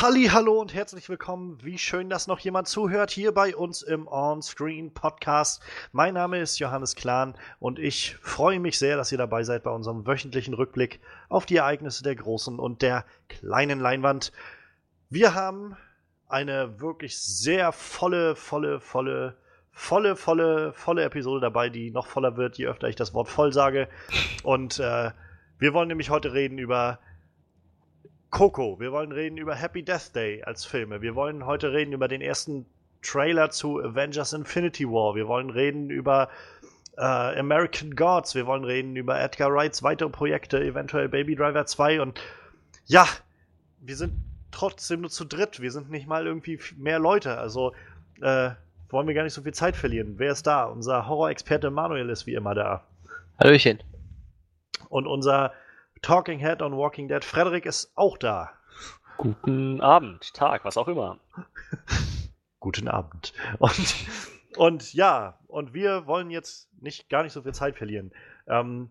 Halli, hallo und herzlich willkommen. Wie schön, dass noch jemand zuhört hier bei uns im On-Screen Podcast. Mein Name ist Johannes Klahn und ich freue mich sehr, dass ihr dabei seid bei unserem wöchentlichen Rückblick auf die Ereignisse der großen und der kleinen Leinwand. Wir haben eine wirklich sehr volle, volle, volle, volle, volle, volle Episode dabei, die noch voller wird, je öfter ich das Wort voll sage. Und äh, wir wollen nämlich heute reden über Coco. Wir wollen reden über Happy Death Day als Filme. Wir wollen heute reden über den ersten Trailer zu Avengers Infinity War. Wir wollen reden über äh, American Gods. Wir wollen reden über Edgar Wrights weitere Projekte, eventuell Baby Driver 2. Und ja, wir sind trotzdem nur zu dritt. Wir sind nicht mal irgendwie mehr Leute. Also äh, wollen wir gar nicht so viel Zeit verlieren. Wer ist da? Unser Horror-Experte Manuel ist wie immer da. Hallöchen. Und unser Talking Head on Walking Dead, Frederik ist auch da. Guten Abend, Tag, was auch immer. Guten Abend. Und, und ja, und wir wollen jetzt nicht gar nicht so viel Zeit verlieren. Ähm,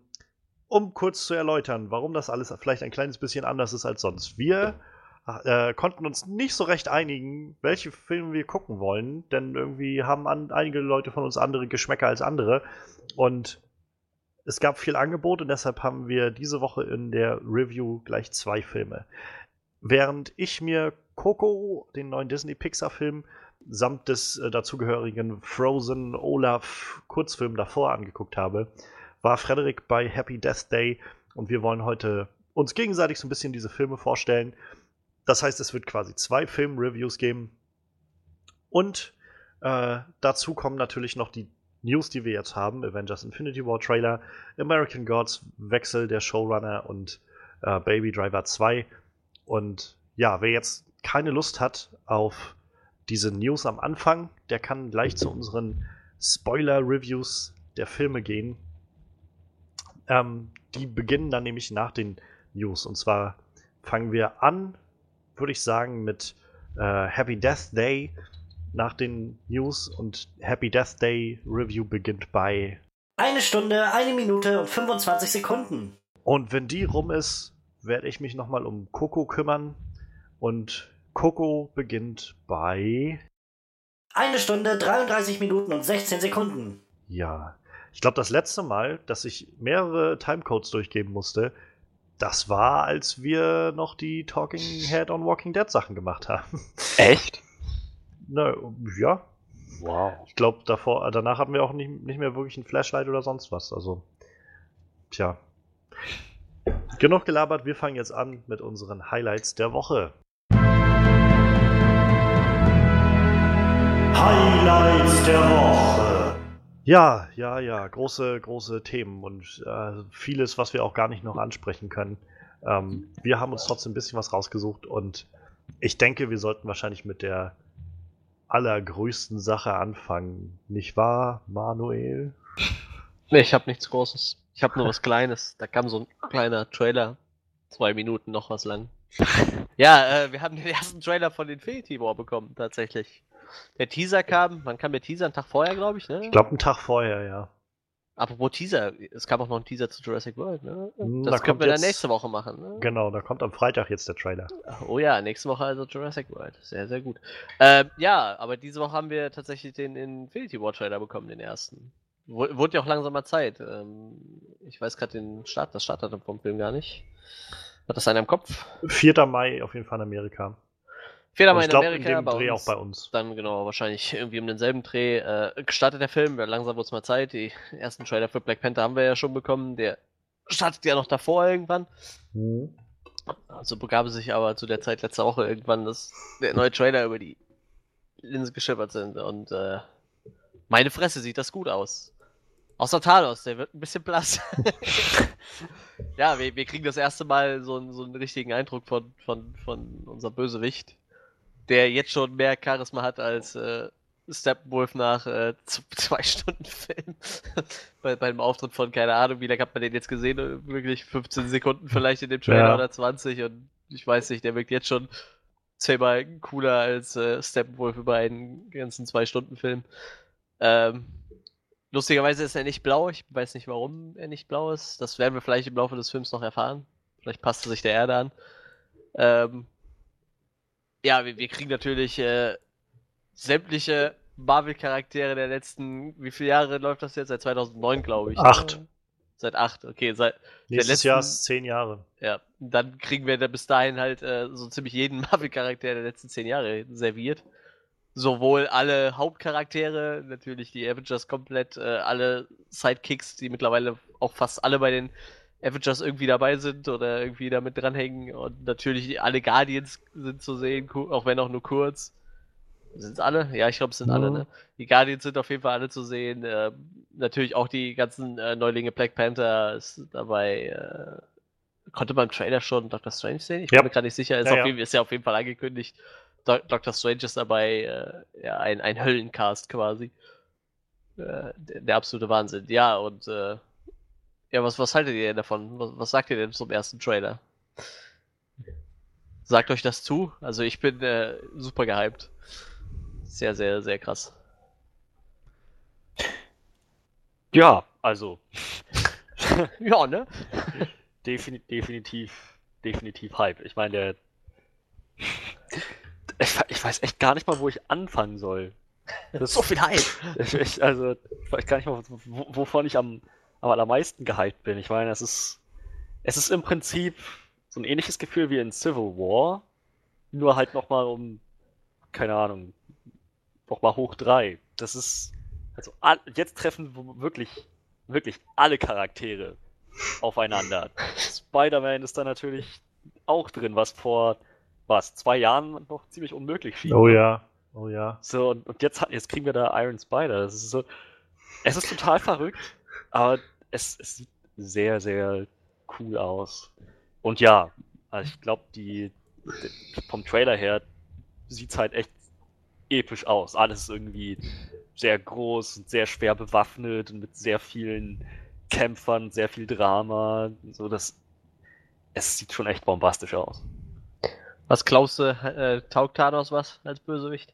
um kurz zu erläutern, warum das alles vielleicht ein kleines bisschen anders ist als sonst. Wir äh, konnten uns nicht so recht einigen, welche Filme wir gucken wollen, denn irgendwie haben an, einige Leute von uns andere Geschmäcker als andere. Und es gab viel Angebot und deshalb haben wir diese Woche in der Review gleich zwei Filme. Während ich mir Coco, den neuen Disney-Pixar-Film, samt des äh, dazugehörigen Frozen Olaf Kurzfilm davor angeguckt habe, war Frederik bei Happy Death Day und wir wollen heute uns gegenseitig so ein bisschen diese Filme vorstellen. Das heißt, es wird quasi zwei Film-Reviews geben. Und äh, dazu kommen natürlich noch die News, die wir jetzt haben, Avengers Infinity War Trailer, American Gods, Wechsel der Showrunner und äh, Baby Driver 2. Und ja, wer jetzt keine Lust hat auf diese News am Anfang, der kann gleich zu unseren Spoiler-Reviews der Filme gehen. Ähm, die beginnen dann nämlich nach den News. Und zwar fangen wir an, würde ich sagen, mit äh, Happy Death Day nach den News und Happy Death Day Review beginnt bei eine Stunde, eine Minute und 25 Sekunden. Und wenn die rum ist, werde ich mich nochmal um Coco kümmern. Und Coco beginnt bei eine Stunde, 33 Minuten und 16 Sekunden. Ja. Ich glaube, das letzte Mal, dass ich mehrere Timecodes durchgeben musste, das war, als wir noch die Talking Head on Walking Dead Sachen gemacht haben. Echt? Na, ja. Wow. Ich glaube, davor, danach hatten wir auch nicht, nicht mehr wirklich ein Flashlight oder sonst was. Also, tja. Genug gelabert, wir fangen jetzt an mit unseren Highlights der Woche. Highlights der Woche. Ja, ja, ja, große, große Themen und äh, vieles, was wir auch gar nicht noch ansprechen können. Ähm, wir haben uns trotzdem ein bisschen was rausgesucht und ich denke, wir sollten wahrscheinlich mit der allergrößten Sache anfangen. Nicht wahr, Manuel? Nee, ich habe nichts Großes. Ich habe nur was Kleines. Da kam so ein kleiner Trailer. Zwei Minuten noch was lang. Ja, äh, wir haben den ersten Trailer von Infinity War bekommen, tatsächlich. Der Teaser kam, wann kam der Teaser? Einen Tag vorher, glaube ich, ne? Ich glaube, einen Tag vorher, ja. Apropos Teaser, es kam auch noch ein Teaser zu Jurassic World, ne? Hm, Das da können wir jetzt- dann nächste Woche machen, ne? Genau, da kommt am Freitag jetzt der Trailer. Oh ja, nächste Woche also Jurassic World. Sehr, sehr gut. Ähm, ja, aber diese Woche haben wir tatsächlich den Infinity War Trailer bekommen, den ersten. Wurde ja auch langsam mal Zeit. Ähm, ich weiß gerade den Start, das Startdatum vom Film gar nicht. Hat das einer im Kopf? 4. Mai auf jeden Fall in Amerika. Fehler mal in glaube, in Amerika, dem bei Dreh uns. auch bei uns. Dann genau, wahrscheinlich irgendwie um denselben Dreh äh, gestartet der Film, langsam wurde es mal Zeit. Die ersten Trailer für Black Panther haben wir ja schon bekommen. Der startet ja noch davor irgendwann. Hm. So begab es sich aber zu der Zeit letzter Woche irgendwann, dass der neue Trailer über die Linse geschippert sind. Und äh, meine Fresse sieht das gut aus. Außer Thanos, der wird ein bisschen blass. ja, wir, wir kriegen das erste Mal so, einen- so einen richtigen Eindruck von, von, von unserem Bösewicht, der jetzt schon mehr Charisma hat als äh, Steppenwolf nach äh, zwei Stunden Film. bei, bei dem Auftritt von, keine Ahnung, wie lange hat man den jetzt gesehen? Äh, Wirklich 15 Sekunden vielleicht in dem Trailer Ja. oder 20 und ich weiß nicht, der wirkt jetzt schon zehnmal cooler als äh, Steppenwolf über einen ganzen zwei Stunden Film. Ähm, lustigerweise ist er nicht blau, ich weiß nicht, warum er nicht blau ist. Das werden wir vielleicht im Laufe des Films noch erfahren. Vielleicht passt er sich der Erde an. Ähm, ja, wir, wir kriegen natürlich äh, sämtliche Marvel-Charaktere der letzten, wie viele Jahre läuft das jetzt? Seit 2009, glaube ich. Acht. Seit acht, okay. Seit Nächstes letzten- Jahr ist zehn Jahre. Ja, dann kriegen wir da bis dahin halt äh, so ziemlich jeden Marvel-Charakter der letzten zehn Jahre serviert. Sowohl alle Hauptcharaktere, natürlich die Avengers komplett, äh, alle Sidekicks, die mittlerweile auch fast alle bei den Avengers irgendwie dabei sind oder irgendwie damit dranhängen. Und natürlich alle Guardians sind zu sehen, auch wenn auch nur kurz. Sind es alle? Ja, ich glaube, es sind alle, Mhm. ne? Die Guardians sind auf jeden Fall alle zu sehen. Ähm, natürlich auch die ganzen äh, Neulinge Black Panther ist dabei. Äh, konnte man im Trailer schon Doctor Strange sehen? Ich bin Ja. mir gerade nicht sicher. Ist, Ja, auf ja. Jeden, ist ja auf jeden Fall angekündigt. Do Doctor Strange ist dabei. Äh, ja, ein, ein Höllencast quasi. Äh, der, der absolute Wahnsinn. Ja, und äh, ja, was, was haltet ihr denn davon? Was, was sagt ihr denn zum ersten Trailer? Sagt euch das zu? Also ich bin äh, super gehypt. Sehr, sehr, sehr krass. Ja, also Ja, ne? defini definitiv, definitiv Hype. Ich meine, der. Ich, ich weiß echt gar nicht mal, wo ich anfangen soll. Das, So viel Hype. ich, also, ich weiß gar nicht mal, wo, wovon ich am, am allermeisten gehypt bin. Ich meine, es ist, es ist im Prinzip so ein ähnliches Gefühl wie in Civil War, nur halt nochmal um, keine Ahnung, nochmal hoch drei. Das ist, also jetzt treffen wirklich, wirklich alle Charaktere aufeinander. Spider-Man ist da natürlich auch drin, was vor, was, zwei Jahren noch ziemlich unmöglich schien. Oh ja, oh ja. So, und, und jetzt, hat- jetzt kriegen wir da Iron Spider. Das ist so. Es ist total verrückt, aber es, es sieht sehr, sehr cool aus. Und ja, also ich glaube, die, die vom Trailer her sieht's halt echt episch aus. Alles ist irgendwie sehr groß und sehr schwer bewaffnet und mit sehr vielen Kämpfern, sehr viel Drama. So, das. Es sieht schon echt bombastisch aus. Was glaubst du, äh, taugt Thanos was als Bösewicht?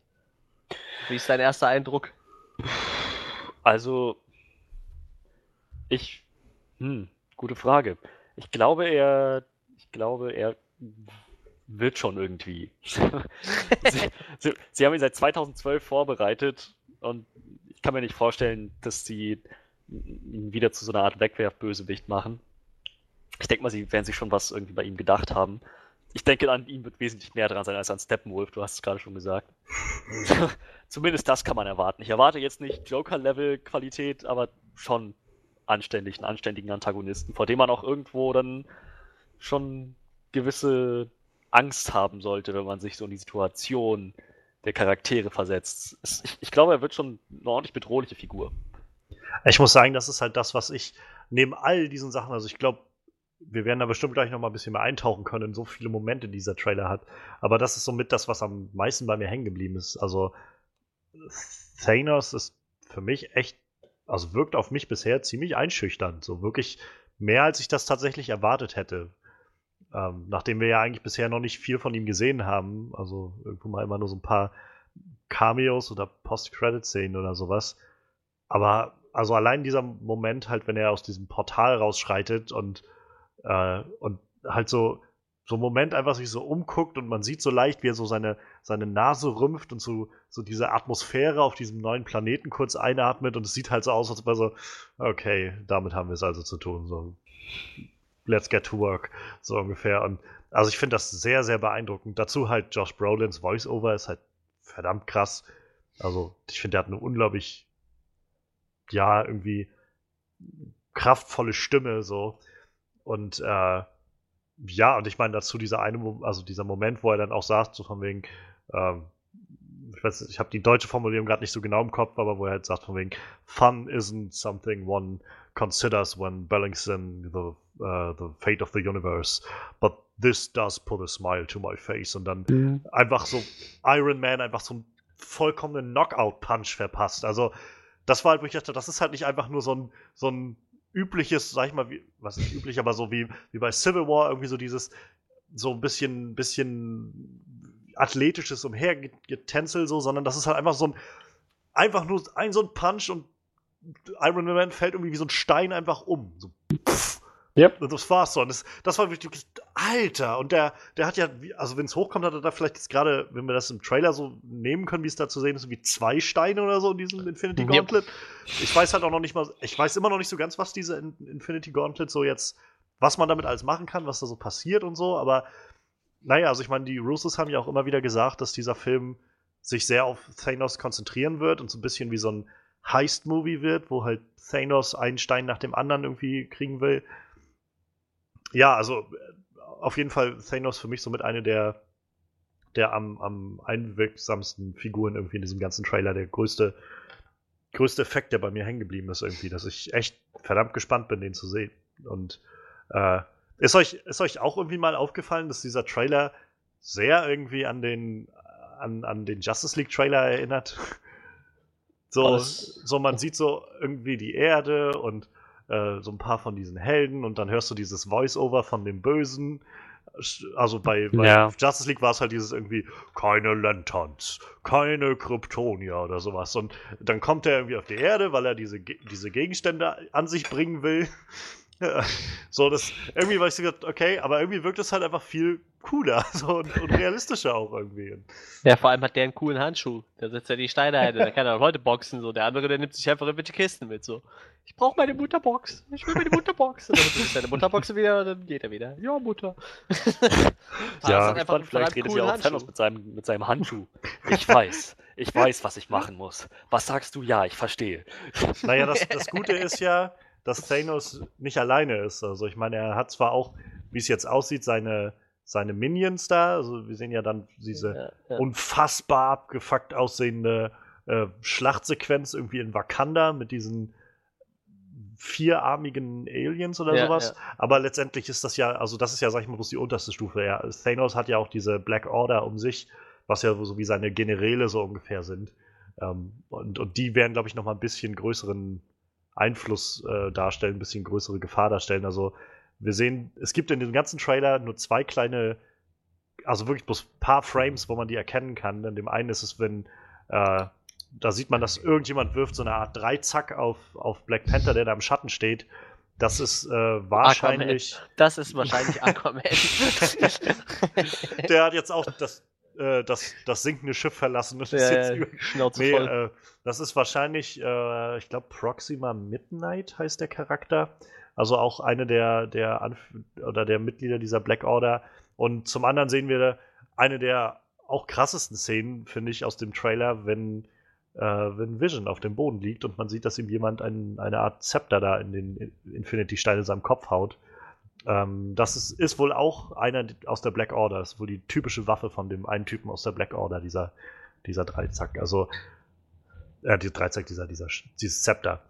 Wie ist dein erster Eindruck? Also, ich, hm, gute Frage. Ich glaube, er, ich glaube, er wird schon irgendwie. sie, sie, sie haben ihn seit 2012 vorbereitet und ich kann mir nicht vorstellen, dass sie ihn wieder zu so einer Art Wegwerfbösewicht machen. Ich denke mal, sie werden sich schon was irgendwie bei ihm gedacht haben. Ich denke, an ihm wird wesentlich mehr dran sein als an Steppenwolf, du hast es gerade schon gesagt. Zumindest das kann man erwarten. Ich erwarte jetzt nicht Joker-Level-Qualität, aber schon anständig, einen anständigen Antagonisten, vor dem man auch irgendwo dann schon gewisse Angst haben sollte, wenn man sich so in die Situation der Charaktere versetzt. Ich, ich glaube, er wird schon eine ordentlich bedrohliche Figur. Ich muss sagen, das ist halt das, was ich neben all diesen Sachen, also ich glaube, wir werden da bestimmt gleich noch mal ein bisschen mehr eintauchen können, in so viele Momente, die dieser Trailer hat. Aber das ist somit das, was am meisten bei mir hängen geblieben ist. Also Thanos ist für mich echt, also wirkt auf mich bisher ziemlich einschüchternd. So wirklich mehr, als ich das tatsächlich erwartet hätte. Ähm, nachdem wir ja eigentlich bisher noch nicht viel von ihm gesehen haben. Also irgendwo mal immer nur so ein paar Cameos oder Post-Credit-Szenen oder sowas. Aber also allein dieser Moment halt, wenn er aus diesem Portal rausschreitet und, äh, und halt so, so ein Moment einfach sich so umguckt und man sieht so leicht, wie er so seine, seine Nase rümpft und so, so diese Atmosphäre auf diesem neuen Planeten kurz einatmet und es sieht halt so aus, als wäre so, okay, damit haben wir es also zu tun. So, let's get to work, so ungefähr. Und also ich finde das sehr, sehr beeindruckend. Dazu halt Josh Brolins Voice-Over ist halt verdammt krass. Also ich finde, der hat eine unglaublich ja, irgendwie kraftvolle Stimme so. Und äh, ja, und ich meine dazu dieser eine, also dieser Moment, wo er dann auch sagt, so von wegen, ähm, ich weiß nicht, ich habe die deutsche Formulierung gerade nicht so genau im Kopf, aber wo er halt sagt von wegen, Fun isn't something one considers when balancing the, uh, the fate of the universe, but this does put a smile to my face. Und dann einfach so Iron Man einfach so einen vollkommenen Knockout-Punch verpasst. Also, das war halt, wo ich dachte, das ist halt nicht einfach nur so ein, so ein übliches, sag ich mal, wie, was nicht üblich, aber so wie, wie bei Civil War, irgendwie so dieses, so ein bisschen, bisschen athletisches Umhergetänzel, so, sondern das ist halt einfach so ein, einfach nur ein so ein Punch und Iron Man fällt irgendwie wie so ein Stein einfach um. So, pff. Yep. Und das war's so. Und das, das war wirklich Alter, und der, der hat ja, also wenn es hochkommt, hat er da vielleicht jetzt gerade, wenn wir das im Trailer so nehmen können, wie es da zu sehen ist, wie zwei Steine oder so in diesem Infinity Yep. Gauntlet. Ich weiß halt auch noch nicht mal, ich weiß immer noch nicht so ganz, was diese In Infinity Gauntlet so jetzt, was man damit alles machen kann, was da so passiert und so, aber naja, also ich meine, die Russos haben ja auch immer wieder gesagt, dass dieser Film sich sehr auf Thanos konzentrieren wird und so ein bisschen wie so ein Heist-Movie wird, wo halt Thanos einen Stein nach dem anderen irgendwie kriegen will. Ja, also äh, auf jeden Fall Thanos für mich somit eine der, der am, am einwirksamsten Figuren irgendwie in diesem ganzen Trailer. Der größte, größte Effekt, der bei mir hängen geblieben ist irgendwie, dass ich echt verdammt gespannt bin, den zu sehen. Und äh, ist, euch, ist euch auch irgendwie mal aufgefallen, dass dieser Trailer sehr irgendwie an den, an, an den Justice League Trailer erinnert? So, so man sieht so irgendwie die Erde und äh, so ein paar von diesen Helden und dann hörst du dieses Voice-Over von dem Bösen. Also bei, bei Ja. Justice League war es halt dieses irgendwie keine Lanterns, keine Kryptonier oder sowas. Und dann kommt er irgendwie auf die Erde, weil er diese, diese Gegenstände an sich bringen will. so, das irgendwie war ich so gedacht, okay, aber irgendwie wirkt es halt einfach viel cooler so, und, und realistischer auch irgendwie. Ja, vor allem hat der einen coolen Handschuh. Der setzt ja die Steine ein, der kann ja auch Leute boxen. So. Der andere, der nimmt sich einfach irgendwelche Kisten mit. So, ich brauche meine Mutterbox. Ich will meine Mutterbox. Und dann er sich seine Mutterbox wieder und dann geht er wieder. Ja, Mutter. Ja, hat einfach einen Vielleicht redet ja coolen auch Thanos mit seinem, mit seinem Handschuh. Ich weiß. Ich weiß, was ich machen muss. Was sagst du? Ja, ich verstehe. Naja, das, das Gute ist ja, dass Thanos nicht alleine ist. Also ich meine, er hat zwar auch, wie es jetzt aussieht, seine, seine Minions da. Also wir sehen ja dann diese Ja, ja. unfassbar abgefuckt aussehende äh, Schlachtsequenz irgendwie in Wakanda mit diesen vierarmigen Aliens oder Ja, sowas. ja. Aber letztendlich ist das ja, also das ist ja, sag ich mal, bloß die unterste Stufe. Ja, Thanos hat ja auch diese Black Order um sich, was ja so wie seine Generäle so ungefähr sind. Ähm, und, und die werden, glaube ich, noch mal ein bisschen größeren Einfluss äh, darstellen, ein bisschen größere Gefahr darstellen. Also wir sehen, es gibt in dem ganzen Trailer nur zwei kleine, also wirklich bloß ein paar Frames, wo man die erkennen kann. In dem einen ist es, wenn äh, da sieht man, dass irgendjemand wirft so eine Art Dreizack auf, auf Black Panther, der da im Schatten steht. Das ist äh, wahrscheinlich. Das ist wahrscheinlich Aquaman. Der hat jetzt auch das, äh, das, das sinkende Schiff verlassen. Das ist ja, jetzt ja, über Schnauze Nee, voll. äh, das ist wahrscheinlich, äh, ich glaube, Proxima Midnight heißt der Charakter. Also auch eine der, der Anf oder der Mitglieder dieser Black Order. Und zum anderen sehen wir eine der auch krassesten Szenen, finde ich, aus dem Trailer, wenn, äh, wenn Vision auf dem Boden liegt und man sieht, dass ihm jemand ein, eine Art Zepter da in den Infinity-Stein in seinem Kopf haut. Ähm, das ist, ist wohl auch einer aus der Black Order. Das ist wohl die typische Waffe von dem einen Typen aus der Black Order, dieser, dieser Dreizack. Also, äh, die Dreizack, dieser, dieser, dieses Zepter.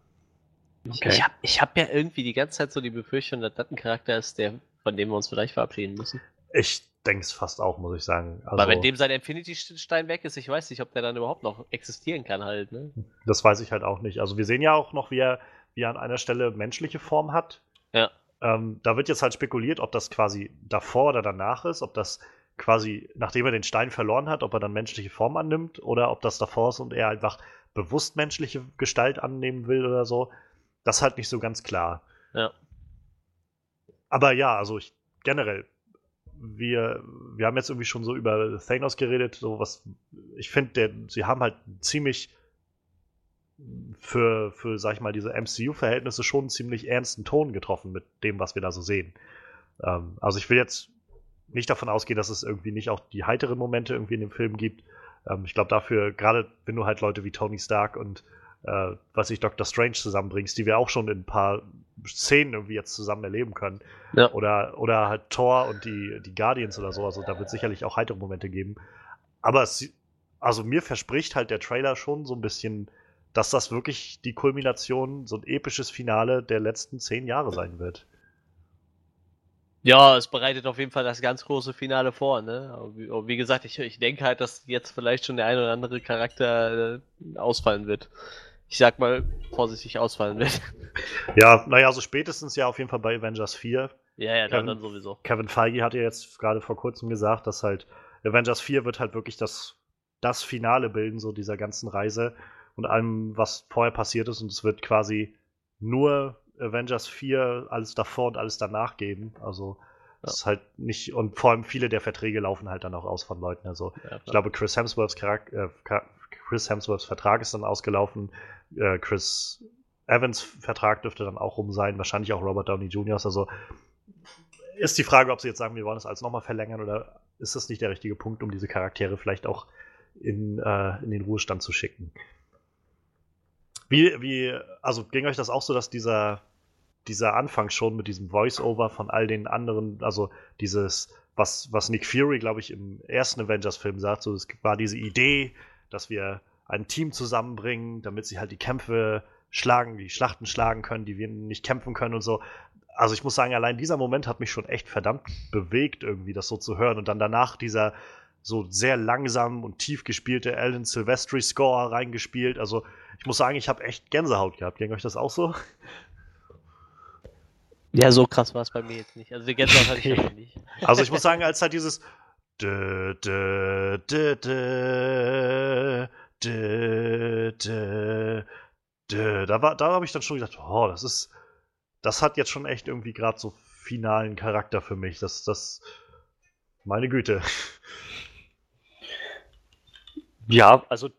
Ich habe ich hab ja irgendwie die ganze Zeit so die Befürchtung, dass das ein Charakter ist, der, von dem wir uns vielleicht verabschieden müssen. Ich denke es fast auch, muss ich sagen. Also, Weil wenn dem sein Infinity-Stein weg ist, ich weiß nicht, ob der dann überhaupt noch existieren kann halt, ne? das weiß ich halt auch nicht. Also wir sehen ja auch noch, wie er, wie er an einer Stelle menschliche Form hat. Ja. Ähm, da wird jetzt halt spekuliert, ob das quasi davor oder danach ist, ob das quasi, nachdem er den Stein verloren hat, ob er dann menschliche Form annimmt oder ob das davor ist und er einfach bewusst menschliche Gestalt annehmen will oder so. Das ist halt nicht so ganz klar. Ja. Aber ja, also ich generell, wir, wir haben jetzt irgendwie schon so über Thanos geredet, so was, ich finde, sie haben halt ziemlich für, für, sag ich mal, diese MCU-Verhältnisse schon einen ziemlich ernsten Ton getroffen mit dem, was wir da so sehen. Ähm, also ich will jetzt nicht davon ausgehen, dass es irgendwie nicht auch die heiteren Momente irgendwie in dem Film gibt. Ähm, ich glaube dafür, gerade wenn du halt Leute wie Tony Stark und äh, was ich Doctor Strange zusammenbringst, die wir auch schon in ein paar Szenen irgendwie jetzt zusammen erleben können. Ja. Oder, oder halt Thor und die, die Guardians oder so. Also da wird sicherlich auch heitere Momente geben. Aber es, also mir verspricht halt der Trailer schon so ein bisschen, dass das wirklich die Kulmination, so ein episches Finale der letzten zehn Jahre sein wird. Ja, es bereitet auf jeden Fall das ganz große Finale vor, ne? Aber wie gesagt, ich, ich denke halt, dass jetzt vielleicht schon der ein oder andere Charakter äh, ausfallen wird. Ich sag mal, vorsichtig ausfallen wird. Ja, naja, so spätestens ja auf jeden Fall bei Avengers 4. ja, ja, dann, Kevin- dann sowieso. Kevin Feige hat ja jetzt gerade vor kurzem gesagt, dass halt Avengers 4 wird halt wirklich das, das Finale bilden, so dieser ganzen Reise und allem, was vorher passiert ist. Und es wird quasi nur Avengers 4, alles davor und alles danach geben. Also Das ist halt nicht, und vor allem viele der Verträge laufen halt dann auch aus von Leuten. Also Ja, ich glaube, Chris Hemsworths, Charak äh, Chris Hemsworths Vertrag ist dann ausgelaufen. Äh, Chris Evans Vertrag dürfte dann auch rum sein. Wahrscheinlich auch Robert Downey Jr. Also ist die Frage, ob sie jetzt sagen, wir wollen das alles nochmal verlängern oder ist das nicht der richtige Punkt, um diese Charaktere vielleicht auch in, äh, in den Ruhestand zu schicken. Wie, wie, also ging euch das auch so, dass dieser, dieser Anfang schon mit diesem Voice-Over von all den anderen, also dieses, was, was Nick Fury, glaube ich, im ersten Avengers-Film sagt, so es war diese Idee, dass wir ein Team zusammenbringen, damit sie halt die Kämpfe schlagen, die Schlachten schlagen können, die wir nicht kämpfen können und so. Also ich muss sagen, allein dieser Moment hat mich schon echt verdammt bewegt, irgendwie das so zu hören. Und dann danach dieser so sehr langsam und tief gespielte Alan Silvestri Score reingespielt. Also ich muss sagen, ich habe echt Gänsehaut gehabt. Ging euch das auch so? Ja, so krass war es bei mir jetzt nicht. Also die Gänsehaut hatte ich nicht. Also ich muss sagen, als halt dieses dö, dö, dö, dö, dö, dö, dö, da war, da habe ich dann schon gedacht, oh, das ist, das hat jetzt schon echt irgendwie gerade so finalen Charakter für mich. Das, das, meine Güte. Ja, also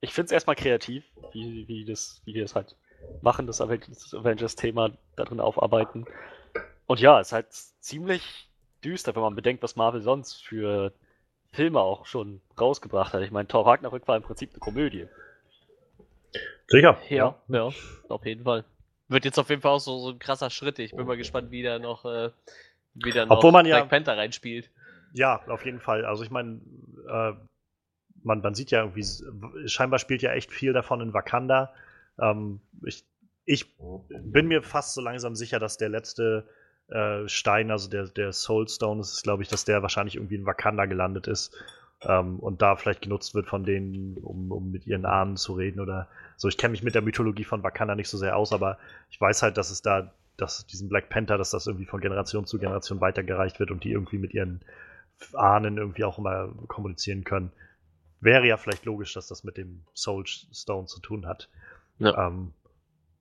ich finde es erstmal kreativ, wie, wie, das, wie die das halt machen, das Avengers- das Avengers-Thema da drin aufarbeiten. Und ja, es ist halt ziemlich düster, wenn man bedenkt, was Marvel sonst für Filme auch schon rausgebracht hat. Ich meine, Thor Ragnarök war im Prinzip eine Komödie. Sicher. Ja, ja, auf jeden Fall. Wird jetzt auf jeden Fall auch so, so ein krasser Schritt. Ich bin mal gespannt, wie da noch, äh, wie da noch Obwohl man ja- Black Panther reinspielt. Ja, auf jeden Fall. Also ich meine, äh, man, man sieht ja irgendwie, scheinbar spielt ja echt viel davon in Wakanda. Ähm, ich, ich bin mir fast so langsam sicher, dass der letzte äh, Stein, also der, der Soulstone, ist, glaube ich, dass der wahrscheinlich irgendwie in Wakanda gelandet ist ähm, und da vielleicht genutzt wird von denen, um, um mit ihren Ahnen zu reden oder so. Ich kenne mich mit der Mythologie von Wakanda nicht so sehr aus, aber ich weiß halt, dass es da, dass diesen Black Panther, dass das irgendwie von Generation zu Generation weitergereicht wird und die irgendwie mit ihren Ahnen irgendwie auch immer kommunizieren können. Wäre ja vielleicht logisch, dass das mit dem Soulstone zu tun hat. Ja. Ähm,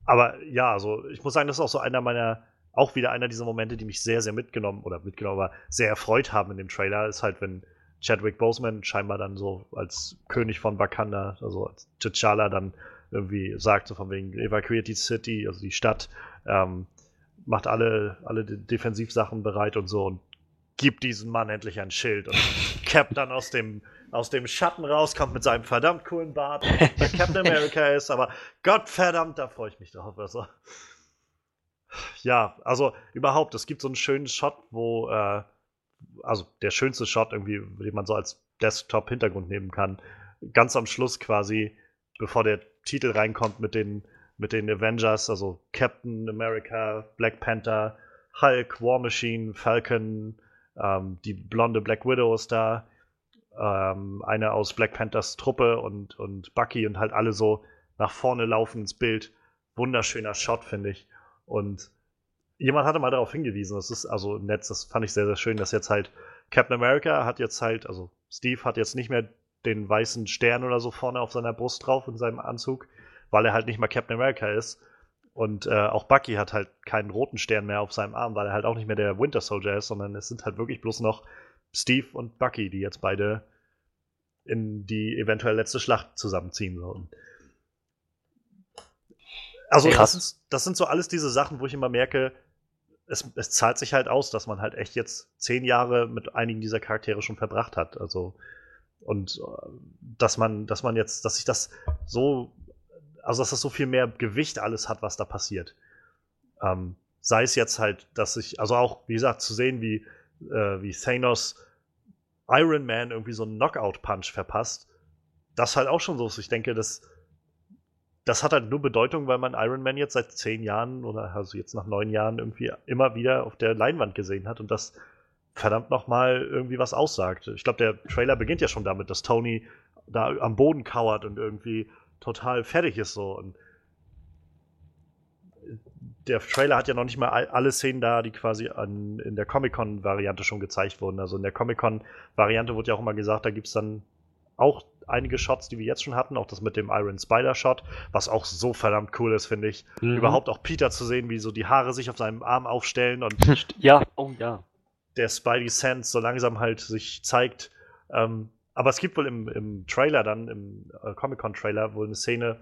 aber ja, also ich muss sagen, das ist auch so einer meiner, auch wieder einer dieser Momente, die mich sehr, sehr mitgenommen oder mitgenommen, aber sehr erfreut haben in dem Trailer, ist halt, wenn Chadwick Boseman scheinbar dann so als König von Wakanda, also als T'Challa dann irgendwie sagt, so von wegen evacuiert die City, also die Stadt, ähm, macht alle, alle De- Defensivsachen bereit und so und gibt diesem Mann endlich ein Schild und Cap dann aus dem aus dem Schatten rauskommt mit seinem verdammt coolen Bart, der Captain America ist, aber Gottverdammt, da freue ich mich drauf. Also. Ja, also überhaupt, es gibt so einen schönen Shot, wo, äh, also der schönste Shot irgendwie, den man so als Desktop-Hintergrund nehmen kann. Ganz am Schluss quasi, bevor der Titel reinkommt mit den, mit den Avengers, also Captain America, Black Panther, Hulk, War Machine, Falcon, ähm, die blonde Black Widow ist da, ähm, eine aus Black Panthers Truppe und, und Bucky und halt alle so nach vorne laufen ins Bild. Wunderschöner Shot, finde ich. Und jemand hatte mal darauf hingewiesen, das ist also im Netz, das fand ich sehr, sehr schön, dass jetzt halt Captain America hat jetzt halt, also Steve hat jetzt nicht mehr den weißen Stern oder so vorne auf seiner Brust drauf in seinem Anzug, weil er halt nicht mal Captain America ist. Und äh, auch Bucky hat halt keinen roten Stern mehr auf seinem Arm, weil er halt auch nicht mehr der Winter Soldier ist, sondern es sind halt wirklich bloß noch Steve und Bucky, die jetzt beide in die eventuell letzte Schlacht zusammenziehen. So. Also Krass. das, ist, das sind so alles diese Sachen, wo ich immer merke, es, es zahlt sich halt aus, dass man halt echt jetzt zehn Jahre mit einigen dieser Charaktere schon verbracht hat. Also und äh, dass man, dass man jetzt, dass sich das so, also dass das so viel mehr Gewicht alles hat, was da passiert. Ähm, sei es jetzt halt, dass ich, also auch, wie gesagt, zu sehen, wie, äh, wie Thanos Iron Man irgendwie so einen Knockout-Punch verpasst, das ist halt auch schon so. Ich denke, das, das hat halt nur Bedeutung, weil man Iron Man jetzt seit zehn Jahren oder also jetzt nach neun Jahren irgendwie immer wieder auf der Leinwand gesehen hat und das verdammt nochmal irgendwie was aussagt. Ich glaube, der Trailer beginnt ja schon damit, dass Tony da am Boden kauert und irgendwie total fertig ist so. Und der Trailer hat ja noch nicht mal all- alle Szenen da, die quasi an, in der Comic-Con-Variante schon gezeigt wurden. Also in der Comic-Con-Variante wurde ja auch immer gesagt, da gibt es dann auch einige Shots, die wir jetzt schon hatten, auch das mit dem Iron Spider-Shot, was auch so verdammt cool ist, finde ich. Mhm. Überhaupt auch Peter zu sehen, wie so die Haare sich auf seinem Arm aufstellen und Ja, oh ja. der Spidey Sense so langsam halt sich zeigt. Ähm, aber es gibt wohl im, im Trailer dann, im äh, Comic-Con-Trailer, wohl eine Szene,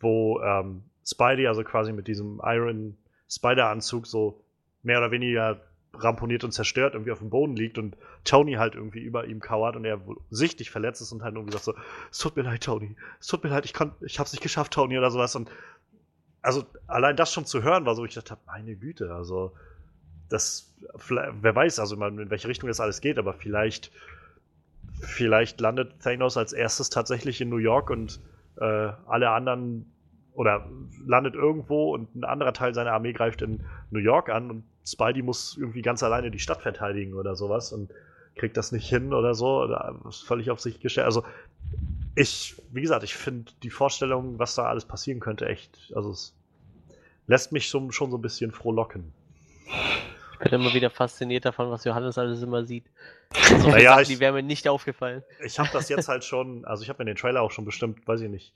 wo ähm, Spidey, also quasi mit diesem Iron Spider-Anzug, so mehr oder weniger ramponiert und zerstört irgendwie auf dem Boden liegt und Tony halt irgendwie über ihm kauert und er sichtlich verletzt ist und halt irgendwie sagt so, es tut mir leid, Tony, es tut mir leid, ich, kon ich hab's nicht geschafft, Tony, oder sowas. Und also allein das schon zu hören war so, ich dachte, meine Güte, also das, wer weiß, also in welche Richtung das alles geht, aber vielleicht, vielleicht landet Thanos als erstes tatsächlich in New York und äh, alle anderen oder landet irgendwo und ein anderer Teil seiner Armee greift in New York an und Spidey muss irgendwie ganz alleine die Stadt verteidigen oder sowas und kriegt das nicht hin oder so oder ist völlig auf sich gestellt. Also ich, wie gesagt, ich finde die Vorstellung, was da alles passieren könnte, echt, also es lässt mich schon, schon so ein bisschen frohlocken. Ich bin immer wieder fasziniert davon, was Johannes alles immer sieht. So naja, Sachen, ich, die wären mir nicht aufgefallen. Ich habe das jetzt halt schon, also ich habe mir den Trailer auch schon bestimmt, weiß ich nicht,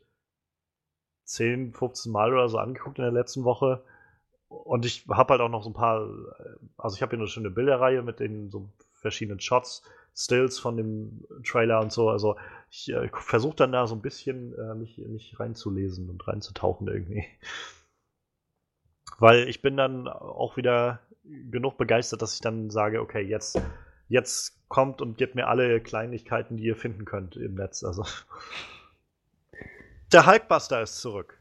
10, 15 Mal oder so angeguckt in der letzten Woche. Und ich habe halt auch noch so ein paar, also ich habe hier eine schöne Bilderreihe mit den so verschiedenen Shots, Stills von dem Trailer und so. Also ich äh, versuche dann da so ein bisschen äh, mich, mich reinzulesen und reinzutauchen irgendwie. Weil ich bin dann auch wieder genug begeistert, dass ich dann sage, okay, jetzt, jetzt kommt und gebt mir alle Kleinigkeiten, die ihr finden könnt im Netz. Also der Hulkbuster ist zurück.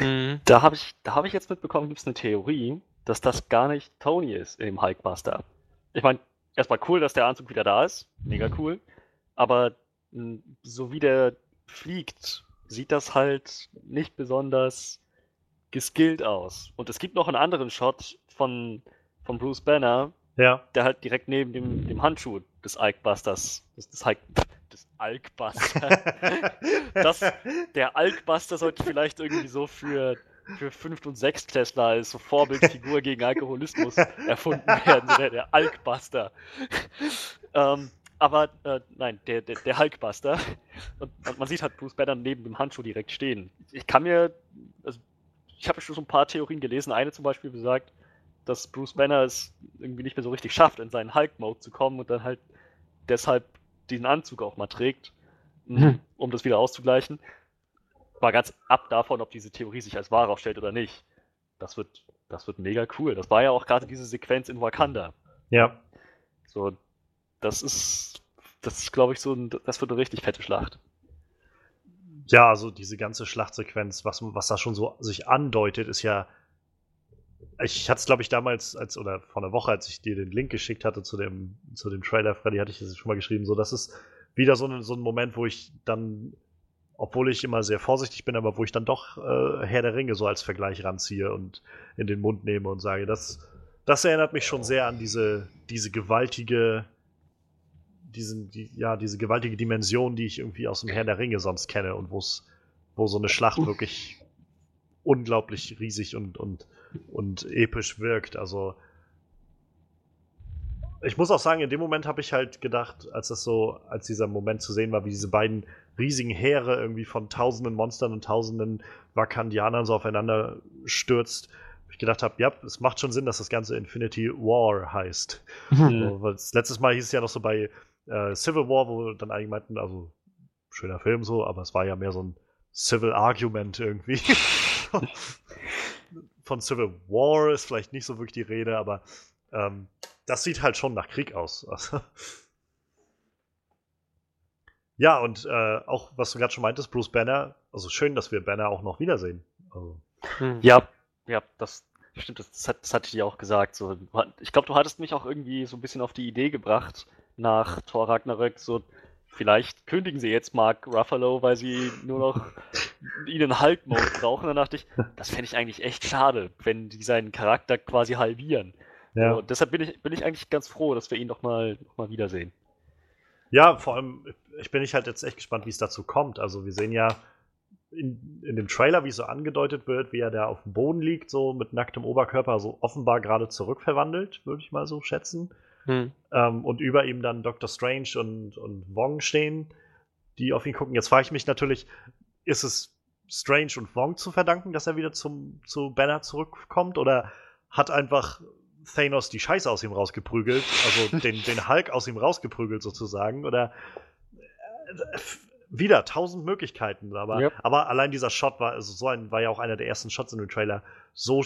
Mhm. Da habe ich, hab ich jetzt mitbekommen, gibt es eine Theorie, dass das gar nicht Tony ist dem Hulkbuster. Ich meine, erstmal cool, dass der Anzug wieder da ist. Mega cool. Aber so wie der fliegt, sieht das halt nicht besonders geskillt aus. Und es gibt noch einen anderen Shot von, von Bruce Banner, ja. der halt direkt neben dem, dem Handschuh des Hulkbusters, des, des Hulk, des Alkbuster. das, der Alkbuster sollte vielleicht irgendwie so für, für Fünft- und Sechstklässler als so Vorbildfigur gegen Alkoholismus erfunden werden, der, der Alkbuster. ähm, aber äh, nein, der, der, der Hulkbuster. Und, und, man sieht halt Bruce Banner neben dem Handschuh direkt stehen. Ich kann mir, also, ich habe schon so ein paar Theorien gelesen. Eine zum Beispiel besagt, dass Bruce Banner es irgendwie nicht mehr so richtig schafft, in seinen Hulk-Mode zu kommen und dann halt deshalb diesen Anzug auch mal trägt, hm. um das wieder auszugleichen. Mal ganz ab davon, ob diese Theorie sich als wahr aufstellt oder nicht. Das wird, das wird mega cool. Das war ja auch gerade diese Sequenz in Wakanda. Ja. So, das ist, das ist, glaube ich, so ein, das wird eine richtig fette Schlacht. Ja, also diese ganze Schlachtsequenz, was, was da schon so sich andeutet, ist ja. Ich hatte es, glaube ich, damals, als, oder vor einer Woche, als ich dir den Link geschickt hatte zu dem, zu dem Trailer, Freddy, hatte ich das schon mal geschrieben, so, das ist wieder so ein, so ein Moment, wo ich dann, obwohl ich immer sehr vorsichtig bin, aber wo ich dann doch äh, Herr der Ringe so als Vergleich ranziehe und in den Mund nehme und sage, das, das erinnert mich schon sehr an diese, diese gewaltige, diesen, die, ja, diese gewaltige Dimension, die ich irgendwie aus dem Herr der Ringe sonst kenne und wo's, wo so eine Schlacht wirklich unglaublich riesig und, und, und episch wirkt. Also ich muss auch sagen, in dem Moment habe ich halt gedacht, als das so, als dieser Moment zu sehen war, wie diese beiden riesigen Heere irgendwie von tausenden Monstern und tausenden Vakandianern so aufeinander stürzt, ich gedacht habe, ja, es macht schon Sinn, dass das Ganze Infinity War heißt. Mhm. So, letztes Mal hieß es ja noch so bei äh, Civil War, wo dann einige meinten, also schöner Film so, aber es war ja mehr so ein Civil Argument irgendwie. Von Civil War ist vielleicht nicht so wirklich die Rede, aber ähm, das sieht halt schon nach Krieg aus. Also ja, und äh, auch, was du gerade schon meintest, Bruce Banner, also schön, dass wir Banner auch noch wiedersehen. Also. Hm. Ja, ja, das stimmt, das, das, hat, das hatte ich dir auch gesagt. So, ich glaube, du hattest mich auch irgendwie so ein bisschen auf die Idee gebracht, nach Thor Ragnarök, so vielleicht kündigen sie jetzt Mark Ruffalo, weil sie nur noch ihnen Hulk-Mode brauchen. Dann dachte ich, das fände ich eigentlich echt schade, wenn die seinen Charakter quasi halbieren. Ja. Und deshalb bin ich, bin ich eigentlich ganz froh, dass wir ihn nochmal noch mal wiedersehen. Ja, vor allem, ich bin ich halt jetzt echt gespannt, wie es dazu kommt. Also wir sehen ja in, in dem Trailer, wie es so angedeutet wird, wie er da auf dem Boden liegt, so mit nacktem Oberkörper, so offenbar gerade zurückverwandelt, würde ich mal so schätzen. Hm. Ähm, und über ihm dann Dr. Strange und, und Wong stehen, die auf ihn gucken. Jetzt frage ich mich natürlich, ist es Strange und Wong zu verdanken, dass er wieder zum, zu Banner zurückkommt? Oder hat einfach Thanos die Scheiße aus ihm rausgeprügelt, also den, den Hulk aus ihm rausgeprügelt sozusagen, oder äh, wieder tausend Möglichkeiten, aber, Ja. aber allein dieser Shot war, also so ein, war ja auch einer der ersten Shots in dem Trailer. So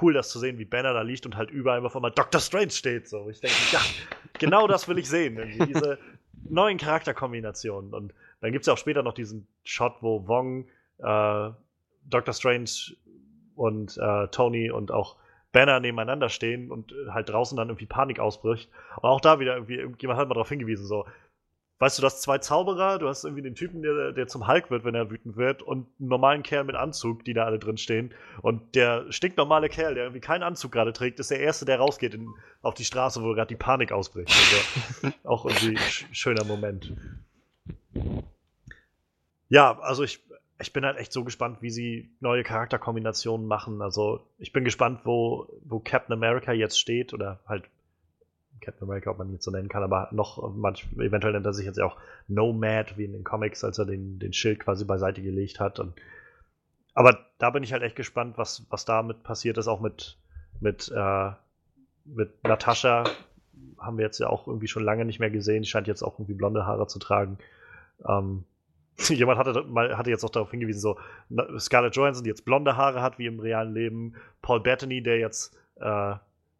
cool, das zu sehen, wie Banner da liegt und halt überall auf einmal Doctor Strange steht. So, ich denke, ja, genau das will ich sehen. Irgendwie diese neuen Charakterkombinationen. Und dann gibt es ja auch später noch diesen Shot, wo Wong, äh, Doctor Strange und äh, Tony und auch Banner nebeneinander stehen und äh, halt draußen dann irgendwie Panik ausbricht. Und auch da wieder irgendwie, irgendjemand hat mal darauf hingewiesen, so, weißt du, du hast zwei Zauberer, du hast irgendwie den Typen, der, der zum Hulk wird, wenn er wütend wird, und einen normalen Kerl mit Anzug, die da alle drin stehen. Und der stinknormale Kerl, der irgendwie keinen Anzug gerade trägt, ist der Erste, der rausgeht in, auf die Straße, wo gerade die Panik ausbricht. Also, auch irgendwie sch schöner Moment. Ja, also ich, ich bin halt echt so gespannt, wie sie neue Charakterkombinationen machen. Also ich bin gespannt, wo, wo Captain America jetzt steht oder halt Captain America, ob man ihn jetzt so nennen kann, aber noch manch, eventuell nennt er sich jetzt ja auch Nomad, wie in den Comics, als er den, den Schild quasi beiseite gelegt hat. Und, aber da bin ich halt echt gespannt, was, was damit passiert ist, auch mit, mit, äh, mit Natascha. Haben wir jetzt ja auch irgendwie schon lange nicht mehr gesehen. Scheint jetzt auch irgendwie blonde Haare zu tragen. Ähm, Jemand hatte, mal, hatte jetzt auch darauf hingewiesen, so Scarlett Johansson, die jetzt blonde Haare hat, wie im realen Leben, Paul Bettany, der jetzt, äh,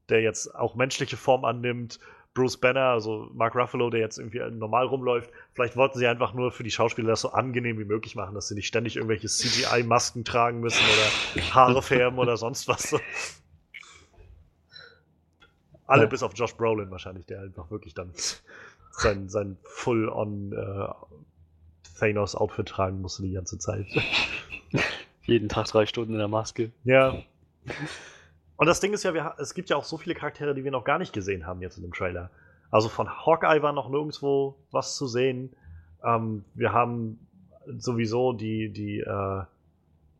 der jetzt auch menschliche Form annimmt, Bruce Banner, also Mark Ruffalo, der jetzt irgendwie normal rumläuft. Vielleicht wollten sie einfach nur für die Schauspieler das so angenehm wie möglich machen, dass sie nicht ständig irgendwelche CGI-Masken tragen müssen oder Haare färben oder sonst was. Alle Ja. bis auf Josh Brolin wahrscheinlich, der einfach wirklich dann sein, sein Full-on äh, Thanos-Outfit tragen musste die ganze Zeit. Jeden Tag drei Stunden in der Maske. Ja. Und das Ding ist ja, wir, es gibt ja auch so viele Charaktere, die wir noch gar nicht gesehen haben jetzt in dem Trailer. Also von Hawkeye war noch nirgendwo was zu sehen. Ähm, wir haben sowieso die, die, äh,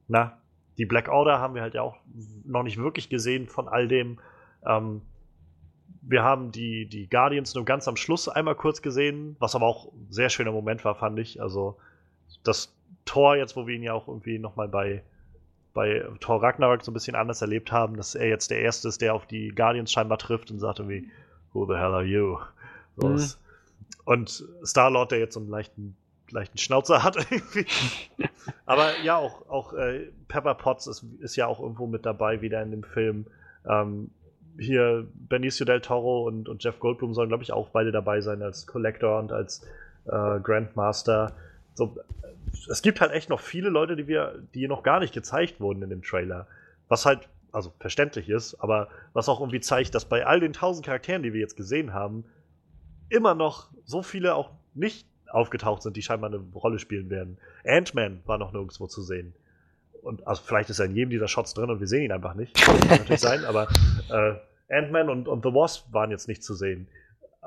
na, die Black Order haben wir halt ja auch noch nicht wirklich gesehen von all dem. Ähm, wir haben die, die Guardians nur ganz am Schluss einmal kurz gesehen, was aber auch ein sehr schöner Moment war, fand ich. Also das Tor jetzt, wo wir ihn ja auch irgendwie nochmal bei, bei Thor Ragnarok so ein bisschen anders erlebt haben, dass er jetzt der Erste ist, der auf die Guardians scheinbar trifft und sagt irgendwie, Who the hell are you? So Mhm. Und Star-Lord, der jetzt so einen leichten, leichten Schnauzer hat irgendwie. Aber ja, auch, auch äh, Pepper Potts ist, ist ja auch irgendwo mit dabei wieder in dem Film. Ähm, hier Benicio del Toro und, und Jeff Goldblum sollen, glaube ich, auch beide dabei sein als Collector und als äh, Grandmaster. So, es gibt halt echt noch viele Leute, die wir, die noch gar nicht gezeigt wurden in dem Trailer. Was halt, also verständlich ist, aber was auch irgendwie zeigt, dass bei all den tausend Charakteren, die wir jetzt gesehen haben, immer noch so viele auch nicht aufgetaucht sind, die scheinbar eine Rolle spielen werden. Ant-Man war noch nirgendwo zu sehen. Und also vielleicht ist er in jedem dieser Shots drin und wir sehen ihn einfach nicht. Kann natürlich sein, aber äh, Ant-Man und, und The Wasp waren jetzt nicht zu sehen.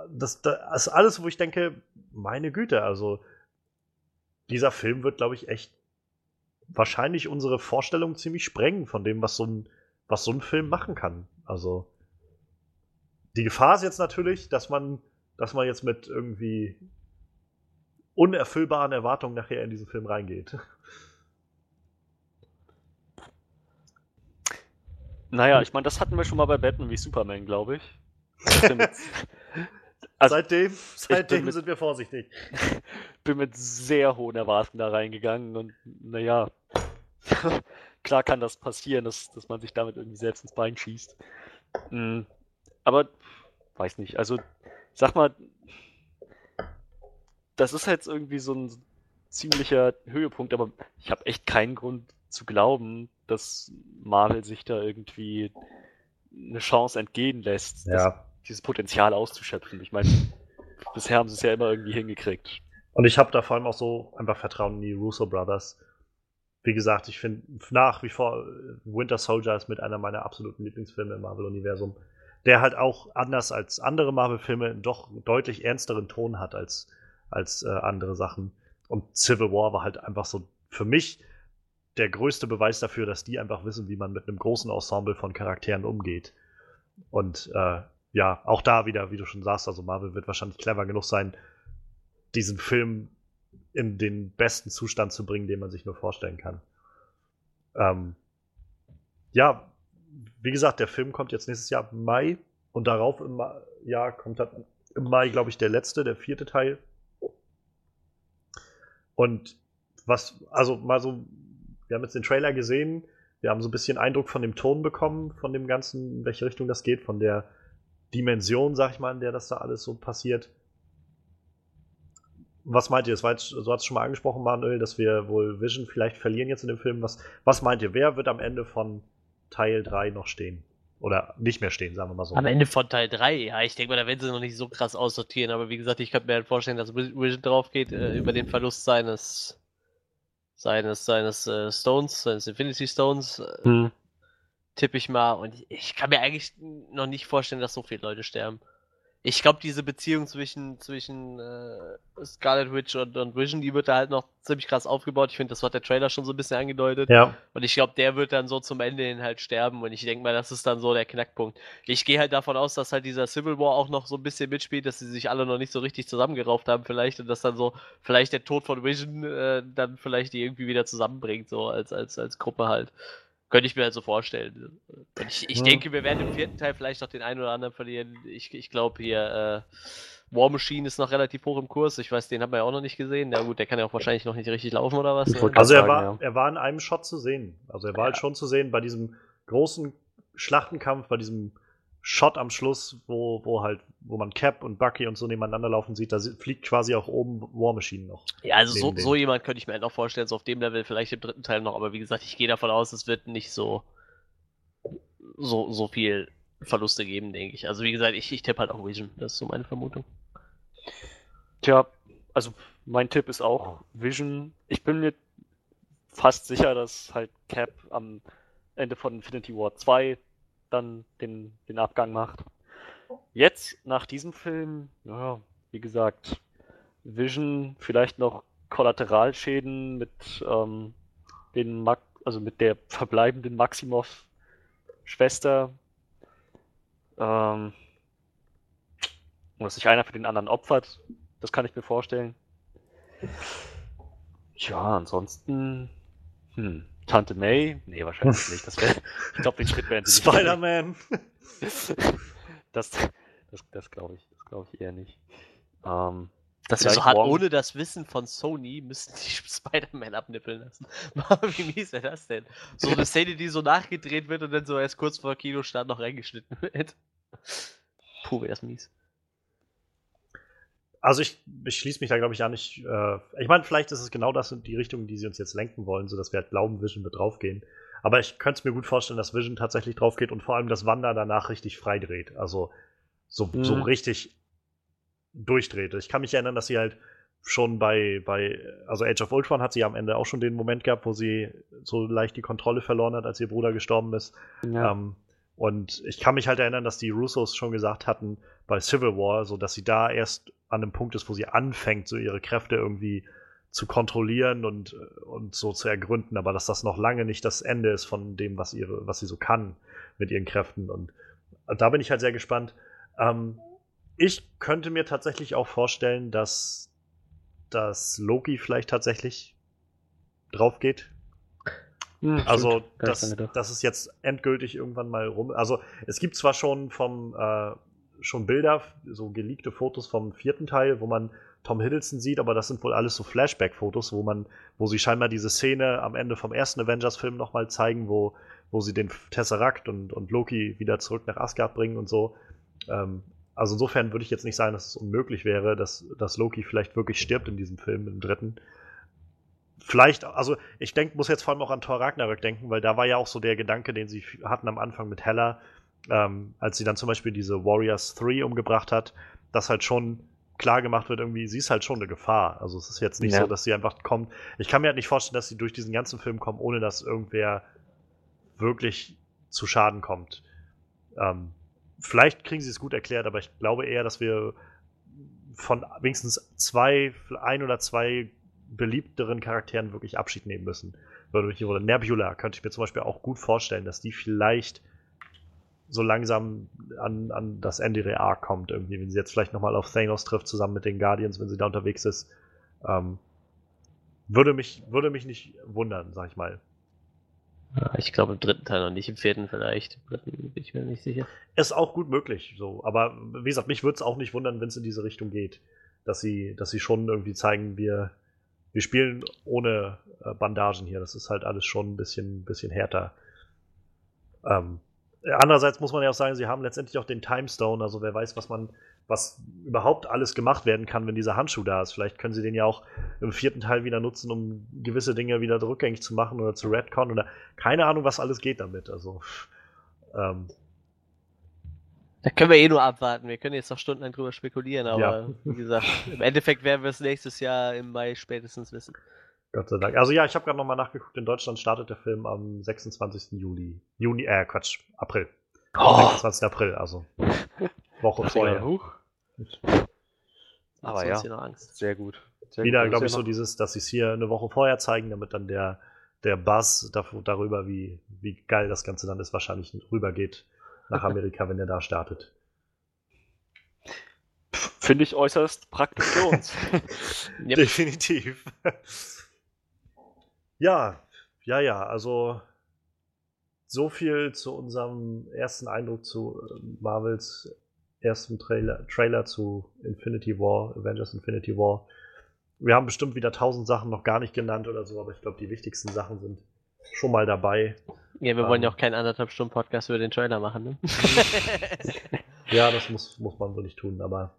Das, das ist alles, wo ich denke, meine Güte, also dieser Film wird, glaube ich, echt wahrscheinlich unsere Vorstellung ziemlich sprengen von dem, was so ein, was so ein Film machen kann. Also die Gefahr ist jetzt natürlich, dass man, dass man jetzt mit irgendwie unerfüllbaren Erwartungen nachher in diesen Film reingeht. Naja, ich meine, das hatten wir schon mal bei Batman wie Superman, glaube ich. Also, seitdem seitdem mit- sind wir vorsichtig. bin mit sehr hohen Erwartungen da reingegangen und naja, klar kann das passieren, dass, dass man sich damit irgendwie selbst ins Bein schießt. Mm, Aber weiß nicht, also sag mal, das ist jetzt irgendwie so ein ziemlicher Höhepunkt, aber ich habe echt keinen Grund zu glauben, dass Marvel sich da irgendwie eine Chance entgehen lässt, das, dieses Potenzial auszuschöpfen. Ich meine, bisher haben sie es ja immer irgendwie hingekriegt. Und ich habe da vor allem auch so einfach Vertrauen in die Russo Brothers. Wie gesagt, ich finde nach wie vor äh, Winter Soldier ist mit einer meiner absoluten Lieblingsfilme im Marvel-Universum, der halt auch anders als andere Marvel-Filme doch deutlich ernsteren Ton hat als, als äh, andere Sachen. Und Civil War war halt einfach so für mich der größte Beweis dafür, dass die einfach wissen, wie man mit einem großen Ensemble von Charakteren umgeht. Und äh, ja, auch da wieder, wie du schon sagst, also Marvel wird wahrscheinlich clever genug sein, diesen Film in den besten Zustand zu bringen, den man sich nur vorstellen kann. Ähm, ja, wie gesagt, der Film kommt jetzt nächstes Jahr im Mai Und darauf im Ma Jahr kommt dann im Mai, glaube ich, der letzte, der vierte Teil. Und was, also mal so, wir haben jetzt den Trailer gesehen, wir haben so ein bisschen Eindruck von dem Ton bekommen, von dem Ganzen, in welche Richtung das geht, von der Dimension, sag ich mal, in der das da alles so passiert. Was meint ihr? Das war jetzt, so hat es schon mal angesprochen, Manuel, dass wir wohl Vision vielleicht verlieren jetzt in dem Film. Was, was meint ihr? Wer wird am Ende von Teil 3 noch stehen? Oder nicht mehr stehen, sagen wir mal so. Am Ende von Teil 3, ja, ich denke mal, da werden sie noch nicht so krass aussortieren, aber wie gesagt, ich könnte mir halt vorstellen, dass Vision drauf geht äh, über den Verlust seines seines, seines äh, Stones, seines Infinity Stones, äh, hm. Tippe ich mal. Und ich, ich, kann mir eigentlich noch nicht vorstellen, dass so viele Leute sterben ich glaube, diese Beziehung zwischen, zwischen äh, Scarlet Witch und, und, Vision, die wird da halt noch ziemlich krass aufgebaut. Ich finde, das hat der Trailer schon so ein bisschen angedeutet. Ja. Und ich glaube, der wird dann so zum Ende hin halt sterben. Und ich denke mal, das ist dann so der Knackpunkt. Ich gehe halt davon aus, dass halt dieser Civil War auch noch so ein bisschen mitspielt, dass sie sich alle noch nicht so richtig zusammengerauft haben, vielleicht. Und dass dann so, vielleicht der Tod von Vision äh, dann vielleicht die irgendwie wieder zusammenbringt, so als, als, als Gruppe halt. Könnte ich mir halt so vorstellen. Und ich, ich ja. denke, wir werden im vierten Teil vielleicht noch den einen oder anderen verlieren. Ich, ich glaube hier, äh, War Machine ist noch relativ hoch im Kurs. Ich weiß, den haben wir ja auch noch nicht gesehen. Na gut, der kann ja auch wahrscheinlich noch nicht richtig laufen oder was. Ne? Also er war, ja. er war in einem Shot zu sehen. Also er war halt ja. halt schon zu sehen bei diesem großen Schlachtenkampf, bei diesem Shot am Schluss, wo, wo halt, wo man Cap und Bucky und so nebeneinander laufen sieht, da fliegt quasi auch oben War Machine noch. Ja, also so, so jemand könnte ich mir halt noch vorstellen, so auf dem Level vielleicht im dritten Teil noch, aber wie gesagt, ich gehe davon aus, es wird nicht so, so, so viel Verluste geben, denke ich. Also wie gesagt, ich, ich tippe halt auch Vision, das ist so meine Vermutung. Tja, also mein Tipp ist auch Vision. Ich bin mir fast sicher, dass halt Cap am Ende von Infinity War 2 dann den, den Abgang macht. Jetzt, nach diesem Film, ja, wie gesagt, Vision, vielleicht noch Kollateralschäden mit ähm, den Mag also mit der verbleibenden Maximov-Schwester. Ähm, dass sich einer für den anderen opfert, das kann ich mir vorstellen. Ja, ansonsten, hm, Tante May? Nee, wahrscheinlich nicht. Das wär, ich glaube, den Schritt werden sie nicht. Spider-Man! das das, das glaube ich, glaub ich eher nicht. Ähm, das wäre so hart, ohne das Wissen von Sony müssten die Spider-Man abnippeln lassen. Wie mies wäre das denn? So eine Szene, die so nachgedreht wird und dann so erst kurz vor Kinostart noch reingeschnitten wird. Puh, wäre das mies. Also ich, ich schließe mich da, glaube ich, auch nicht. Äh, ich meine, vielleicht ist es genau das in die Richtung, die sie uns jetzt lenken wollen, sodass wir halt glauben, Vision wird draufgehen. Aber ich könnte es mir gut vorstellen, dass Vision tatsächlich draufgeht und vor allem, dass Wanda danach richtig freidreht. Also so, mhm. so richtig durchdreht. Ich kann mich erinnern, dass sie halt schon bei, bei, also Age of Ultron hat sie am Ende auch schon den Moment gehabt, wo sie so leicht die Kontrolle verloren hat, als ihr Bruder gestorben ist. Ja. Ähm, und ich kann mich halt erinnern, dass die Russos schon gesagt hatten bei Civil War, so dass sie da erst an einem Punkt ist, wo sie anfängt, so ihre Kräfte irgendwie zu kontrollieren und, und so zu ergründen, aber dass das noch lange nicht das Ende ist von dem, was, ihre, was sie so kann mit ihren Kräften. Und da bin ich halt sehr gespannt. Ähm, ich könnte mir tatsächlich auch vorstellen, dass, dass Loki vielleicht tatsächlich drauf geht. Hm, also, dass, dass es jetzt endgültig irgendwann mal rum. Also, es gibt zwar schon vom äh, schon Bilder, so geleakte Fotos vom vierten Teil, wo man Tom Hiddleston sieht, aber das sind wohl alles so Flashback-Fotos, wo man, wo sie scheinbar diese Szene am Ende vom ersten Avengers-Film nochmal zeigen, wo, wo sie den Tesseract und, und Loki wieder zurück nach Asgard bringen und so. Ähm, also insofern würde ich jetzt nicht sagen, dass es unmöglich wäre, dass, dass Loki vielleicht wirklich stirbt in diesem Film, im dritten. Vielleicht, also ich denke, muss jetzt vor allem auch an Thor Ragnarök denken, weil da war ja auch so der Gedanke, den sie hatten am Anfang mit Hella, ähm, als sie dann zum Beispiel diese Warriors 3 umgebracht hat, dass halt schon klar gemacht wird, irgendwie, sie ist halt schon eine Gefahr. Also es ist jetzt nicht ja. so, dass sie einfach kommt. Ich kann mir halt nicht vorstellen, dass sie durch diesen ganzen Film kommen, ohne dass irgendwer wirklich zu Schaden kommt. Ähm, vielleicht kriegen sie es gut erklärt, aber ich glaube eher, dass wir von wenigstens zwei, ein oder zwei beliebteren Charakteren wirklich Abschied nehmen müssen. Nebula könnte ich mir zum Beispiel auch gut vorstellen, dass die vielleicht so langsam an, an das Ende ihrer Arc kommt, irgendwie, wenn sie jetzt vielleicht nochmal auf Thanos trifft, zusammen mit den Guardians, wenn sie da unterwegs ist. Ähm, würde, mich, würde mich nicht wundern, sag ich mal. Ich glaube im dritten Teil noch nicht, im vierten vielleicht. Im dritten bin ich mir nicht sicher. Ist auch gut möglich, so. Aber wie gesagt, mich würde es auch nicht wundern, wenn es in diese Richtung geht. Dass sie, dass sie schon irgendwie zeigen, wir, wir spielen ohne äh, Bandagen hier. Das ist halt alles schon ein bisschen, bisschen härter. Ähm, andererseits muss man ja auch sagen, sie haben letztendlich auch den Timestone, also wer weiß, was man, was überhaupt alles gemacht werden kann, wenn dieser Handschuh da ist. Vielleicht können sie den ja auch im vierten Teil wieder nutzen, um gewisse Dinge wieder rückgängig zu machen oder zu Redcon oder keine Ahnung, was alles geht damit. Also ähm, Da können wir eh nur abwarten. Wir können jetzt noch stundenlang drüber spekulieren, aber Ja. wie gesagt, im Endeffekt werden wir es nächstes Jahr im Mai spätestens wissen. Gott sei Dank. Also ja, ich habe gerade nochmal nachgeguckt. In Deutschland startet der Film am 26. Juli. Juni, äh, Quatsch, April. Oh, 26. April, also Woche vorher. huch. Aber ja. noch Angst. Sehr gut. Sehr Wieder, glaube ich, so dieses, dass sie es hier eine Woche vorher zeigen, damit dann der, der Buzz darüber, wie, wie geil das Ganze dann ist, wahrscheinlich rübergeht nach Amerika, wenn der da startet. Finde ich äußerst praktisch für uns. Yep. Definitiv. ja, ja, ja, also so viel zu unserem ersten Eindruck zu äh, Marvels ersten Trailer, Trailer zu Infinity War, Avengers Infinity War. Wir haben bestimmt wieder tausend Sachen noch gar nicht genannt oder so, aber ich glaube, die wichtigsten Sachen sind schon mal dabei. Ja, wir wollen ja Ähm. auch keinen anderthalb Stunden Podcast über den Trailer machen, ne? Ja, das muss, muss man wohl nicht tun, aber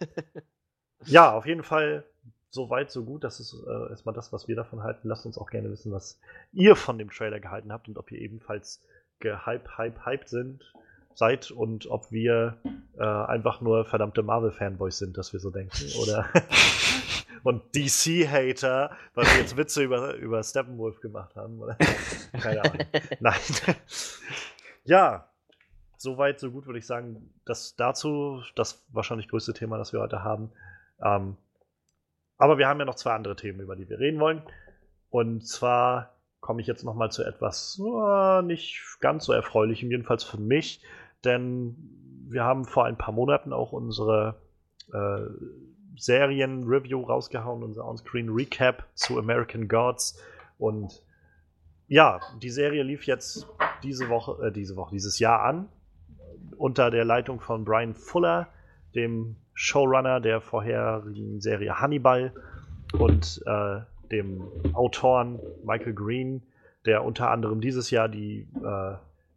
ja, auf jeden Fall so weit, so gut. Das ist äh, erstmal das, was wir davon halten. Lasst uns auch gerne wissen, was ihr von dem Trailer gehalten habt und ob ihr ebenfalls gehype, hype, hyped sind, seid und ob wir äh, einfach nur verdammte Marvel-Fanboys sind, dass wir so denken. Oder und DC-Hater, weil wir jetzt Witze über, über Steppenwolf gemacht haben. Oder? Keine Ahnung. Nein. ja, soweit, so gut würde ich sagen, das dazu das wahrscheinlich größte Thema, das wir heute haben. Ähm, aber wir haben ja noch zwei andere Themen, über die wir reden wollen. Und zwar komme ich jetzt noch mal zu etwas äh, nicht ganz so erfreulichem, jedenfalls für mich, denn wir haben vor ein paar Monaten auch unsere äh, Serien-Review rausgehauen, unser On-Screen-Recap zu American Gods. Und ja, die Serie lief jetzt diese Woche, äh, diese Woche, dieses Jahr an, unter der Leitung von Brian Fuller, dem Showrunner der vorherigen Serie Hannibal und äh, dem Autoren Michael Green, der unter anderem dieses Jahr die, äh,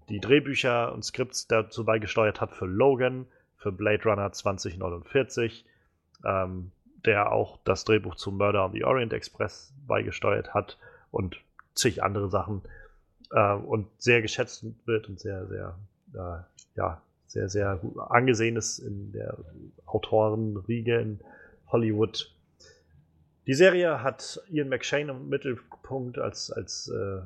die Drehbücher und Skripts dazu beigesteuert hat für Logan, für Blade Runner 2049, ähm, der auch das Drehbuch zu Murder on the Orient Express beigesteuert hat und zig andere Sachen äh, und sehr geschätzt wird und sehr, sehr, äh, ja, sehr, sehr angesehen ist in der Autorenriege in Hollywood. Die Serie hat Ian McShane im Mittelpunkt als, als äh,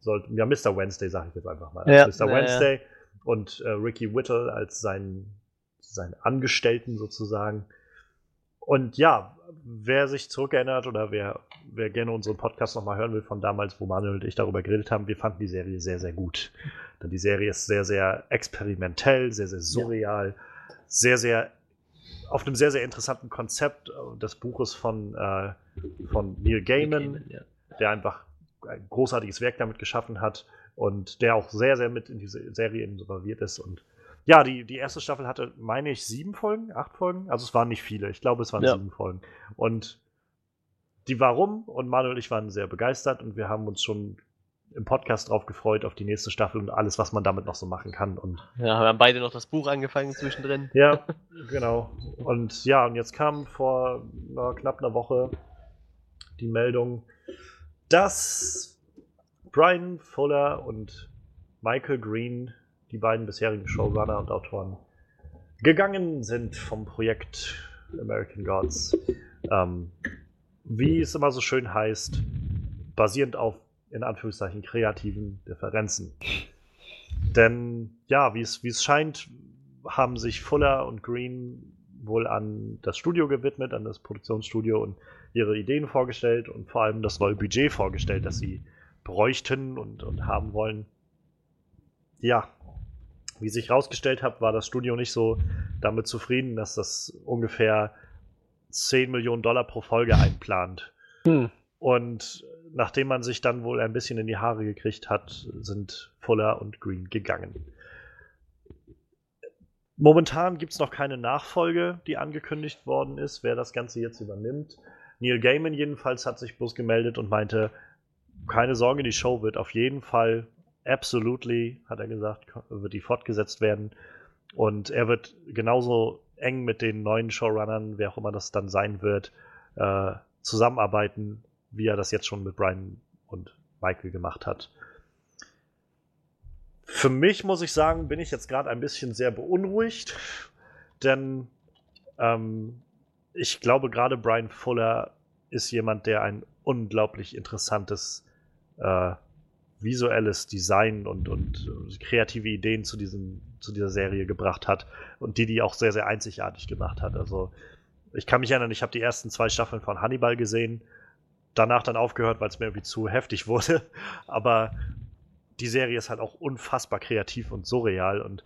soll, ja, Mr. Wednesday, sage ich jetzt einfach mal. Ja, Mr. ja, Wednesday und äh, Ricky Whittle als sein, sein Angestellten sozusagen. Und ja, wer sich zurückerinnert oder wer, wer gerne unseren Podcast nochmal hören will von damals, wo Manuel und ich darüber geredet haben, wir fanden die Serie sehr, sehr gut. Denn die Serie ist sehr, sehr experimentell, sehr, sehr surreal, sehr, sehr auf einem sehr, sehr interessanten Konzept äh, des Buches von, äh, von Neil Gaiman, ja. der einfach ein großartiges Werk damit geschaffen hat und der auch sehr, sehr mit in diese Serie involviert ist. Und ja, die, die erste Staffel hatte, meine ich, sieben Folgen, acht Folgen. Also es waren nicht viele. Ich glaube, es waren Ja. sieben Folgen. Und die Warum und Manuel und ich waren sehr begeistert und wir haben uns schon im Podcast drauf gefreut auf die nächste Staffel und alles, was man damit noch so machen kann. Und Ja, wir haben beide noch das Buch angefangen zwischendrin. ja, genau. Und ja, und jetzt kam vor na, knapp einer Woche die Meldung, dass Brian Fuller und Michael Green, die beiden bisherigen Showrunner und Autoren, gegangen sind vom Projekt American Gods. Ähm, wie es immer so schön heißt, basierend auf in Anführungszeichen kreativen Differenzen. Denn ja, wie es, wie es scheint, haben sich Fuller und Green wohl an das Studio gewidmet, an das Produktionsstudio und ihre Ideen vorgestellt und vor allem das neue Budget vorgestellt, das sie bräuchten und, und haben wollen. Ja, wie sich herausgestellt hat, war das Studio nicht so damit zufrieden, dass das ungefähr 10 Millionen Dollar pro Folge einplant. Hm. Und nachdem man sich dann wohl ein bisschen in die Haare gekriegt hat, sind Fuller und Green gegangen. Momentan gibt es noch keine Nachfolge, die angekündigt worden ist, wer das Ganze jetzt übernimmt. Neil Gaiman jedenfalls hat sich bloß gemeldet und meinte, keine Sorge, die Show wird auf jeden Fall, absolutely, hat er gesagt, wird die fortgesetzt werden. Und er wird genauso eng mit den neuen Showrunnern, wer auch immer das dann sein wird, äh, zusammenarbeiten, wie er das jetzt schon mit Brian und Michael gemacht hat. Für mich muss ich sagen, bin ich jetzt gerade ein bisschen sehr beunruhigt, denn ähm, ich glaube gerade Brian Fuller ist jemand, der ein unglaublich interessantes äh, visuelles Design und, und kreative Ideen zu, diesem, zu dieser Serie gebracht hat und die die auch sehr, sehr einzigartig gemacht hat. Also ich kann mich erinnern, ich habe die ersten zwei Staffeln von Hannibal gesehen, danach dann aufgehört, weil es mir irgendwie zu heftig wurde. Aber die Serie ist halt auch unfassbar kreativ und surreal und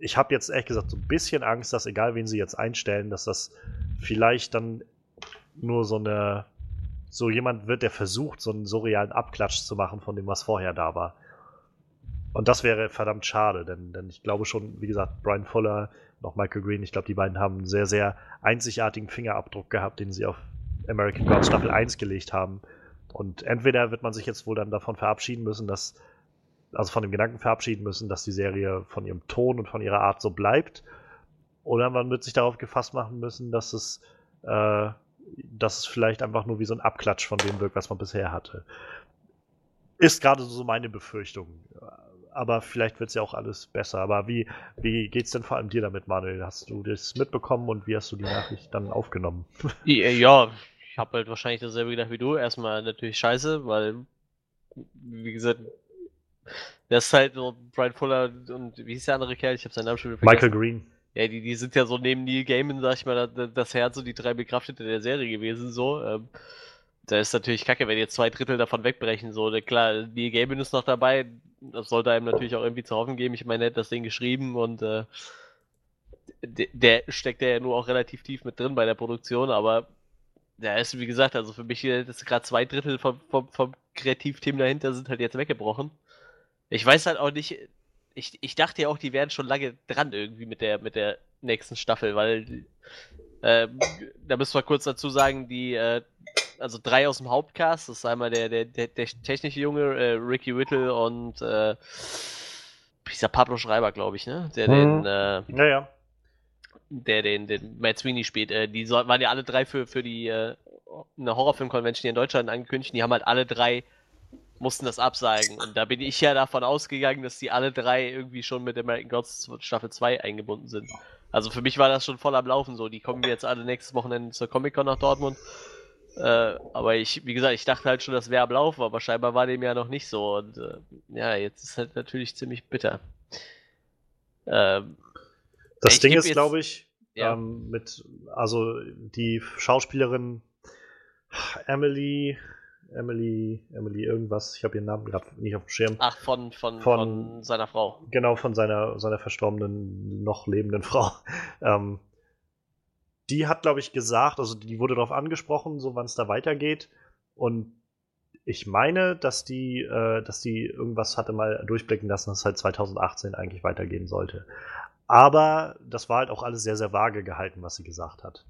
ich habe jetzt ehrlich gesagt so ein bisschen Angst, dass egal wen sie jetzt einstellen, dass das vielleicht dann nur so eine so jemand wird, der versucht, so einen surrealen Abklatsch zu machen von dem, was vorher da war. Und das wäre verdammt schade, denn, denn ich glaube schon, wie gesagt, Brian Fuller auch Michael Green, ich glaube, die beiden haben einen sehr, sehr einzigartigen Fingerabdruck gehabt, den sie auf American Gods Staffel 1 gelegt haben. Und entweder wird man sich jetzt wohl dann davon verabschieden müssen, dass also von dem Gedanken verabschieden müssen, dass die Serie von ihrem Ton und von ihrer Art so bleibt. Oder man wird sich darauf gefasst machen müssen, dass es, äh, dass es vielleicht einfach nur wie so ein Abklatsch von dem wirkt, was man bisher hatte. Ist gerade so meine Befürchtung. Aber vielleicht wird es ja auch alles besser. Aber wie, wie es denn vor allem dir damit, Manuel? Hast du das mitbekommen und wie hast du die Nachricht dann aufgenommen? Ja, ich habe halt wahrscheinlich dasselbe gedacht wie du. Erstmal natürlich scheiße, weil, wie gesagt, das ist halt so Brian Fuller und wie hieß der andere Kerl? Ich habe seinen Namen schon wieder vergessen. Michael Green. Ja, die, die sind ja so neben Neil Gaiman, sag ich mal, das Herz und die drei Bekraftete der Serie gewesen, so. Ähm, da ist natürlich kacke, wenn jetzt zwei Drittel davon wegbrechen, so. Klar, Neil Gaiman ist noch dabei, das sollte einem natürlich auch irgendwie zu hoffen geben. Ich meine, er hat das Ding geschrieben und äh, der steckt ja nur auch relativ tief mit drin bei der Produktion, aber der ist, wie gesagt, also für mich ist gerade zwei Drittel vom, vom, vom Kreativteam dahinter sind halt jetzt weggebrochen. Ich weiß halt auch nicht, ich, ich dachte ja auch, die wären schon lange dran irgendwie mit der, mit der nächsten Staffel, weil äh, da müssen wir kurz dazu sagen, die, äh, also drei aus dem Hauptcast, das ist einmal der, der, der, der technische Junge, äh, Ricky Whittle und äh, dieser Pablo Schreiber, glaube ich, ne? Der mhm. den, äh, ja, ja. der den, den Matt Sweeney spielt. Äh, die so, waren ja alle drei für, für die äh, eine Horrorfilm-Convention hier in Deutschland angekündigt. Die haben halt alle drei mussten das absagen. Und da bin ich ja davon ausgegangen, dass die alle drei irgendwie schon mit American Gods Staffel 2 eingebunden sind. Also für mich war das schon voll am Laufen so. Die kommen jetzt alle nächstes Wochenende zur Comic-Con nach Dortmund. Äh, aber ich, wie gesagt, ich dachte halt schon, das wäre am Laufen, aber scheinbar war dem ja noch nicht so. Und äh, ja, jetzt ist halt natürlich ziemlich bitter. Ähm, das Ding ist, glaube ich, ja. ähm, mit, also die Schauspielerin Emily, Emily, Emily irgendwas, ich habe ihren Namen gerade nicht auf dem Schirm. Ach, von, von, von, von, seiner Frau. Genau, von seiner, seiner verstorbenen, noch lebenden Frau. Ähm, die hat, glaube ich, gesagt, also die wurde darauf angesprochen, so wann es da weitergeht. Und ich meine, dass die, äh, dass die irgendwas hatte mal durchblicken lassen, dass es halt 2018 eigentlich weitergehen sollte. Aber das war halt auch alles sehr, sehr vage gehalten, was sie gesagt hat.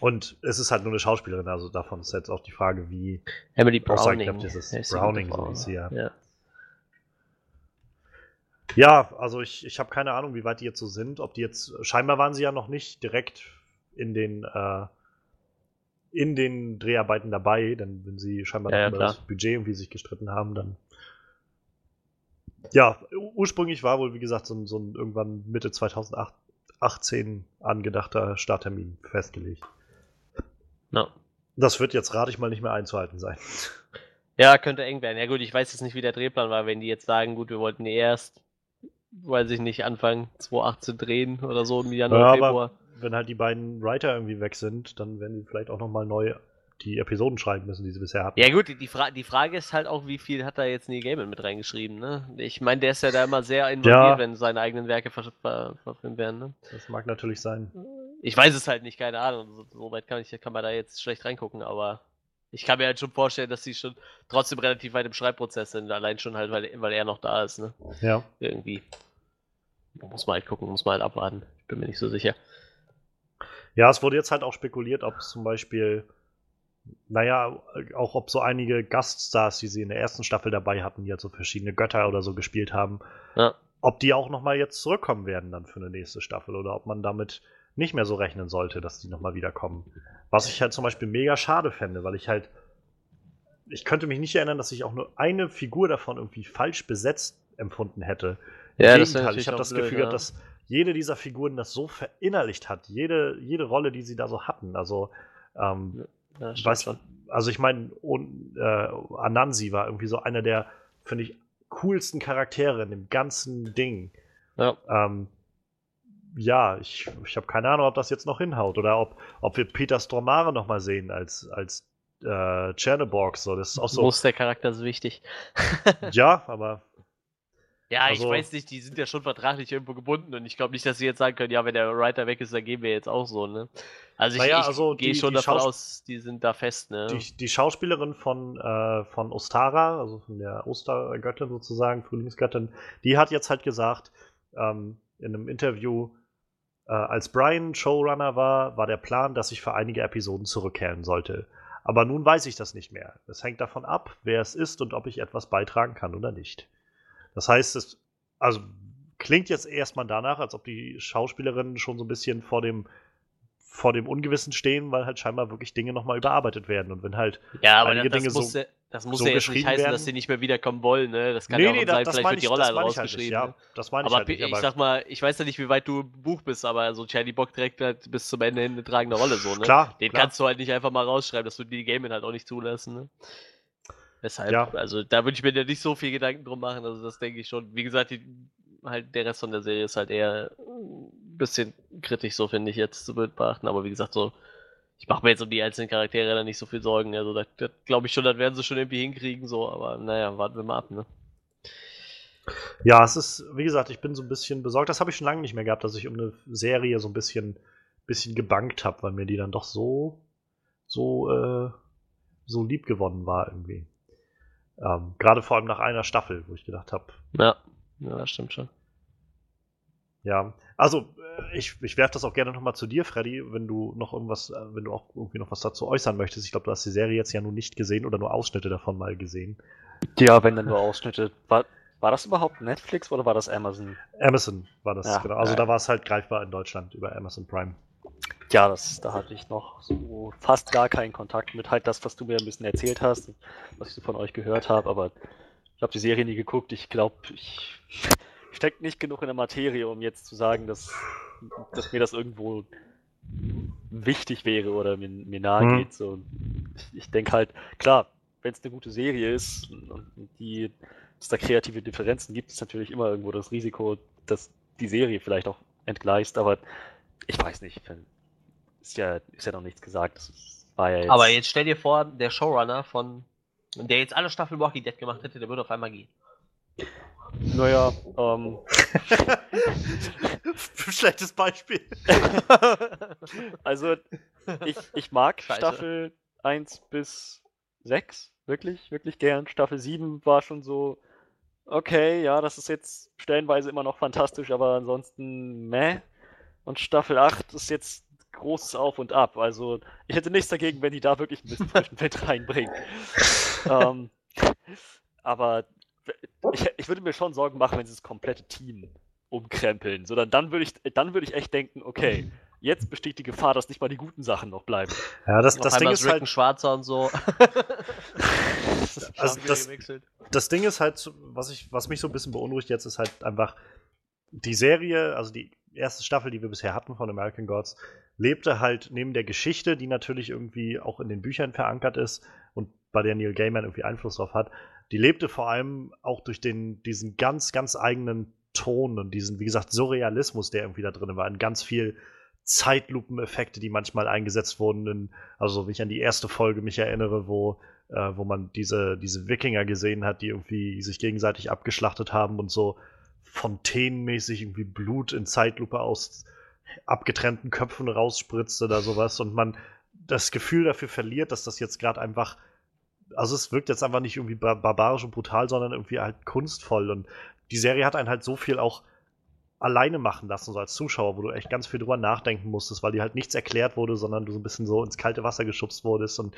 Und es ist halt nur eine Schauspielerin, also davon ist jetzt auch die Frage, wie Emily Browning. Dieses Browning, so ist sie ja. ja. Ja, also ich, ich habe keine Ahnung, wie weit die jetzt so sind. Ob die jetzt, scheinbar waren sie ja noch nicht direkt in den, äh, in den Dreharbeiten dabei, denn wenn sie scheinbar ja, über das Budget irgendwie sich gestritten haben, dann. Ja, ursprünglich war wohl, wie gesagt, so ein, so ein irgendwann Mitte 2018 angedachter Starttermin festgelegt. No. Das wird jetzt, rate ich mal, nicht mehr einzuhalten sein. Ja, könnte eng werden. Ja gut, ich weiß jetzt nicht, wie der Drehplan war, wenn die jetzt sagen, gut, wir wollten die erst, weiß ich nicht, Anfang 2018 drehen oder so im Januar, ja, Februar. Aber wenn halt die beiden Writer irgendwie weg sind, dann werden die vielleicht auch nochmal neu die Episoden schreiben müssen, die sie bisher hatten. Ja gut, die, Fra die Frage ist halt auch, wie viel hat da jetzt Neil Gaiman mit reingeschrieben, ne? Ich meine, der ist ja da immer sehr involviert, ja. wenn seine eigenen Werke ver ver verfilmt werden, ne? Das mag natürlich sein. Ich weiß es halt nicht, keine Ahnung. So, so weit kann, ich, kann man da jetzt schlecht reingucken, aber Ich kann mir halt schon vorstellen, dass sie schon trotzdem relativ weit im Schreibprozess sind, allein schon halt, weil, weil er noch da ist, ne? Ja. Irgendwie. Muss man halt gucken, muss man halt abwarten. Ich bin mir nicht so sicher. Ja, es wurde jetzt halt auch spekuliert, ob zum Beispiel, naja, auch ob so einige Gaststars, die sie in der ersten Staffel dabei hatten, die halt so verschiedene Götter oder so gespielt haben, Ja. ob die auch nochmal jetzt zurückkommen werden dann für eine nächste Staffel oder ob man damit nicht mehr so rechnen sollte, dass die nochmal wiederkommen. Was ich halt zum Beispiel mega schade fände, weil ich halt, ich könnte mich nicht erinnern, dass ich auch nur eine Figur davon irgendwie falsch besetzt empfunden hätte. Im Ja, Gegenteil, ich habe das blöd, Gefühl, ja. dass jede dieser Figuren das so verinnerlicht hat, jede, jede Rolle, die sie da so hatten. Also, ähm, Ja, stimmt weiß, schon. also ich meine, äh, Anansi war irgendwie so einer der, finde ich, coolsten Charaktere in dem ganzen Ding. Ja. Ähm, ja, ich, ich habe keine Ahnung, ob das jetzt noch hinhaut oder ob, ob wir Peter Stormare noch mal sehen als, als äh, Cherneborg. So, das ist auch so. Muss der Charakter so wichtig. Ja, aber Ja, ich Also- weiß nicht, die sind ja schon vertraglich irgendwo gebunden und ich glaube nicht, dass sie jetzt sagen können, ja, wenn der Writer weg ist, dann gehen wir jetzt auch so, ne? Also ich, ich also gehe die- schon die davon Schaus- aus, die sind da fest, ne? die, die Schauspielerin von, äh, von Ostara, also von der Ostergöttin sozusagen, Frühlingsgöttin, die hat jetzt halt gesagt, ähm, in einem Interview, äh, als Brian Showrunner war, war der Plan, dass ich für einige Episoden zurückkehren sollte. Aber nun weiß ich das nicht mehr. Es hängt davon ab, wer es ist und ob ich etwas beitragen kann oder nicht. Das heißt, es also klingt jetzt erstmal danach, als ob die Schauspielerinnen schon so ein bisschen vor dem vor dem Ungewissen stehen, weil halt scheinbar wirklich Dinge nochmal überarbeitet werden. Und wenn halt ja, aber einige das, Dinge so- ja, das muss so ja jetzt nicht heißen, werden. dass sie nicht mehr wiederkommen wollen, ne? Das kann ja auch sein, vielleicht meine wird die Rolle halt das rausgeschrieben. ich halt nicht. Ja, das meine ich aber halt nicht. ich Aber sag mal, ich weiß ja nicht, wie weit du im Buch bist, aber so Charlie Bock trägt halt bis zum Ende hin eine tragende Rolle, so, ne? klar, Den klar. kannst du halt nicht einfach mal rausschreiben, das würde die Gaming halt auch nicht zulassen, ne? Deshalb, Ja. also da würde ich mir ja nicht so viel Gedanken drum machen, also das denke ich schon. Wie gesagt, die, halt der Rest von der Serie ist halt eher ein bisschen kritisch, so finde ich jetzt zu betrachten, aber wie gesagt, so, ich mache mir jetzt um die einzelnen Charaktere da nicht so viel Sorgen, also da, da glaube ich schon, das werden sie schon irgendwie hinkriegen, so, aber naja, warten wir mal ab, ne? Ja, es ist, wie gesagt, ich bin so ein bisschen besorgt. Das habe ich schon lange nicht mehr gehabt, dass ich um eine Serie so ein bisschen, bisschen gebankt habe, weil mir die dann doch so, so, äh, so lieb gewonnen war irgendwie. Ähm, Gerade vor allem nach einer Staffel, wo ich gedacht habe, Ja, ja, das stimmt schon. Ja. Also, äh, ich, ich werfe das auch gerne nochmal zu dir, Freddy, wenn du noch irgendwas, äh, wenn du auch irgendwie noch was dazu äußern möchtest. Ich glaube, du hast die Serie jetzt ja nun nicht gesehen oder nur Ausschnitte davon mal gesehen. Ja, wenn dann nur Ausschnitte. War, war das überhaupt Netflix oder war das Amazon? Amazon war das, Ja, genau. Also ja. da war es halt greifbar in Deutschland über Amazon Prime. Ja, das, da hatte ich noch so fast gar keinen Kontakt mit. Halt das, was du mir ein bisschen erzählt hast, was ich so von euch gehört habe, aber ich habe die Serie nie geguckt. Ich glaube, ich stecke nicht genug in der Materie, um jetzt zu sagen, dass, dass mir das irgendwo wichtig wäre oder mir, mir nahe Mhm. geht. So. Ich, ich denke halt, klar, wenn es eine gute Serie ist und die, es da kreative Differenzen gibt, ist natürlich immer irgendwo das Risiko, dass die Serie vielleicht auch entgleist, aber ich weiß nicht. Ist ja, ist ja noch nichts gesagt. Das ist- war ja jetzt, Aber jetzt stell dir vor, der Showrunner von, der jetzt alle Staffeln Walking Dead gemacht hätte, der würde auf einmal gehen. Naja, ähm, Schlechtes Beispiel. also ich, ich mag Scheiße. Staffel 1 bis 6 wirklich, wirklich gern. Staffel 7 war schon so, okay, ja, das ist jetzt stellenweise immer noch fantastisch, aber ansonsten meh. Und Staffel 8 ist jetzt großes Auf und Ab. Also ich hätte nichts dagegen, wenn die da wirklich ein bisschen frischen Wind reinbringen. ähm, aber ich, ich würde mir schon Sorgen machen, wenn sie das komplette Team umkrempeln. So, dann, dann würde ich, dann würde ich echt denken, okay, jetzt besteht die Gefahr, dass nicht mal die guten Sachen noch bleiben. Ja, das, das Ding ist Rick ein halt, Schwarzer und so. Also Haben wir das- gewechselt. das Ding ist halt, was ich, was mich so ein bisschen beunruhigt jetzt, ist halt einfach die Serie, also die erste Staffel, die wir bisher hatten von American Gods, lebte halt neben der Geschichte, die natürlich irgendwie auch in den Büchern verankert ist und bei der Neil Gaiman irgendwie Einfluss drauf hat, die lebte vor allem auch durch den, diesen ganz, ganz eigenen Ton und diesen, wie gesagt, Surrealismus, der irgendwie da drin war, in ganz viel Zeitlupeneffekte, die manchmal eingesetzt wurden, in, also wie ich an die erste Folge mich erinnere, wo, äh, wo man diese, diese Wikinger gesehen hat, die irgendwie sich gegenseitig abgeschlachtet haben und so fontänenmäßig irgendwie Blut in Zeitlupe aus abgetrennten Köpfen rausspritzt oder sowas und man das Gefühl dafür verliert, dass das jetzt gerade einfach. Also es wirkt jetzt einfach nicht irgendwie barbarisch und brutal, sondern irgendwie halt kunstvoll. Und die Serie hat einen halt so viel auch alleine machen lassen, so als Zuschauer, wo du echt ganz viel drüber nachdenken musstest, weil dir halt nichts erklärt wurde, sondern du so ein bisschen so ins kalte Wasser geschubst wurdest. Und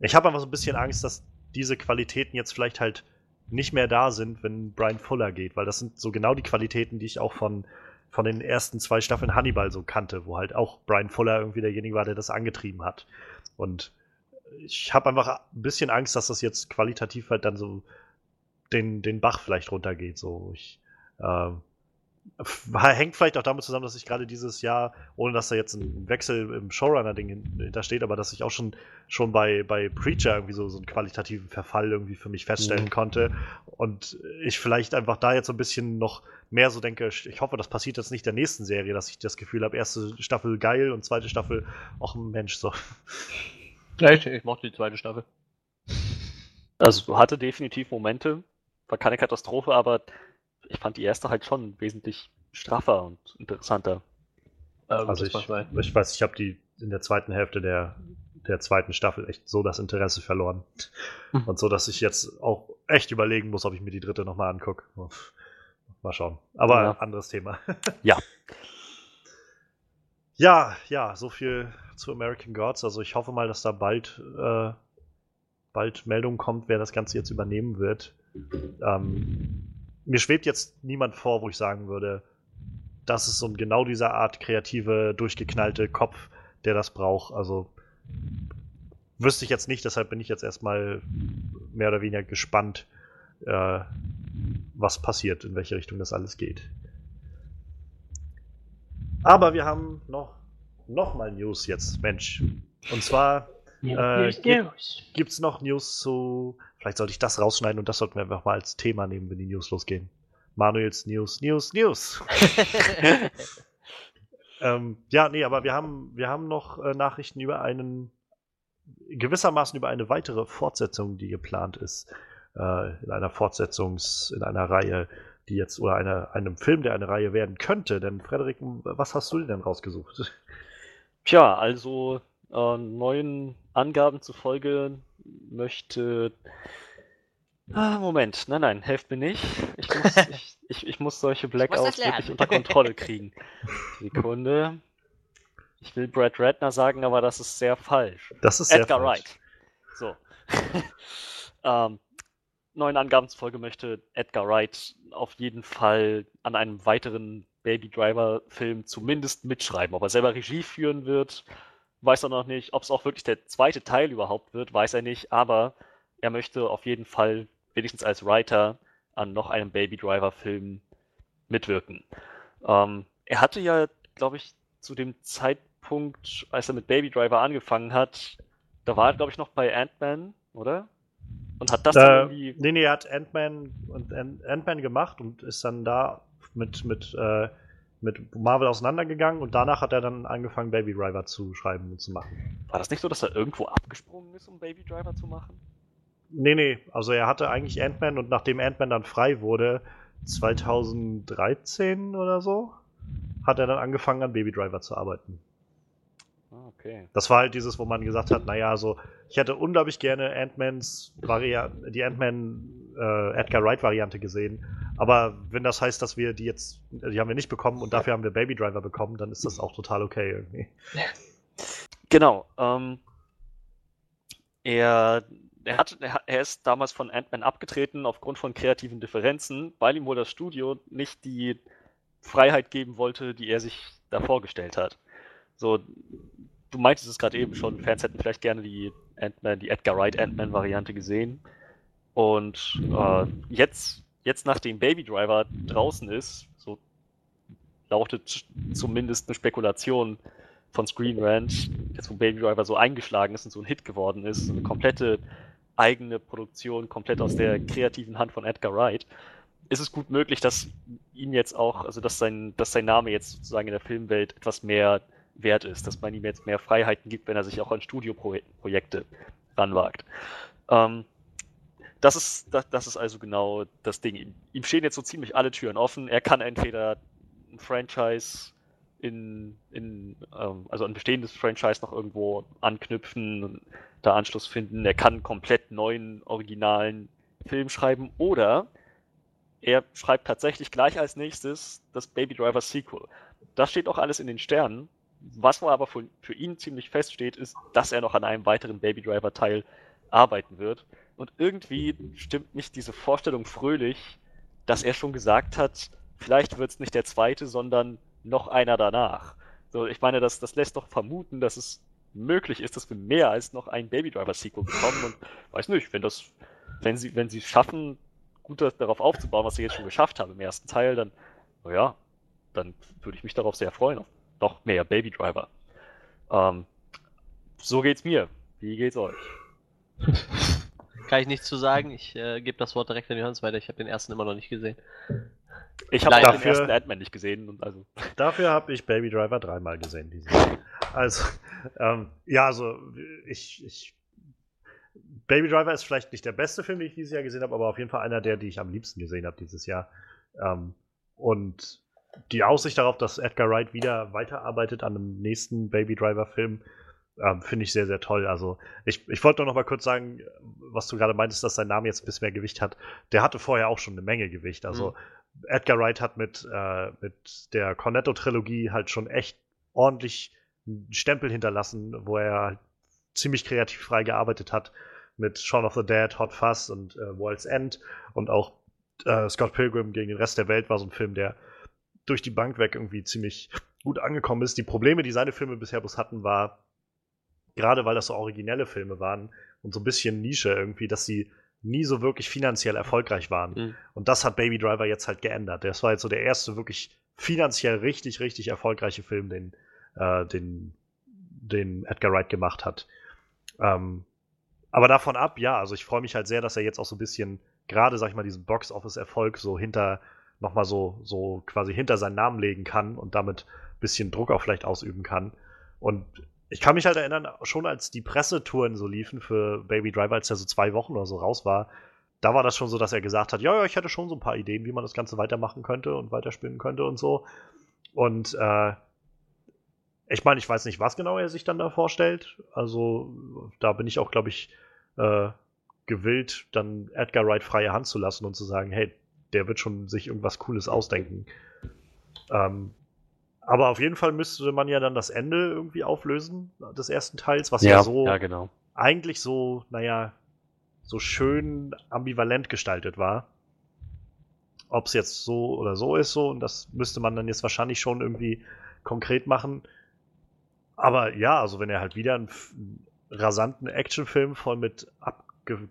ich habe einfach so ein bisschen Angst, dass diese Qualitäten jetzt vielleicht halt nicht mehr da sind, wenn Brian Fuller geht, weil das sind so genau die Qualitäten, die ich auch von, von den ersten zwei Staffeln Hannibal so kannte, wo halt auch Brian Fuller irgendwie derjenige war, der das angetrieben hat. Und ich habe einfach ein bisschen Angst, dass das jetzt qualitativ halt dann so den, den Bach vielleicht runtergeht. So, ich, äh, hängt vielleicht auch damit zusammen, dass ich gerade dieses Jahr, ohne dass da jetzt ein Wechsel im Showrunner-Ding hintersteht, aber dass ich auch schon, schon bei, bei Preacher irgendwie so, so einen qualitativen Verfall irgendwie für mich feststellen mhm. konnte. Und ich vielleicht einfach da jetzt so ein bisschen noch mehr so denke, ich hoffe, das passiert jetzt nicht der nächsten Serie, dass ich das Gefühl habe, erste Staffel geil und zweite Staffel ein Mensch so. Echt? Ich mochte die zweite Staffel. Also hatte definitiv Momente, war keine Katastrophe, aber ich fand die erste halt schon wesentlich straffer und interessanter. Ähm, also ich, ich weiß, ich habe die in der zweiten Hälfte der, der zweiten Staffel echt so das Interesse verloren. Mhm. Und so, dass ich jetzt auch echt überlegen muss, ob ich mir die dritte nochmal angucke. Mal schauen. Aber ja. anderes Thema. ja. Ja, ja, so viel zu American Gods. Also ich hoffe mal, dass da bald, äh, bald Meldung kommt, wer das Ganze jetzt übernehmen wird. Ähm, mir schwebt jetzt niemand vor, wo ich sagen würde, das ist so genau dieser Art kreative, durchgeknallte Kopf, der das braucht. Also wüsste ich jetzt nicht, deshalb bin ich jetzt erstmal mehr oder weniger gespannt, äh, was passiert, in welche Richtung das alles geht. Aber wir haben noch, noch mal News jetzt, Mensch. Und zwar äh, gibt es noch News zu Vielleicht sollte ich das rausschneiden und das sollten wir einfach mal als Thema nehmen, wenn die News losgehen. Manuels News, News, News. ähm, ja, nee, aber wir haben, wir haben noch äh, Nachrichten über einen, gewissermaßen über eine weitere Fortsetzung, die geplant ist. Äh, in einer Fortsetzungs-, in einer Reihe, die jetzt, oder eine, einem Film, der eine Reihe werden könnte. Denn, Frederik, was hast du denn rausgesucht? Tja, also äh, neuen Angaben zufolge möchte. Ah, Moment, nein, nein, helft mir nicht. Ich muss, ich, ich, ich muss solche Blackouts muss wirklich unter Kontrolle kriegen. Sekunde. Ich will Brad Ratner sagen, aber das ist sehr falsch. Das ist sehr Edgar falsch. Wright. So. ähm, neuen Angaben zufolge möchte Edgar Wright auf jeden Fall an einem weiteren Baby Driver Film zumindest mitschreiben. Ob er selber Regie führen wird, weiß er noch nicht. Ob es auch wirklich der zweite Teil überhaupt wird, weiß er nicht. Aber er möchte auf jeden Fall, wenigstens als Writer, an noch einem Baby Driver-Film mitwirken. Ähm, er hatte ja, glaube ich, zu dem Zeitpunkt, als er mit Baby Driver angefangen hat, da war er, glaube ich, noch bei Ant-Man, oder? Und hat das äh, dann irgendwie. Nee, nee, er hat Ant-Man und Ant-Man gemacht und ist dann da mit, mit äh, mit Marvel auseinandergegangen und danach hat er dann angefangen, Baby Driver zu schreiben und zu machen. War das nicht so, dass er irgendwo abgesprungen ist, um Baby Driver zu machen? Nee, nee. Also er hatte eigentlich Ant-Man und nachdem Ant-Man dann frei wurde, 2013 oder so, hat er dann angefangen, an Baby Driver zu arbeiten. Ah, okay. Das war halt dieses, wo man gesagt hat, naja, so, ich hätte unglaublich gerne Ant-Mans Variante, die Ant-Man äh, Edgar Wright Variante gesehen. Aber wenn das heißt, dass wir die jetzt, die haben wir nicht bekommen und dafür haben wir Baby Driver bekommen, dann ist das auch total okay irgendwie. Genau. Ähm, er, er, hat, er ist damals von Ant-Man abgetreten aufgrund von kreativen Differenzen, weil ihm wohl das Studio nicht die Freiheit geben wollte, die er sich da vorgestellt hat. So, du meintest es gerade eben schon, Fans hätten vielleicht gerne die Ant-Man, die Edgar Wright Ant-Man-Variante gesehen. Und äh, jetzt, jetzt nachdem Baby Driver draußen ist, so lautet zumindest eine Spekulation von Screen Ranch, jetzt wo Baby Driver so eingeschlagen ist und so ein Hit geworden ist, so eine komplette eigene Produktion, komplett aus der kreativen Hand von Edgar Wright, ist es gut möglich, dass ihn jetzt auch, also dass sein, dass sein Name jetzt sozusagen in der Filmwelt etwas mehr wert ist, dass man ihm jetzt mehr Freiheiten gibt, wenn er sich auch an Studioprojekte ranwagt. Ähm, das ist, das, das ist also genau das Ding. Ihm stehen jetzt so ziemlich alle Türen offen. Er kann entweder ein Franchise in, in ähm, also ein bestehendes Franchise noch irgendwo anknüpfen und da Anschluss finden. Er kann komplett neuen, originalen Film schreiben oder er schreibt tatsächlich gleich als nächstes das Baby Driver Sequel. Das steht auch alles in den Sternen. Was aber für, für ihn ziemlich feststeht, ist, dass er noch an einem weiteren Baby Driver Teil arbeiten wird. Und irgendwie stimmt mich diese Vorstellung fröhlich, dass er schon gesagt hat, vielleicht wird es nicht der zweite, sondern noch einer danach. So, ich meine, das, das lässt doch vermuten, dass es möglich ist, dass wir mehr als noch ein Baby Driver Sequel bekommen. Und weiß nicht, wenn das, wenn sie, wenn sie es schaffen, gut darauf aufzubauen, was sie jetzt schon geschafft haben im ersten Teil, dann, naja, dann würde ich mich darauf sehr freuen. Auf noch mehr Baby Driver. Ähm, so geht's mir. Wie geht's euch? Kann ich nichts zu sagen. Ich äh, gebe das Wort direkt an Johannes weiter. Ich habe den ersten immer noch nicht gesehen. Ich habe Dafür- den ersten Ant-Man nicht gesehen. Und also, Dafür habe ich Baby Driver dreimal gesehen dieses Jahr. Also, ähm, ja, also ich, ich. Baby Driver ist vielleicht nicht der beste Film, den ich dieses Jahr gesehen habe, aber auf jeden Fall einer der, die ich am liebsten gesehen habe dieses Jahr. Ähm, und die Aussicht darauf, dass Edgar Wright wieder weiterarbeitet an einem nächsten Baby Driver-Film, ähm, finde ich sehr, sehr toll. Also, ich, ich wollte nur noch mal kurz sagen, was du gerade meintest, dass sein Name jetzt ein bisschen mehr Gewicht hat. Der hatte vorher auch schon eine Menge Gewicht. Also, Edgar Wright hat mit, äh, mit der Cornetto-Trilogie halt schon echt ordentlich einen Stempel hinterlassen, wo er halt ziemlich kreativ frei gearbeitet hat. Mit Shaun of the Dead, Hot Fuzz und äh, World's End. Und auch äh, Scott Pilgrim gegen den Rest der Welt war so ein Film, der durch die Bank weg irgendwie ziemlich gut angekommen ist. Die Probleme, die seine Filme bisher bloß hatten, war, gerade weil das so originelle Filme waren und so ein bisschen Nische irgendwie, dass sie nie so wirklich finanziell erfolgreich waren. Mhm. Und das hat Baby Driver jetzt halt geändert. Das war jetzt so der erste wirklich finanziell richtig, richtig erfolgreiche Film, den, äh, den, den Edgar Wright gemacht hat. Ähm, aber davon ab, ja, also ich freue mich halt sehr, dass er jetzt auch so ein bisschen, gerade, sag ich mal, diesen Box-Office-Erfolg so hinter, nochmal so, so quasi hinter seinen Namen legen kann und damit ein bisschen Druck auch vielleicht ausüben kann. Und ich kann mich halt erinnern, schon als die Pressetouren so liefen für Baby Driver, als er so zwei Wochen oder so raus war, da war das schon so, dass er gesagt hat, ja, ja, ich hätte schon so ein paar Ideen, wie man das Ganze weitermachen könnte und weiterspinnen könnte und so. Und äh, ich meine, ich weiß nicht, was genau er sich dann da vorstellt. Also da bin ich auch, glaube ich, äh, gewillt, dann Edgar Wright freie Hand zu lassen und zu sagen, hey, der wird schon sich irgendwas Cooles ausdenken. Ähm, aber auf jeden Fall müsste man ja dann das Ende irgendwie auflösen des ersten Teils, was ja, so ja, genau. eigentlich so, naja, so schön ambivalent gestaltet war. Ob es jetzt so oder so ist, so, und das müsste man dann jetzt wahrscheinlich schon irgendwie konkret machen. Aber ja, also wenn er halt wieder einen, einen rasanten Actionfilm voll mit abge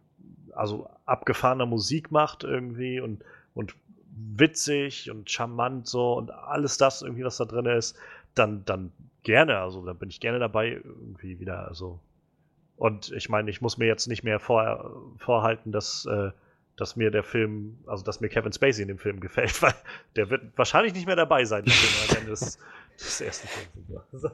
also abgefahrener Musik macht irgendwie und, und witzig und charmant so und alles das irgendwie, was da drin ist, dann, dann gerne, also dann bin ich gerne dabei irgendwie wieder, also und ich meine, ich muss mir jetzt nicht mehr vor, vorhalten, dass, äh, dass mir der Film, also dass mir Kevin Spacey in dem Film gefällt, weil der wird wahrscheinlich nicht mehr dabei sein, am Ende des, des ersten Films. Also,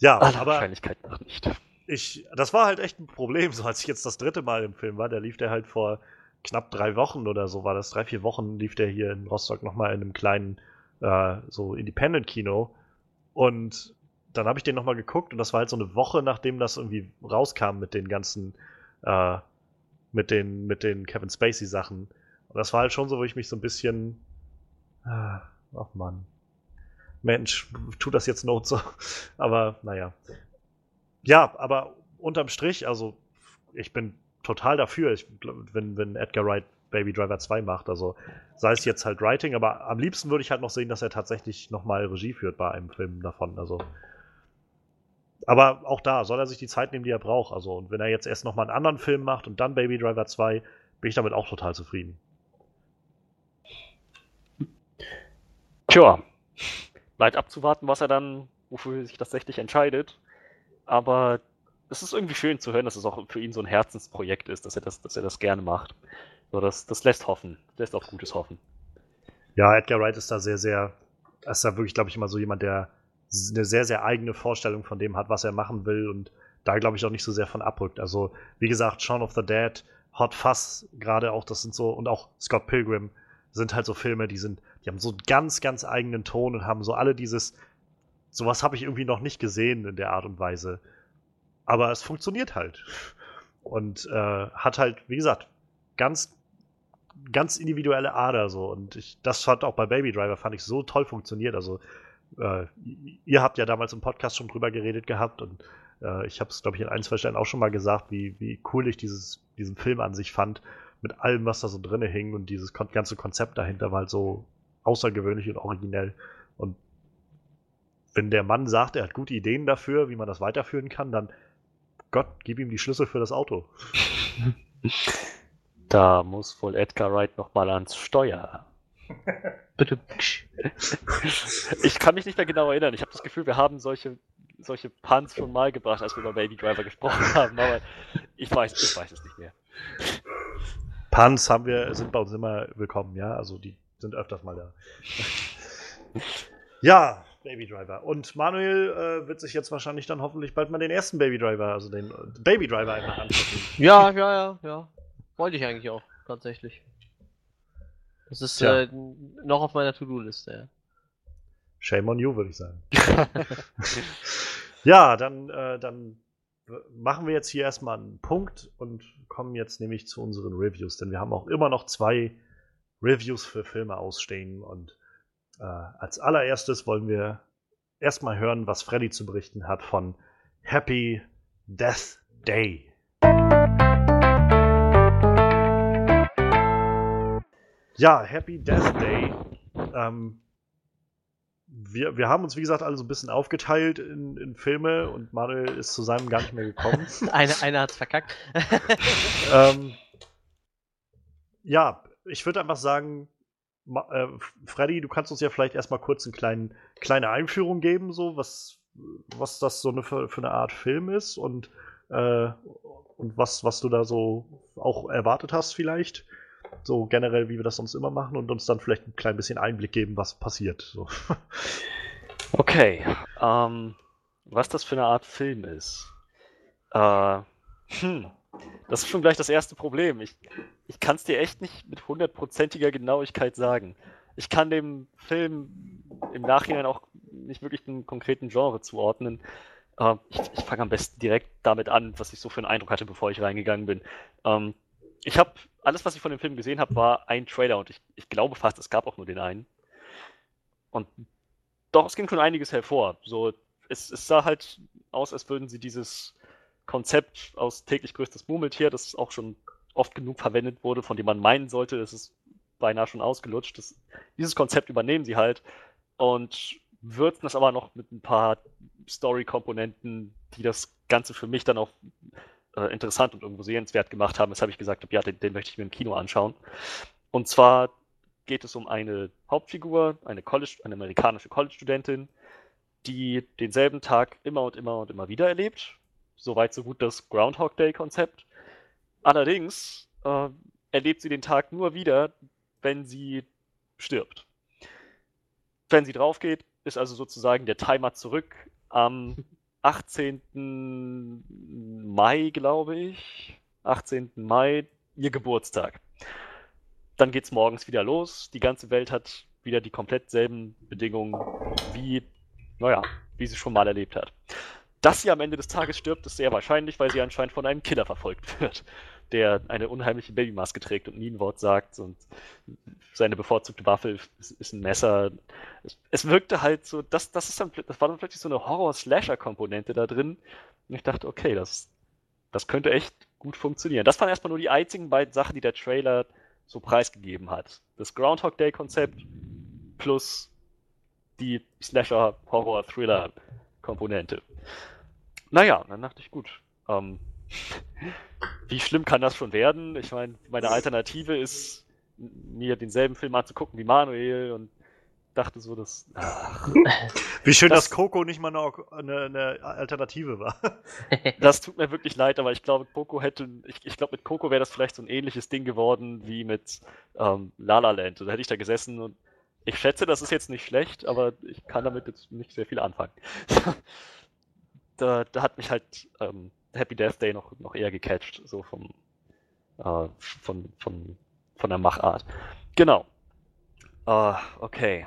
ja, Aller aber Wahrscheinlichkeit nach nicht. ich, das war halt echt ein Problem, so als ich jetzt das dritte Mal im Film war, der lief der halt vor knapp drei Wochen oder so, war das drei, vier Wochen, lief der hier in Rostock nochmal in einem kleinen, äh, so Independent-Kino. Und dann habe ich den nochmal geguckt und das war halt so eine Woche, nachdem das irgendwie rauskam mit den ganzen, äh, mit den, mit den Kevin Spacey-Sachen. Und das war halt schon so, wo ich mich so ein bisschen, ah, ach Mann. Mensch, tut das jetzt Not so. Aber naja. Ja, aber unterm Strich, also ich bin total dafür, ich, wenn, wenn Edgar Wright Baby Driver 2 macht. Also sei es jetzt halt Writing, aber am liebsten würde ich halt noch sehen, dass er tatsächlich nochmal Regie führt bei einem Film davon. Also. Aber auch da soll er sich die Zeit nehmen, die er braucht. Also, und wenn er jetzt erst nochmal einen anderen Film macht und dann Baby Driver 2, bin ich damit auch total zufrieden. Tja, bleibt abzuwarten, was er dann, wofür er sich tatsächlich entscheidet. Aber es ist irgendwie schön zu hören, dass es auch für ihn so ein Herzensprojekt ist, dass er das, dass er das gerne macht. So, das, das lässt hoffen. Lässt auf Gutes hoffen. Ja, Edgar Wright ist da sehr, sehr, ist da wirklich, glaube ich, immer so jemand, der eine sehr, sehr eigene Vorstellung von dem hat, was er machen will und da, glaube ich, auch nicht so sehr von abrückt. Also, wie gesagt, Shaun of the Dead, Hot Fuzz, gerade auch, das sind so, und auch Scott Pilgrim, sind halt so Filme, die sind, die haben so einen ganz, ganz eigenen Ton und haben so alle dieses, sowas habe ich irgendwie noch nicht gesehen in der Art und Weise. Aber es funktioniert halt. Und äh, hat halt, wie gesagt, ganz, ganz individuelle Ader so. Und ich, das hat auch bei Baby Driver, fand ich so toll funktioniert. Also, äh, ihr habt ja damals im Podcast schon drüber geredet gehabt und äh, ich habe es, glaube ich, in ein, zwei Stellen auch schon mal gesagt, wie, wie cool ich dieses, diesen Film an sich fand, mit allem, was da so drinne hing und dieses ganze Konzept dahinter war halt so außergewöhnlich und originell. Und wenn der Mann sagt, er hat gute Ideen dafür, wie man das weiterführen kann, dann Gott, gib ihm die Schlüssel für das Auto. Da muss wohl Edgar Wright nochmal ans Steuer. Bitte. Ich kann mich nicht mehr genau erinnern. Ich habe das Gefühl, wir haben solche, solche Puns schon mal gebracht, als wir über Baby Driver gesprochen haben, aber ich weiß, ich weiß es nicht mehr. Puns haben wir, sind bei uns immer willkommen, ja. Also die sind öfters mal da. ja, Baby Driver. Und Manuel äh, wird sich jetzt wahrscheinlich dann hoffentlich bald mal den ersten Baby Driver, also den äh, Baby Driver einmal angucken. Ja, ja, ja, ja. Wollte ich eigentlich auch, tatsächlich. Das ist Tja. äh, noch auf meiner To-Do-Liste, ja. Shame on you, würde ich sagen. ja, dann, äh, dann machen wir jetzt hier erstmal einen Punkt und kommen jetzt nämlich zu unseren Reviews, denn wir haben auch immer noch zwei Reviews für Filme ausstehen und äh, als allererstes wollen wir erstmal hören, was Freddy zu berichten hat von Happy Death Day. Ja, Happy Death Day. Ähm, wir, wir haben uns, wie gesagt, alle so ein bisschen aufgeteilt in, in Filme und Manuel ist zu seinem gar nicht mehr gekommen. Eine, einer hat's verkackt. ähm, ja, ich würde einfach sagen, äh, Freddy, du kannst uns ja vielleicht erstmal kurz eine kleinen, kleine Einführung geben, so was, was das so eine, für, für eine Art Film ist und, äh, und was, was du da so auch erwartet hast, vielleicht. So generell, wie wir das sonst immer machen und uns dann vielleicht ein klein bisschen Einblick geben, was passiert. So. Okay, ähm, was das für eine Art Film ist. Äh, hm, das ist schon gleich das erste Problem. Ich, ich kann es dir echt nicht mit hundertprozentiger Genauigkeit sagen. Ich kann dem Film im Nachhinein auch nicht wirklich einen konkreten Genre zuordnen. Äh, ich ich fange am besten direkt damit an, was ich so für einen Eindruck hatte, bevor ich reingegangen bin. Ähm, ich habe alles, was ich von dem Film gesehen habe, war ein Trailer und ich, ich glaube fast, es gab auch nur den einen. Und doch, es ging schon einiges hervor. So, es, es sah halt aus, als würden sie dieses Konzept aus täglich größtes Murmeltier, das auch schon oft genug verwendet wurde, von dem man meinen sollte, es ist beinahe schon ausgelutscht. Das, dieses Konzept übernehmen sie halt und würzen das aber noch mit ein paar Story-Komponenten, die das Ganze für mich dann auch äh, interessant und irgendwo sehenswert gemacht haben, weshalb ich gesagt ja, den, den möchte ich mir im Kino anschauen. Und zwar geht es um eine Hauptfigur, eine College, eine amerikanische College-Studentin, die denselben Tag immer und immer und immer wieder erlebt. Soweit so gut das Groundhog Day-Konzept. Allerdings äh, erlebt sie den Tag nur wieder, wenn sie stirbt. Wenn sie draufgeht, ist also sozusagen der Timer zurück am 18. Mai, glaube ich. 18. Mai, ihr Geburtstag. Dann geht's morgens wieder los. Die ganze Welt hat wieder die komplett selben Bedingungen wie, naja, wie sie schon mal erlebt hat. Dass sie am Ende des Tages stirbt, ist sehr wahrscheinlich, weil sie anscheinend von einem Killer verfolgt wird, der eine unheimliche Babymaske trägt und nie ein Wort sagt und seine bevorzugte Waffe ist, ist ein Messer. Es, es wirkte halt so, das, das, ist dann, das war dann plötzlich so eine Horror-Slasher-Komponente da drin. Und ich dachte, okay, das, das könnte echt gut funktionieren. Das waren erstmal nur die einzigen beiden Sachen, die der Trailer so preisgegeben hat. Das Groundhog Day-Konzept plus die Slasher-Horror-Thriller-Komponente. Naja, dann dachte ich, gut, ähm, wie schlimm kann das schon werden? Ich meine, meine Alternative ist, mir denselben Film anzugucken wie Manuel und dachte so, dass. Ach, Wie schön, Das- dass Coco nicht mal eine, eine, eine Alternative war. das tut mir wirklich leid, aber ich glaube, Coco hätte. Ich, ich glaube, mit Coco wäre das vielleicht so ein ähnliches Ding geworden wie mit ähm, La La Land. Da hätte ich da gesessen und ich schätze, das ist jetzt nicht schlecht, aber ich kann damit jetzt nicht sehr viel anfangen. da, da hat mich halt ähm, Happy Death Day noch, noch eher gecatcht, so vom, äh, von, von, von der Machart. Genau. Ah, okay.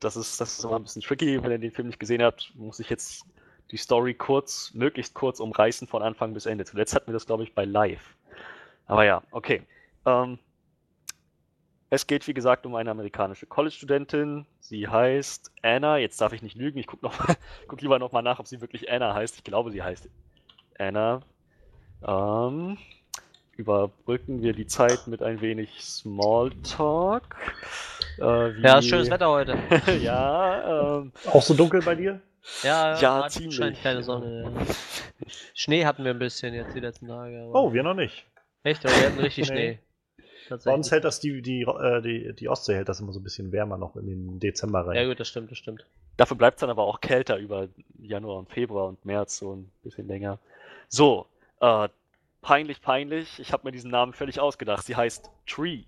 Das ist, das ist immer ein bisschen tricky, wenn ihr den Film nicht gesehen habt, muss ich jetzt die Story kurz, möglichst kurz umreißen von Anfang bis Ende. Zuletzt hatten wir das, glaube ich, bei Live. Aber ja, okay. Ähm, es geht, wie gesagt, um eine amerikanische College-Studentin. Sie heißt Anna. Jetzt darf ich nicht lügen. Ich gucke guck lieber nochmal nach, ob sie wirklich Anna heißt. Ich glaube, sie heißt Anna. Ähm, überbrücken wir die Zeit mit ein wenig Smalltalk. Äh, ja, ist schönes Wetter heute. ja. Ähm, Auch so dunkel bei dir? Ja, ja ziemlich. Scheint keine Sonne. Schnee hatten wir ein bisschen jetzt die letzten Tage. oh, wir noch nicht. Echt? Aber wir hatten richtig nee. Schnee. Bei uns hält das die, die, äh, die, die Ostsee hält das immer so ein bisschen wärmer noch in den Dezember rein. Ja gut, das stimmt, das stimmt. Dafür bleibt es dann aber auch kälter über Januar und Februar und März so ein bisschen länger. So, äh, peinlich, peinlich. Ich habe mir diesen Namen völlig ausgedacht. Sie heißt Tree.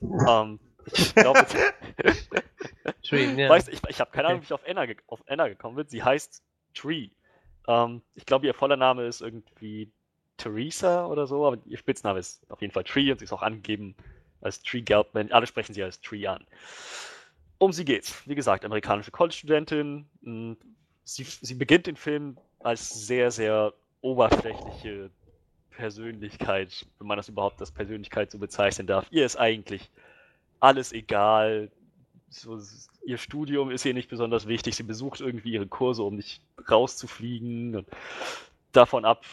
ähm, ich glaube, Tree, ja. Weißt, ich, ich habe keine Ahnung, wie ich auf Anna, auf Anna gekommen bin. Sie heißt Tree. Ähm, ich glaube, ihr voller Name ist irgendwie Theresa oder so, aber ihr Spitzname ist auf jeden Fall Tree und sie ist auch angegeben als Tree Gelbman. Alle sprechen sie als Tree an. Um sie geht's. Wie gesagt, amerikanische College-Studentin. Hm, sie, sie beginnt den Film als sehr, sehr oberflächliche Persönlichkeit, wenn man das überhaupt als Persönlichkeit so bezeichnen darf. Ihr ist eigentlich alles egal. So, ihr Studium ist ihr nicht besonders wichtig. Sie besucht irgendwie ihre Kurse, um nicht rauszufliegen. Und davon ab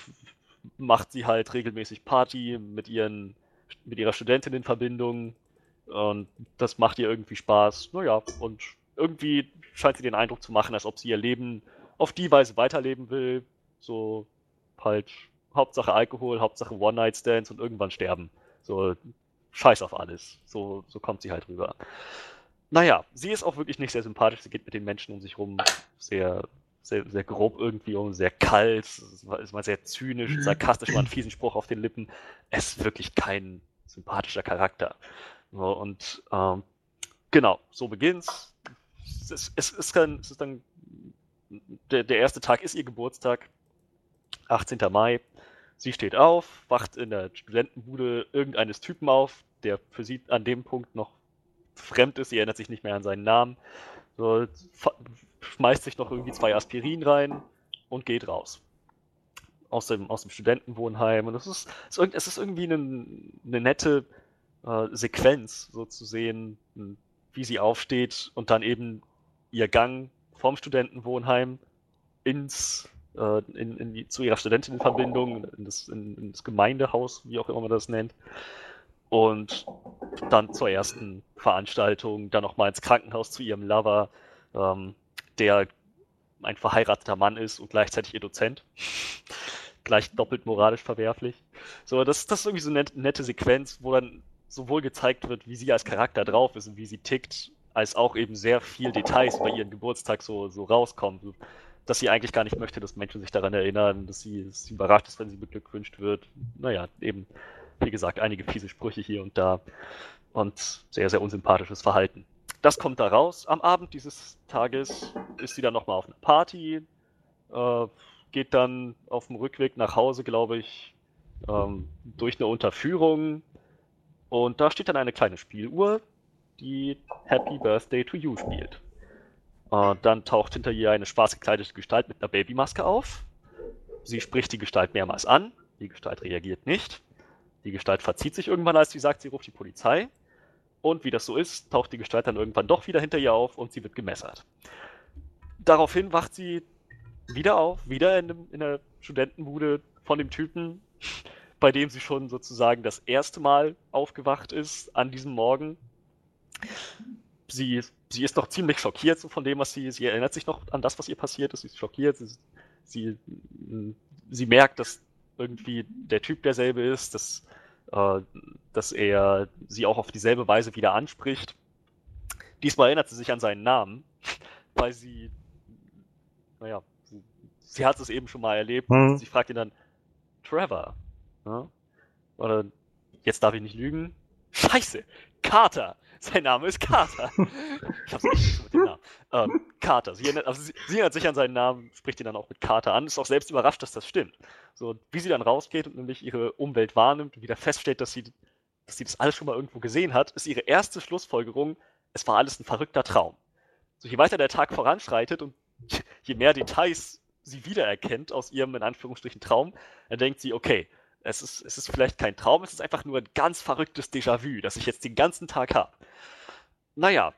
macht sie halt regelmäßig Party mit ihren mit ihrer Studentin in Verbindung und das macht ihr irgendwie Spaß. Naja, und irgendwie scheint sie den Eindruck zu machen, als ob sie ihr Leben auf die Weise weiterleben will. So halt Hauptsache Alkohol, Hauptsache One-Night-Stands und irgendwann sterben. So scheiß auf alles. So, so kommt sie halt rüber. Naja, sie ist auch wirklich nicht sehr sympathisch. Sie geht mit den Menschen um sich rum sehr sehr, sehr grob irgendwie um, sehr kalt, ist mal sehr zynisch, sarkastisch, mal einen fiesen Spruch auf den Lippen. Es ist wirklich kein sympathischer Charakter. So, und ähm, genau, so beginnt's. Es, es, es, ist dann, es ist dann der, der erste Tag ist ihr Geburtstag, 18. Mai. Sie steht auf, wacht in der Studentenbude irgendeines Typen auf, der für sie an dem Punkt noch fremd ist. Sie erinnert sich nicht mehr an seinen Namen. So, schmeißt sich noch irgendwie zwei Aspirin rein und geht raus. Aus dem, aus dem Studentenwohnheim. Und es ist, es ist irgendwie eine, eine nette äh, Sequenz, so zu sehen, wie sie aufsteht und dann eben ihr Gang vom Studentenwohnheim ins, äh, in, in die, zu ihrer Studentinnenverbindung, in das, in, in das Gemeindehaus, wie auch immer man das nennt. Und dann zur ersten Veranstaltung, dann nochmal ins Krankenhaus zu ihrem Lover. Ähm, der ein verheirateter Mann ist und gleichzeitig ihr Dozent. Gleich doppelt moralisch verwerflich. So, das, das ist irgendwie so eine nette Sequenz, wo dann sowohl gezeigt wird, wie sie als Charakter drauf ist und wie sie tickt, als auch eben sehr viel Details bei ihrem Geburtstag so, so rauskommen. Dass sie eigentlich gar nicht möchte, dass Menschen sich daran erinnern, dass sie, dass sie überrascht ist, wenn sie beglückwünscht wird. Naja, eben, wie gesagt, einige fiese Sprüche hier und da und sehr, sehr unsympathisches Verhalten das kommt da raus. Am Abend dieses Tages ist sie dann nochmal auf einer Party, äh, geht dann auf dem Rückweg nach Hause, glaube ich, ähm, durch eine Unterführung. Und da steht dann eine kleine Spieluhr, die Happy Birthday to You spielt. Äh, dann taucht hinter ihr eine schwarz gekleidete Gestalt mit einer Babymaske auf. Sie spricht die Gestalt mehrmals an. Die Gestalt reagiert nicht. Die Gestalt verzieht sich irgendwann, als sie sagt, sie ruft die Polizei. Und wie das so ist, taucht die Gestalt dann irgendwann doch wieder hinter ihr auf und sie wird gemessert. Daraufhin wacht sie wieder auf, wieder in, dem, in der Studentenbude von dem Typen, bei dem sie schon sozusagen das erste Mal aufgewacht ist an diesem Morgen. Sie, sie ist noch ziemlich schockiert so von dem, was sie, sie erinnert sich noch an das, was ihr passiert ist. Sie ist schockiert. Sie, sie, sie merkt, dass irgendwie der Typ derselbe ist, dass äh, dass er sie auch auf dieselbe Weise wieder anspricht. Diesmal erinnert sie sich an seinen Namen, weil sie, naja, sie, sie hat es eben schon mal erlebt. Mhm. Sie fragt ihn dann, Trevor. Ja? Oder, jetzt darf ich nicht lügen. Scheiße, Carter. Sein Name ist Carter. ich hab's nicht mit dem Namen. Ähm, Carter. Sie erinnert, also sie, sie erinnert sich an seinen Namen, spricht ihn dann auch mit Carter an, ist auch selbst überrascht, dass das stimmt. So, wie sie dann rausgeht und nämlich ihre Umwelt wahrnimmt und wieder feststellt, dass sie, dass sie das alles schon mal irgendwo gesehen hat, ist ihre erste Schlussfolgerung, es war alles ein verrückter Traum. So, je weiter der Tag voranschreitet und je mehr Details sie wiedererkennt aus ihrem, in Anführungsstrichen, Traum, dann denkt sie, okay, es ist, es ist vielleicht kein Traum, es ist einfach nur ein ganz verrücktes Déjà-vu, das ich jetzt den ganzen Tag habe. Naja,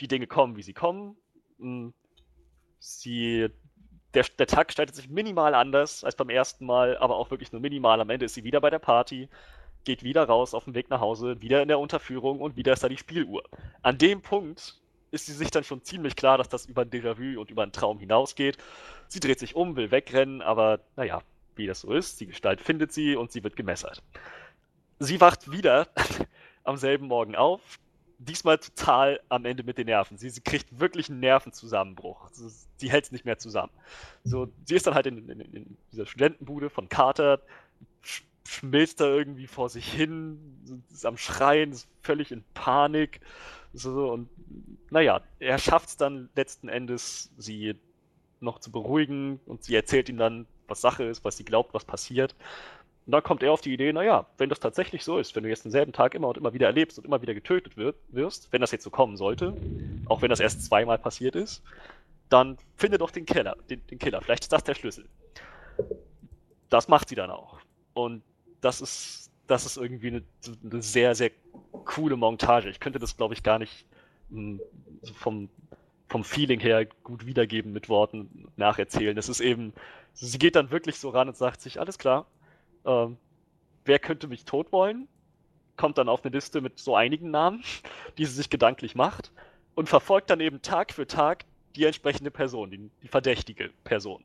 die Dinge kommen, wie sie kommen. Hm, sie, der, der Tag gestaltet sich minimal anders als beim ersten Mal, aber auch wirklich nur minimal. Am Ende ist sie wieder bei der Party, geht wieder raus auf dem Weg nach Hause, wieder in der Unterführung und wieder ist da die Spieluhr. An dem Punkt ist sie sich dann schon ziemlich klar, dass das über ein Déjà-vu und über einen Traum hinausgeht. Sie dreht sich um, will wegrennen, aber naja, wie das so ist, die Gestalt findet sie und sie wird gemessert. Sie wacht wieder am selben Morgen auf, diesmal total am Ende mit den Nerven. Sie, sie kriegt wirklich einen Nervenzusammenbruch. Sie hält es nicht mehr zusammen. So, sie ist dann halt in, in, in dieser Studentenbude von Carter, sch schmilzt da irgendwie vor sich hin, ist am Schreien, ist völlig in Panik. So, und naja, er schafft es dann letzten Endes, sie noch zu beruhigen und sie erzählt ihm dann, was Sache ist, was sie glaubt, was passiert. Und dann kommt er auf die Idee, naja, wenn das tatsächlich so ist, wenn du jetzt denselben Tag immer und immer wieder erlebst und immer wieder getötet wirst, wenn das jetzt so kommen sollte, auch wenn das erst zweimal passiert ist, dann finde doch den Killer, den, den Killer. Vielleicht ist das der Schlüssel. Das macht sie dann auch. Und das ist, das ist irgendwie eine, eine sehr, sehr coole Montage. Ich könnte das, glaube ich, gar nicht hm, vom, vom Feeling her gut wiedergeben mit Worten nacherzählen. Es ist eben, sie geht dann wirklich so ran und sagt sich, alles klar, ähm, wer könnte mich tot wollen? Kommt dann auf eine Liste mit so einigen Namen, die sie sich gedanklich macht und verfolgt dann eben Tag für Tag die entsprechende Person, die, die verdächtige Person.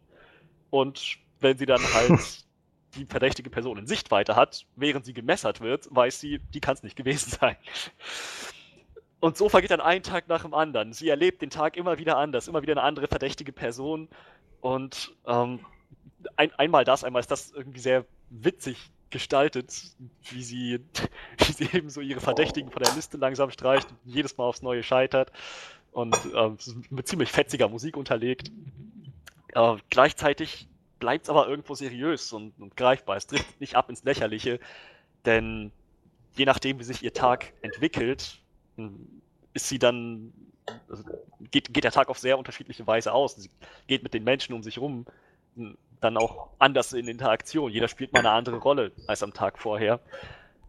Und wenn sie dann halt die verdächtige Person in Sichtweite hat, während sie gemessert wird, weiß sie, die kann es nicht gewesen sein. Und so vergeht dann ein Tag nach dem anderen. Sie erlebt den Tag immer wieder anders, immer wieder eine andere verdächtige Person. Und ähm, ein, einmal das, einmal ist das irgendwie sehr witzig gestaltet, wie sie, wie sie eben so ihre Verdächtigen von der Liste langsam streicht und jedes Mal aufs Neue scheitert. Und ähm, mit ziemlich fetziger Musik unterlegt. Äh, gleichzeitig bleibt es aber irgendwo seriös und, und greifbar. Es trifft nicht ab ins Lächerliche, denn je nachdem, wie sich ihr Tag entwickelt, hm, ist sie dann, also geht, geht der Tag auf sehr unterschiedliche Weise aus. Sie geht mit den Menschen um sich rum hm, dann auch anders in Interaktion. Jeder spielt mal eine andere Rolle als am Tag vorher.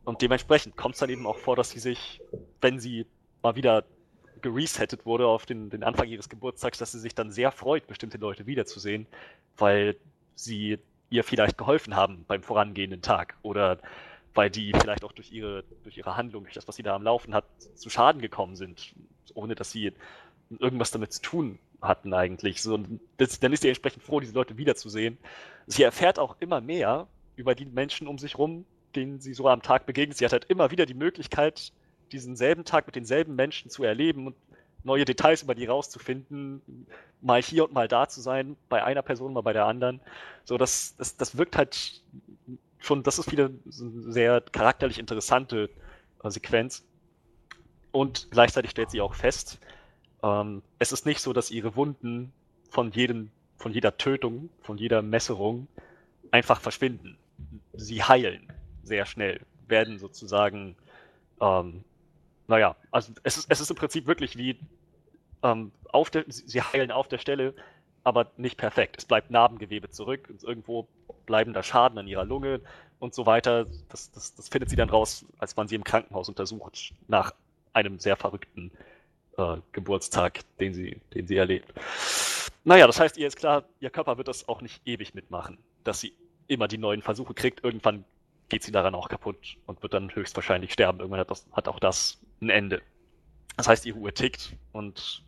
Und dementsprechend kommt es dann eben auch vor, dass sie sich, wenn sie mal wieder geresettet wurde auf den, den Anfang ihres Geburtstags, dass sie sich dann sehr freut, bestimmte Leute wiederzusehen, weil sie ihr vielleicht geholfen haben beim vorangehenden Tag oder weil die vielleicht auch durch ihre, durch ihre Handlung, durch das, was sie da am Laufen hat, zu Schaden gekommen sind, ohne dass sie irgendwas damit zu tun hatten eigentlich. So, das, dann ist sie entsprechend froh, diese Leute wiederzusehen. Sie erfährt auch immer mehr über die Menschen um sich rum, denen sie so am Tag begegnet. Sie hat halt immer wieder die Möglichkeit, diesen selben Tag mit denselben Menschen zu erleben und neue Details über die rauszufinden, mal hier und mal da zu sein, bei einer Person, mal bei der anderen. So, das, das, das wirkt halt schon, das ist wieder eine sehr charakterlich interessante Sequenz. Und gleichzeitig stellt sie auch fest, ähm, es ist nicht so, dass ihre Wunden von jedem, von jeder Tötung, von jeder Messerung einfach verschwinden. Sie heilen sehr schnell, werden sozusagen, ähm, naja, also es ist, es ist im Prinzip wirklich wie ähm, auf der, sie heilen auf der Stelle, aber nicht perfekt. Es bleibt Narbengewebe zurück und irgendwo bleiben da Schaden an ihrer Lunge und so weiter. Das, das, das findet sie dann raus, als man sie im Krankenhaus untersucht, nach einem sehr verrückten äh, Geburtstag, den sie, den sie erlebt. Naja, das heißt, ihr ist klar, ihr Körper wird das auch nicht ewig mitmachen, dass sie immer die neuen Versuche kriegt. Irgendwann geht sie daran auch kaputt und wird dann höchstwahrscheinlich sterben. Irgendwann hat, das, hat auch das ein Ende. Das heißt, ihre Uhr tickt und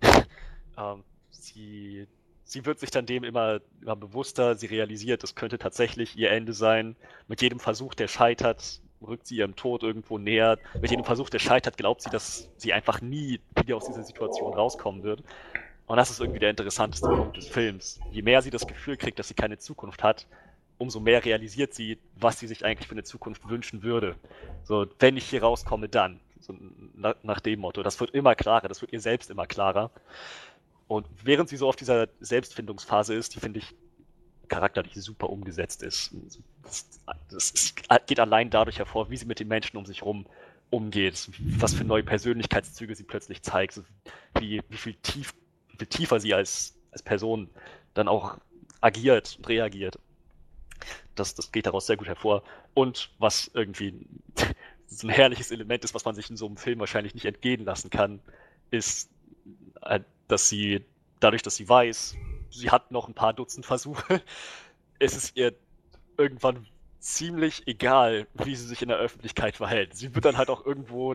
ähm, sie, sie wird sich dann dem immer, immer bewusster. Sie realisiert, es könnte tatsächlich ihr Ende sein. Mit jedem Versuch, der scheitert, rückt sie ihrem Tod irgendwo näher. Mit jedem Versuch, der scheitert, glaubt sie, dass sie einfach nie wieder aus dieser Situation rauskommen wird. Und das ist irgendwie der interessanteste Punkt des Films. Je mehr sie das Gefühl kriegt, dass sie keine Zukunft hat, umso mehr realisiert sie, was sie sich eigentlich für eine Zukunft wünschen würde. So, wenn ich hier rauskomme, dann. So, nach, nach dem Motto. Das wird immer klarer, das wird ihr selbst immer klarer. Und während sie so auf dieser Selbstfindungsphase ist, die finde ich charakterlich super umgesetzt ist. Das, das, geht allein dadurch hervor, wie sie mit den Menschen um sich rum umgeht, was für neue Persönlichkeitszüge sie plötzlich zeigt, wie, wie, viel tief, wie viel tiefer sie als, als Person dann auch agiert und reagiert. Das, das geht daraus sehr gut hervor. Und was irgendwie so ein herrliches Element ist, was man sich in so einem Film wahrscheinlich nicht entgehen lassen kann, ist, äh, dass sie, dadurch, dass sie weiß, sie hat noch ein paar Dutzend Versuche, ist es ihr irgendwann ziemlich egal, wie sie sich in der Öffentlichkeit verhält. Sie wird dann halt auch irgendwo.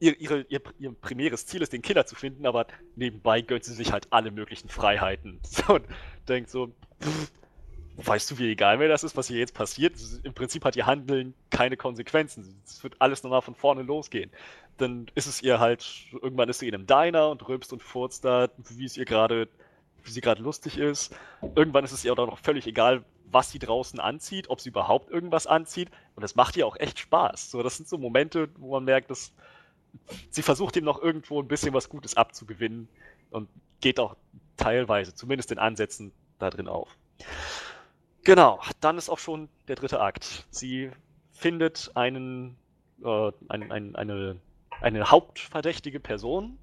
Ihr, ihre, ihr, ihr primäres Ziel ist, den Killer zu finden, aber nebenbei gönnt sie sich halt alle möglichen Freiheiten. Und denkt so, pff, weißt du, wie egal mir das ist, was hier jetzt passiert? Im Prinzip hat ihr Handeln keine Konsequenzen. Es wird alles nochmal von vorne losgehen. Dann ist es ihr halt, irgendwann ist sie in einem Diner und rülpst und furzt da, wie es ihr gerade, wie sie gerade lustig ist. Irgendwann ist es ihr auch noch völlig egal, was sie draußen anzieht, ob sie überhaupt irgendwas anzieht. Und das macht ihr auch echt Spaß. So, das sind so Momente, wo man merkt, dass sie versucht ihm noch irgendwo ein bisschen was Gutes abzugewinnen und geht auch teilweise, zumindest in Ansätzen, da drin auf. Genau, dann ist auch schon der dritte Akt. Sie findet einen, äh, ein, ein, eine, eine hauptverdächtige Person,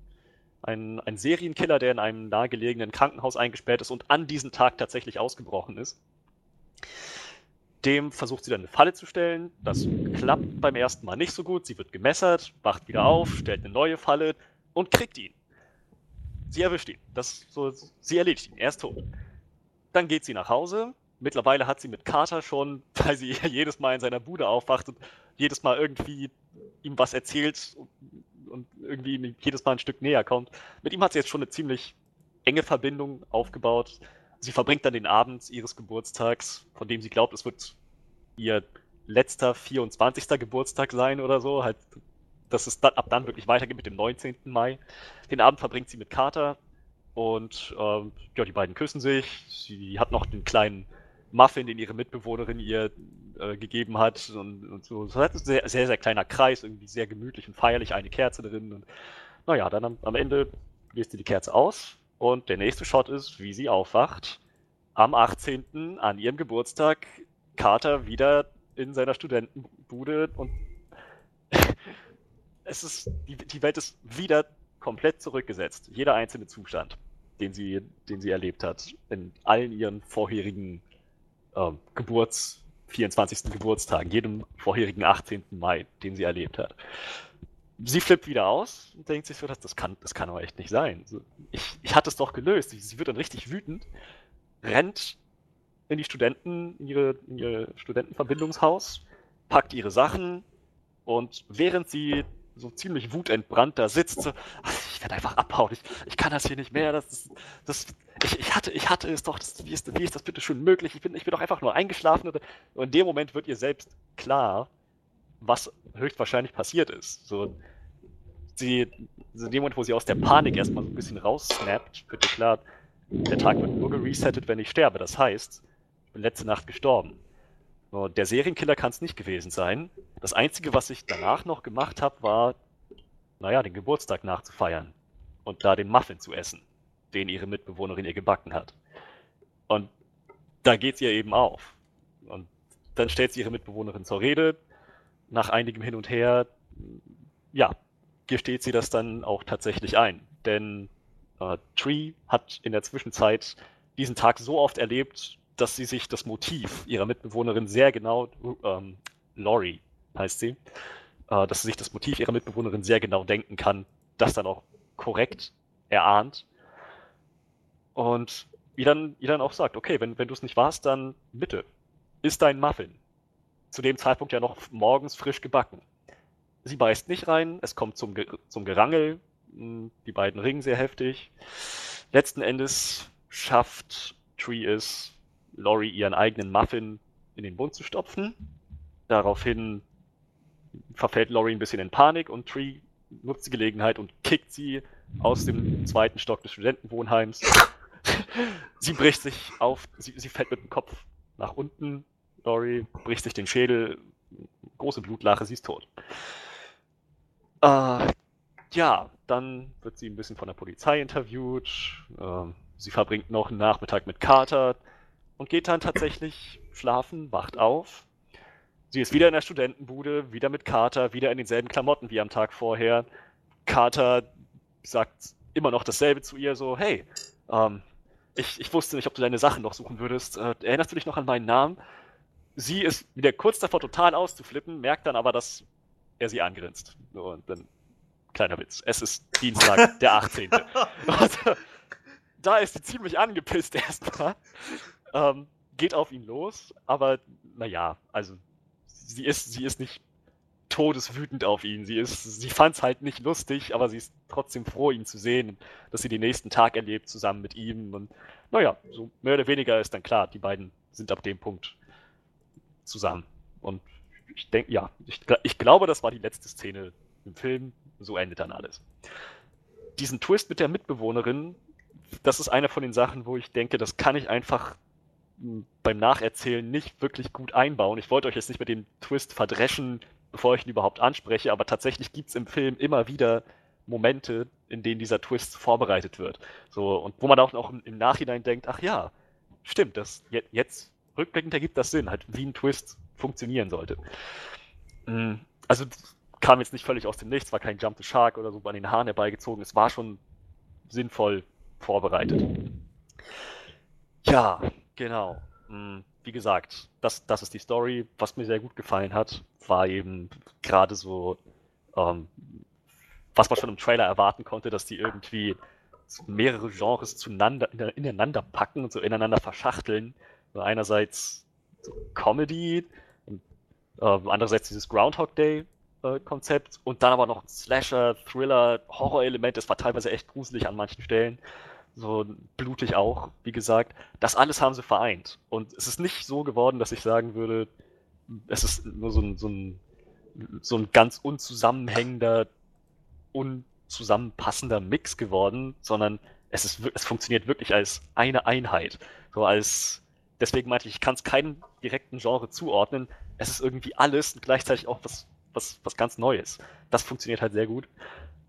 ein, ein Serienkiller, der in einem nahegelegenen Krankenhaus eingesperrt ist und an diesem Tag tatsächlich ausgebrochen ist. Dem versucht sie dann eine Falle zu stellen. Das klappt beim ersten Mal nicht so gut. Sie wird gemessert, wacht wieder auf, stellt eine neue Falle und kriegt ihn. Sie erwischt ihn. Das so, sie erledigt ihn. Er ist tot. Dann geht sie nach Hause. Mittlerweile hat sie mit Carter schon, weil sie jedes Mal in seiner Bude aufwacht und jedes Mal irgendwie ihm was erzählt und, irgendwie jedes Mal ein Stück näher kommt. Mit ihm hat sie jetzt schon eine ziemlich enge Verbindung aufgebaut. Sie verbringt dann den Abend ihres Geburtstags, von dem sie glaubt, es wird ihr letzter 24. Geburtstag sein oder so. Halt, dass es dann, ab dann wirklich weitergeht mit dem 19. Mai. Den Abend verbringt sie mit Carter und ähm, ja, die beiden küssen sich. Sie hat noch den kleinen Muffin, den ihre Mitbewohnerin ihr äh, gegeben hat. Und, und so. Es hat ein sehr, sehr, sehr kleiner Kreis, irgendwie sehr gemütlich und feierlich, eine Kerze drin. Und naja, dann am, am Ende lässt sie die Kerze aus und der nächste Shot ist, wie sie aufwacht. Am 18. an ihrem Geburtstag, Carter wieder in seiner Studentenbude und es ist, die, die Welt ist wieder komplett zurückgesetzt. Jeder einzelne Zustand, den sie, den sie erlebt hat, in allen ihren vorherigen äh, Geburts, 24. Geburtstagen, jedem vorherigen 18. Mai, den sie erlebt hat sie flippt wieder aus und denkt sich so, das, das, kann, das kann aber echt nicht sein. Ich, ich hatte es doch gelöst. Sie wird dann richtig wütend, rennt in die Studenten, in, ihre, in ihr Studentenverbindungshaus, packt ihre Sachen und während sie so ziemlich wutentbrannt da sitzt, so, ach, ich werde einfach abhauen, ich, ich kann das hier nicht mehr, das, das, ich, ich, hatte, ich hatte es doch, das, wie, ist, wie ist das bitte schon möglich, ich bin, ich bin doch einfach nur eingeschlafen und in dem Moment wird ihr selbst klar, was höchstwahrscheinlich passiert ist. So, sie, in dem Moment, wo sie aus der Panik erstmal so ein bisschen raussnappt, wird ihr klar, der Tag wird nur geresettet, wenn ich sterbe. Das heißt, ich bin letzte Nacht gestorben. Der Serienkiller kann es nicht gewesen sein. Das Einzige, was ich danach noch gemacht habe, war, naja, den Geburtstag nachzufeiern und da den Muffin zu essen, den ihre Mitbewohnerin ihr gebacken hat. Und da geht es ihr eben auf. Und dann stellt sie ihre Mitbewohnerin zur Rede, nach einigem Hin und Her, ja, gesteht sie das dann auch tatsächlich ein. Denn äh, Tree hat in der Zwischenzeit diesen Tag so oft erlebt, dass sie sich das Motiv ihrer Mitbewohnerin sehr genau, ähm, Lori heißt sie, äh, dass sie sich das Motiv ihrer Mitbewohnerin sehr genau denken kann, das dann auch korrekt erahnt. Und ihr dann, ihr dann auch sagt, okay, wenn, wenn du es nicht warst, dann bitte, isst dein Muffin zu dem Zeitpunkt ja noch morgens frisch gebacken. Sie beißt nicht rein, es kommt zum, zum Gerangel, hm, die beiden ringen sehr heftig. Letzten Endes schafft Tree es, Lori ihren eigenen Muffin in den Mund zu stopfen. Daraufhin verfällt Lori ein bisschen in Panik und Tree nutzt die Gelegenheit und kickt sie aus dem zweiten Stock des Studentenwohnheims. sie bricht sich auf, sie, sie fällt mit dem Kopf nach unten Story, bricht sich den Schädel, große Blutlache, sie ist tot. Äh, ja, dann wird sie ein bisschen von der Polizei interviewt. Äh, sie verbringt noch einen Nachmittag mit Carter und geht dann tatsächlich schlafen, wacht auf Sie ist wieder in der Studentenbude, wieder mit Carter, wieder in denselben Klamotten wie am Tag vorher. Carter sagt immer noch dasselbe zu ihr, so, hey, ähm, ich, ich wusste nicht, ob du deine Sachen noch suchen würdest. Äh, erinnerst du dich noch an meinen Namen? Sie ist wieder kurz davor, total auszuflippen, merkt dann aber, dass er sie angrinst. Und dann, kleiner Witz, es ist Dienstag, der 18. Also, da ist sie ziemlich angepisst erstmal. Ähm, geht auf ihn los, aber naja, also sie ist, sie ist nicht todeswütend auf ihn. Sie ist, sie fand es halt nicht lustig, aber sie ist trotzdem froh, ihn zu sehen, dass sie den nächsten Tag erlebt zusammen mit ihm. Und naja, so mehr oder weniger ist dann klar, die beiden sind ab dem Punkt zusammen. Und ich denke, ja, ich, ich glaube, das war die letzte Szene im Film. So endet dann alles. Diesen Twist mit der Mitbewohnerin, das ist eine von den Sachen, wo ich denke, das kann ich einfach beim Nacherzählen nicht wirklich gut einbauen. Ich wollte euch jetzt nicht mit dem Twist verdreschen, bevor ich ihn überhaupt anspreche, aber tatsächlich gibt es im Film immer wieder Momente, in denen dieser Twist vorbereitet wird. So, und wo man auch noch im Nachhinein denkt, ach ja, stimmt, das jetzt rückblickend ergibt das Sinn, halt wie ein Twist funktionieren sollte. Mm, also kam jetzt nicht völlig aus dem Nichts, war kein Jump the Shark oder so an den Haaren herbeigezogen, es war schon sinnvoll vorbereitet. Ja, genau. Mm, wie gesagt, das, das ist die Story. Was mir sehr gut gefallen hat, war eben gerade so, ähm, was man schon im Trailer erwarten konnte, dass die irgendwie mehrere Genres zueinander, ineinander packen und so ineinander verschachteln. So einerseits so Comedy und äh, andererseits dieses Groundhog Day äh, Konzept und dann aber noch Slasher, Thriller, Horror-Element. Das war teilweise echt gruselig an manchen Stellen so blutig auch, wie gesagt. Das alles haben sie vereint. Und es ist nicht so geworden, dass ich sagen würde, es ist nur so ein, so ein, so ein ganz unzusammenhängender, unzusammenpassender Mix geworden, sondern es, ist, es funktioniert wirklich als eine Einheit. So als, deswegen meinte ich, ich kann es keinem direkten Genre zuordnen. Es ist irgendwie alles und gleichzeitig auch was, was, was ganz Neues. Das funktioniert halt sehr gut.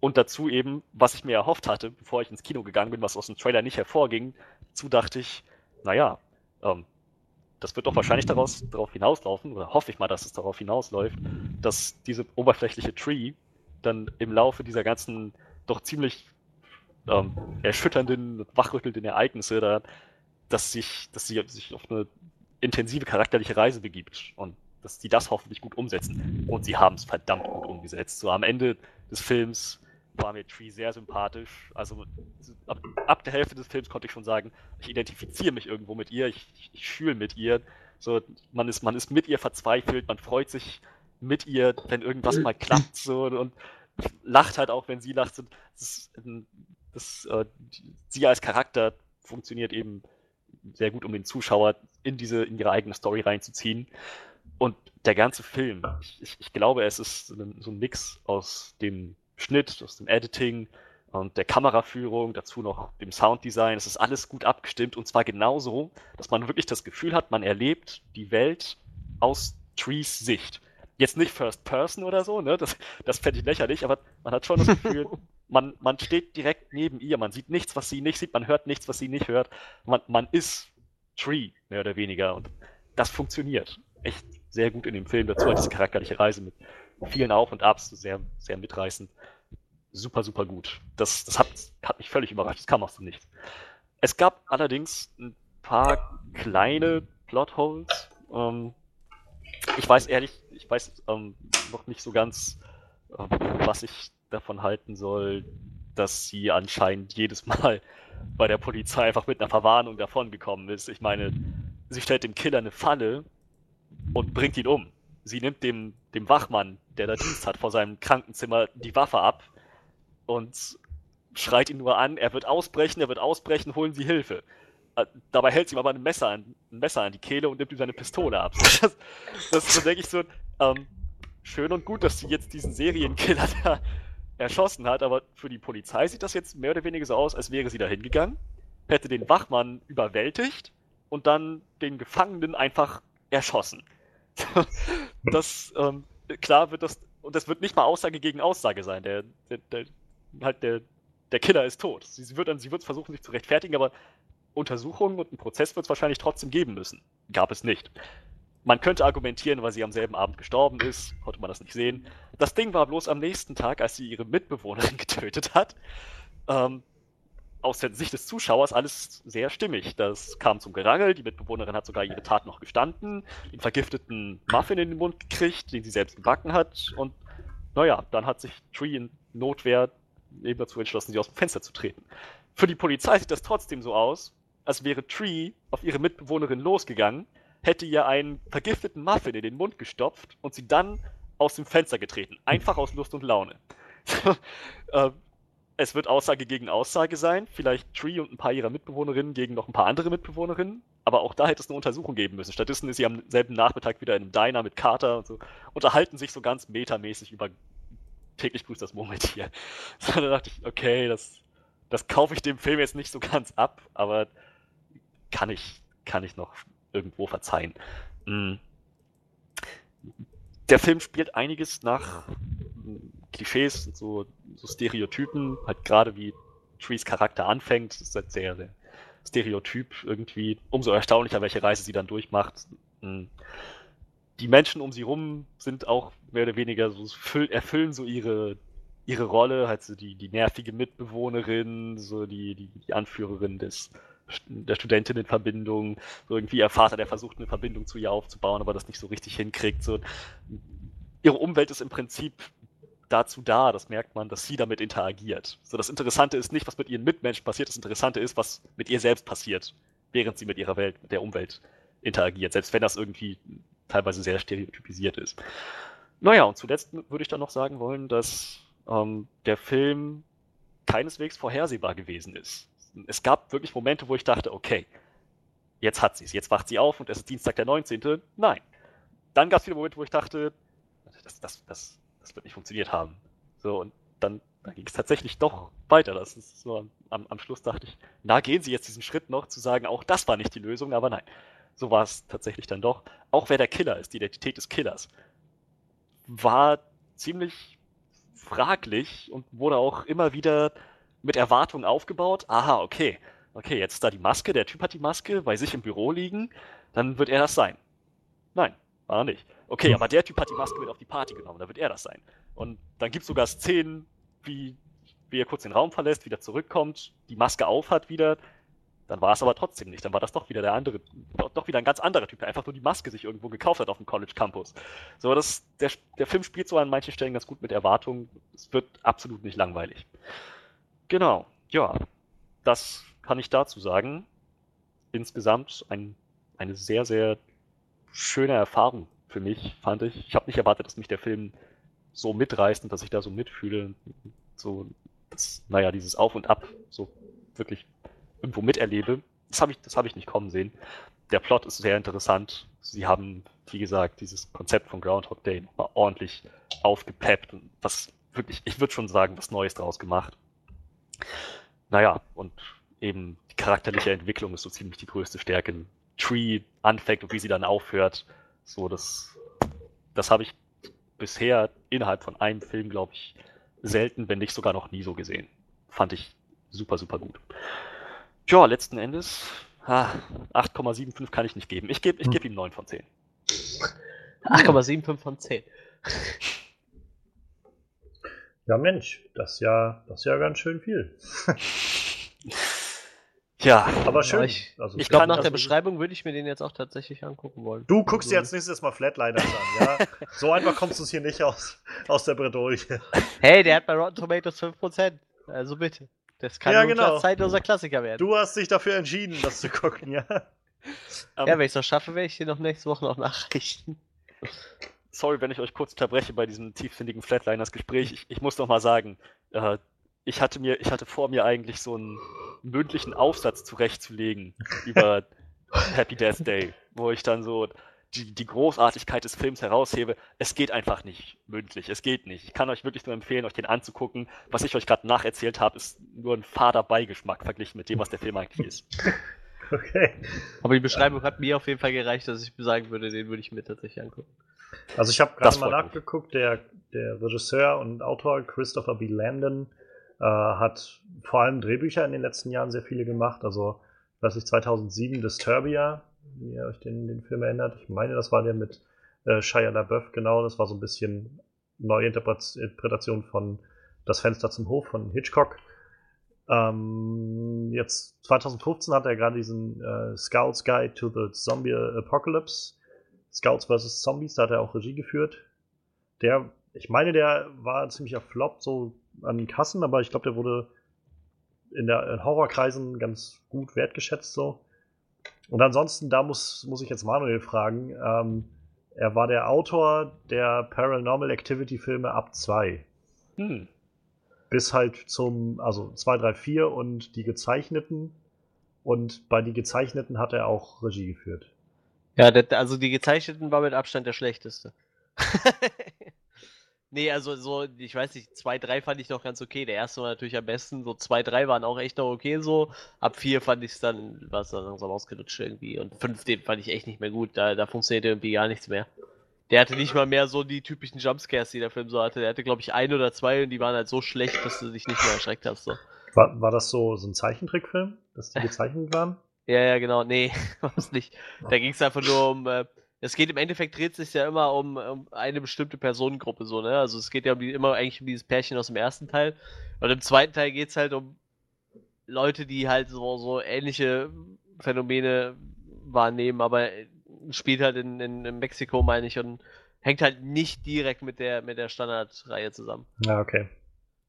Und dazu eben, was ich mir erhofft hatte, bevor ich ins Kino gegangen bin, was aus dem Trailer nicht hervorging, dazu dachte ich, naja, ähm, das wird doch wahrscheinlich daraus, darauf hinauslaufen, oder hoffe ich mal, dass es darauf hinausläuft, dass diese oberflächliche Tree dann im Laufe dieser ganzen doch ziemlich ähm, erschütternden, wachrüttelnden Ereignisse da, dass sich, dass sie sich auf eine intensive charakterliche Reise begibt und dass die das hoffentlich gut umsetzen. Und sie haben es verdammt gut umgesetzt. So am Ende des Films war mir Tree sehr sympathisch. Also ab, ab, der Hälfte des Films konnte ich schon sagen, ich identifiziere mich irgendwo mit ihr, ich, ich, ich fühle mit ihr. So, man ist, man ist mit ihr verzweifelt, man freut sich mit ihr, wenn irgendwas mal klappt, so und lacht halt auch, wenn sie lacht. Das, das, äh, sie als Charakter funktioniert eben sehr gut, um den Zuschauer in diese, in ihre eigene Story reinzuziehen. Und der ganze Film, ich, ich glaube, es ist so ein Mix aus dem Schnitt, aus dem Editing und der Kameraführung, dazu noch dem Sounddesign. Es ist alles gut abgestimmt und zwar genauso, dass man wirklich das Gefühl hat, man erlebt die Welt aus Trees Sicht. Jetzt nicht First Person oder so, ne? Das, das fände ich lächerlich, aber man hat schon das Gefühl, man, man steht direkt neben ihr, man sieht nichts, was sie nicht sieht, man hört nichts, was sie nicht hört. Man, man ist Tree, mehr oder weniger. Und das funktioniert echt sehr gut in dem Film. Dazu hat diese charakterliche Reise mit vielen Auf und Abs, sehr, sehr mitreißend. Super, super gut. Das, das hat, hat mich völlig überrascht. Das kam auch so nichts. Es gab allerdings ein paar kleine Plotholes. Ähm, ich weiß ehrlich, ich weiß ähm, noch nicht so ganz, äh, was ich davon halten soll, dass sie anscheinend jedes Mal bei der Polizei einfach mit einer Verwarnung davongekommen ist. Ich meine, sie stellt dem Killer eine Falle und bringt ihn um. Sie nimmt dem, dem Wachmann, der da Dienst hat, vor seinem Krankenzimmer die Waffe ab und schreit ihn nur an, er wird ausbrechen, er wird ausbrechen, holen Sie Hilfe. Äh, dabei hält sie ihm aber ein Messer, an, ein Messer an die Kehle und nimmt ihm seine Pistole ab. Das, das ist so, denke ich, so, ähm, schön und gut, dass sie jetzt diesen Serienkiller da erschossen hat, aber für die Polizei sieht das jetzt mehr oder weniger so aus, als wäre sie da hingegangen, hätte den Wachmann überwältigt und dann den Gefangenen einfach erschossen. das, ähm, klar wird das, und das wird nicht mal Aussage gegen Aussage sein. Der, der, der halt der, der Killer ist tot. Sie, wird sie wird versuchen, sich zu rechtfertigen, aber Untersuchungen und einen Prozess wird es wahrscheinlich trotzdem geben müssen. Gab es nicht. man könnte argumentieren, weil sie am selben Abend gestorben ist, konnte man das nicht sehen. Das Ding war bloß am nächsten Tag, als sie ihre Mitbewohnerin getötet hat. Ähm, aus der Sicht des Zuschauers alles sehr stimmig. Das kam zum Gerangel, die Mitbewohnerin hat sogar ihre Tat noch gestanden, den vergifteten Muffin in den Mund gekriegt, den sie selbst gebacken hat und naja, dann hat sich Tree in Notwehr eben dazu entschlossen, sie aus dem Fenster zu treten. Für die Polizei sieht das trotzdem so aus, als wäre Tree auf ihre Mitbewohnerin losgegangen, hätte ihr einen vergifteten Muffin in den Mund gestopft und sie dann aus dem Fenster getreten. Einfach aus Lust und Laune. äh, es wird Aussage gegen Aussage sein. Vielleicht Tree und ein paar ihrer Mitbewohnerinnen gegen noch ein paar andere Mitbewohnerinnen. Aber auch da hätte es eine Untersuchung geben müssen. Stattdessen ist sie am selben Nachmittag wieder in einem Diner mit Carter und so. Unterhalten sich so ganz metamäßig über täglich grüßt das Murmeltier. So, da dachte ich, okay, das, das kaufe ich dem Film jetzt nicht so ganz ab, aber kann ich, kann ich noch irgendwo verzeihen. Mhm. Der Film spielt einiges nach Klischees und so, so Stereotypen, halt gerade wie Trees Charakter anfängt, ist halt sehr, sehr Stereotyp irgendwie. Umso erstaunlicher, welche Reise sie dann durchmacht. Hm. Die Menschen um sie rum sind auch mehr oder weniger so, erfüllen so ihre, ihre Rolle, halt so die, die nervige Mitbewohnerin, so die, die, die Anführerin des, der Studentinnenverbindung, so irgendwie ihr Vater, der versucht eine Verbindung zu ihr aufzubauen, aber das nicht so richtig hinkriegt. So. Ihre Umwelt ist im Prinzip dazu da, das merkt man, dass sie damit interagiert. So, das Interessante ist nicht, was mit ihren Mitmenschen passiert, das Interessante ist, was mit ihr selbst passiert, während sie mit ihrer Welt, mit der Umwelt interagiert, selbst wenn das irgendwie teilweise sehr stereotypisiert ist. Naja, und zuletzt würde ich dann noch sagen wollen, dass ähm, der Film keineswegs vorhersehbar gewesen ist. Es gab wirklich Momente, wo ich dachte, okay, jetzt hat sie es, jetzt wacht sie auf und es ist Dienstag der 19. Nein. Dann gab es wieder Momente, wo ich dachte, das, das, das, das wird nicht funktioniert haben. So, und dann, dann ging es tatsächlich doch weiter. Das ist so am, am Schluss dachte ich, na, gehen Sie jetzt diesen Schritt noch, zu sagen, auch das war nicht die Lösung, aber nein. So war es tatsächlich dann doch. Auch wer der Killer ist, die Identität des Killers, war ziemlich fraglich und wurde auch immer wieder mit Erwartungen aufgebaut. Aha, okay. Okay, jetzt ist da die Maske, der Typ hat die Maske bei sich im Büro liegen, dann wird er das sein. Nein, war nicht. Okay, aber der Typ hat die Maske mit auf die Party genommen, da wird er das sein. Und dann gibt es sogar Szenen, wie, wie er kurz den Raum verlässt, wieder zurückkommt, die Maske aufhat wieder. Dann war es aber trotzdem nicht. Dann war das doch wieder der andere, doch, doch wieder ein ganz anderer Typ, der einfach nur die Maske sich irgendwo gekauft hat auf dem College Campus. So, das, der, der Film spielt so an manchen Stellen ganz gut mit Erwartungen. Es wird absolut nicht langweilig. Genau, ja, das kann ich dazu sagen. Insgesamt ein, eine sehr, sehr schöne Erfahrung für mich, fand ich. Ich habe nicht erwartet, dass mich der Film so mitreißt und dass ich da so mitfühle. So, das, naja, dieses Auf und Ab so wirklich irgendwo miterlebe. Das habe ich, das ich nicht kommen sehen. Der Plot ist sehr interessant. Sie haben, wie gesagt, dieses Konzept von Groundhog Day nochmal ordentlich aufgepeppt und was wirklich, ich würde schon sagen, was Neues draus gemacht. Naja, und eben die charakterliche Entwicklung ist so ziemlich die größte Stärke. Tree anfängt und wie sie dann aufhört, so, das, das habe ich bisher innerhalb von einem Film, glaube ich, selten, wenn nicht sogar noch nie so gesehen. Fand ich super, super gut. Tja, letzten Endes, ah, 8,75 kann ich nicht geben. Ich gebe ich geb ihm 9 von 10. 8,75 von 10. Ja, Mensch, das ist ja, das ist ja ganz schön viel. Ja, aber schön. ich, also, ich glaube, nach der Beschreibung würde ich mir den jetzt auch tatsächlich angucken wollen. Du guckst dir jetzt nächstes Mal Flatliners an, ja? so einfach kommst du es hier nicht aus, aus der Bredouille. Hey, der hat bei Rotten Tomatoes 5%. Also bitte. Das kann ja, genau. ein zeitloser Klassiker werden. Du hast dich dafür entschieden, das zu gucken, ja. ja, wenn ich es noch schaffe, werde ich dir noch nächste Woche noch nachrichten. Sorry, wenn ich euch kurz unterbreche bei diesem tiefsinnigen Flatliners-Gespräch. Ich, ich muss noch mal sagen, äh, ich hatte mir, ich hatte vor mir eigentlich so einen mündlichen Aufsatz zurechtzulegen über Happy Death Day, wo ich dann so die, die Großartigkeit des Films heraushebe. Es geht einfach nicht mündlich, es geht nicht. Ich kann euch wirklich nur empfehlen, euch den anzugucken. Was ich euch gerade nacherzählt habe, ist nur ein fader Beigeschmack verglichen mit dem, was der Film eigentlich ist. Okay. Aber die Beschreibung hat mir auf jeden Fall gereicht, dass ich sagen würde, den würde ich mir tatsächlich angucken. Also ich habe gerade mal nachgeguckt, der, der Regisseur und Autor Christopher B. Landon äh, hat vor allem Drehbücher in den letzten Jahren sehr viele gemacht. Also, weiß ich, 2007 Disturbia, wenn ihr euch den, den Film erinnert. Ich meine, das war der mit äh, Shia LaBeouf, genau. Das war so ein bisschen neue Interpretation von Das Fenster zum Hof von Hitchcock. Ähm, jetzt 2015 hat er gerade diesen äh, Scouts Guide to the Zombie Apocalypse, Scouts vs. Zombies, da hat er auch Regie geführt. Der, ich meine, der war ein ziemlicher Flop so an den Kassen, aber ich glaube, der wurde in der in Horrorkreisen ganz gut wertgeschätzt so. Und ansonsten, da muss, muss ich jetzt Manuel fragen. Ähm, er war der Autor der Paranormal Activity Filme ab 2. Hm. Bis halt zum, also 2, 3, 4 und die gezeichneten. Und bei die gezeichneten hat er auch Regie geführt. Ja, der, also die gezeichneten war mit Abstand der schlechteste. nee, also so, ich weiß nicht, 2, 3 fand ich noch ganz okay. Der erste war natürlich am besten. So 2, 3 waren auch echt noch okay so. Ab 4 fand ich es dann, war es dann langsam ausgelutscht irgendwie. Und 5, den fand ich echt nicht mehr gut. Da, da funktionierte irgendwie gar nichts mehr. Der hatte nicht mal mehr so die typischen Jumpscares, die der Film so hatte. Der hatte, glaube ich, ein oder zwei und die waren halt so schlecht, dass du dich nicht mehr erschreckt hast. So. War, war das so, so ein Zeichentrickfilm, dass die gezeichnet waren? Ja, ja, genau. Nee, war es nicht. Da ging es einfach nur um. Äh, es geht im Endeffekt dreht sich ja immer um, um eine bestimmte Personengruppe, so, ne? Also es geht ja um die, immer eigentlich um dieses Pärchen aus dem ersten Teil. Und im zweiten Teil geht es halt um Leute, die halt so, so ähnliche Phänomene wahrnehmen, aber spielt halt in, in, in Mexiko, meine ich, und hängt halt nicht direkt mit der, mit der Standardreihe zusammen. Ja, okay.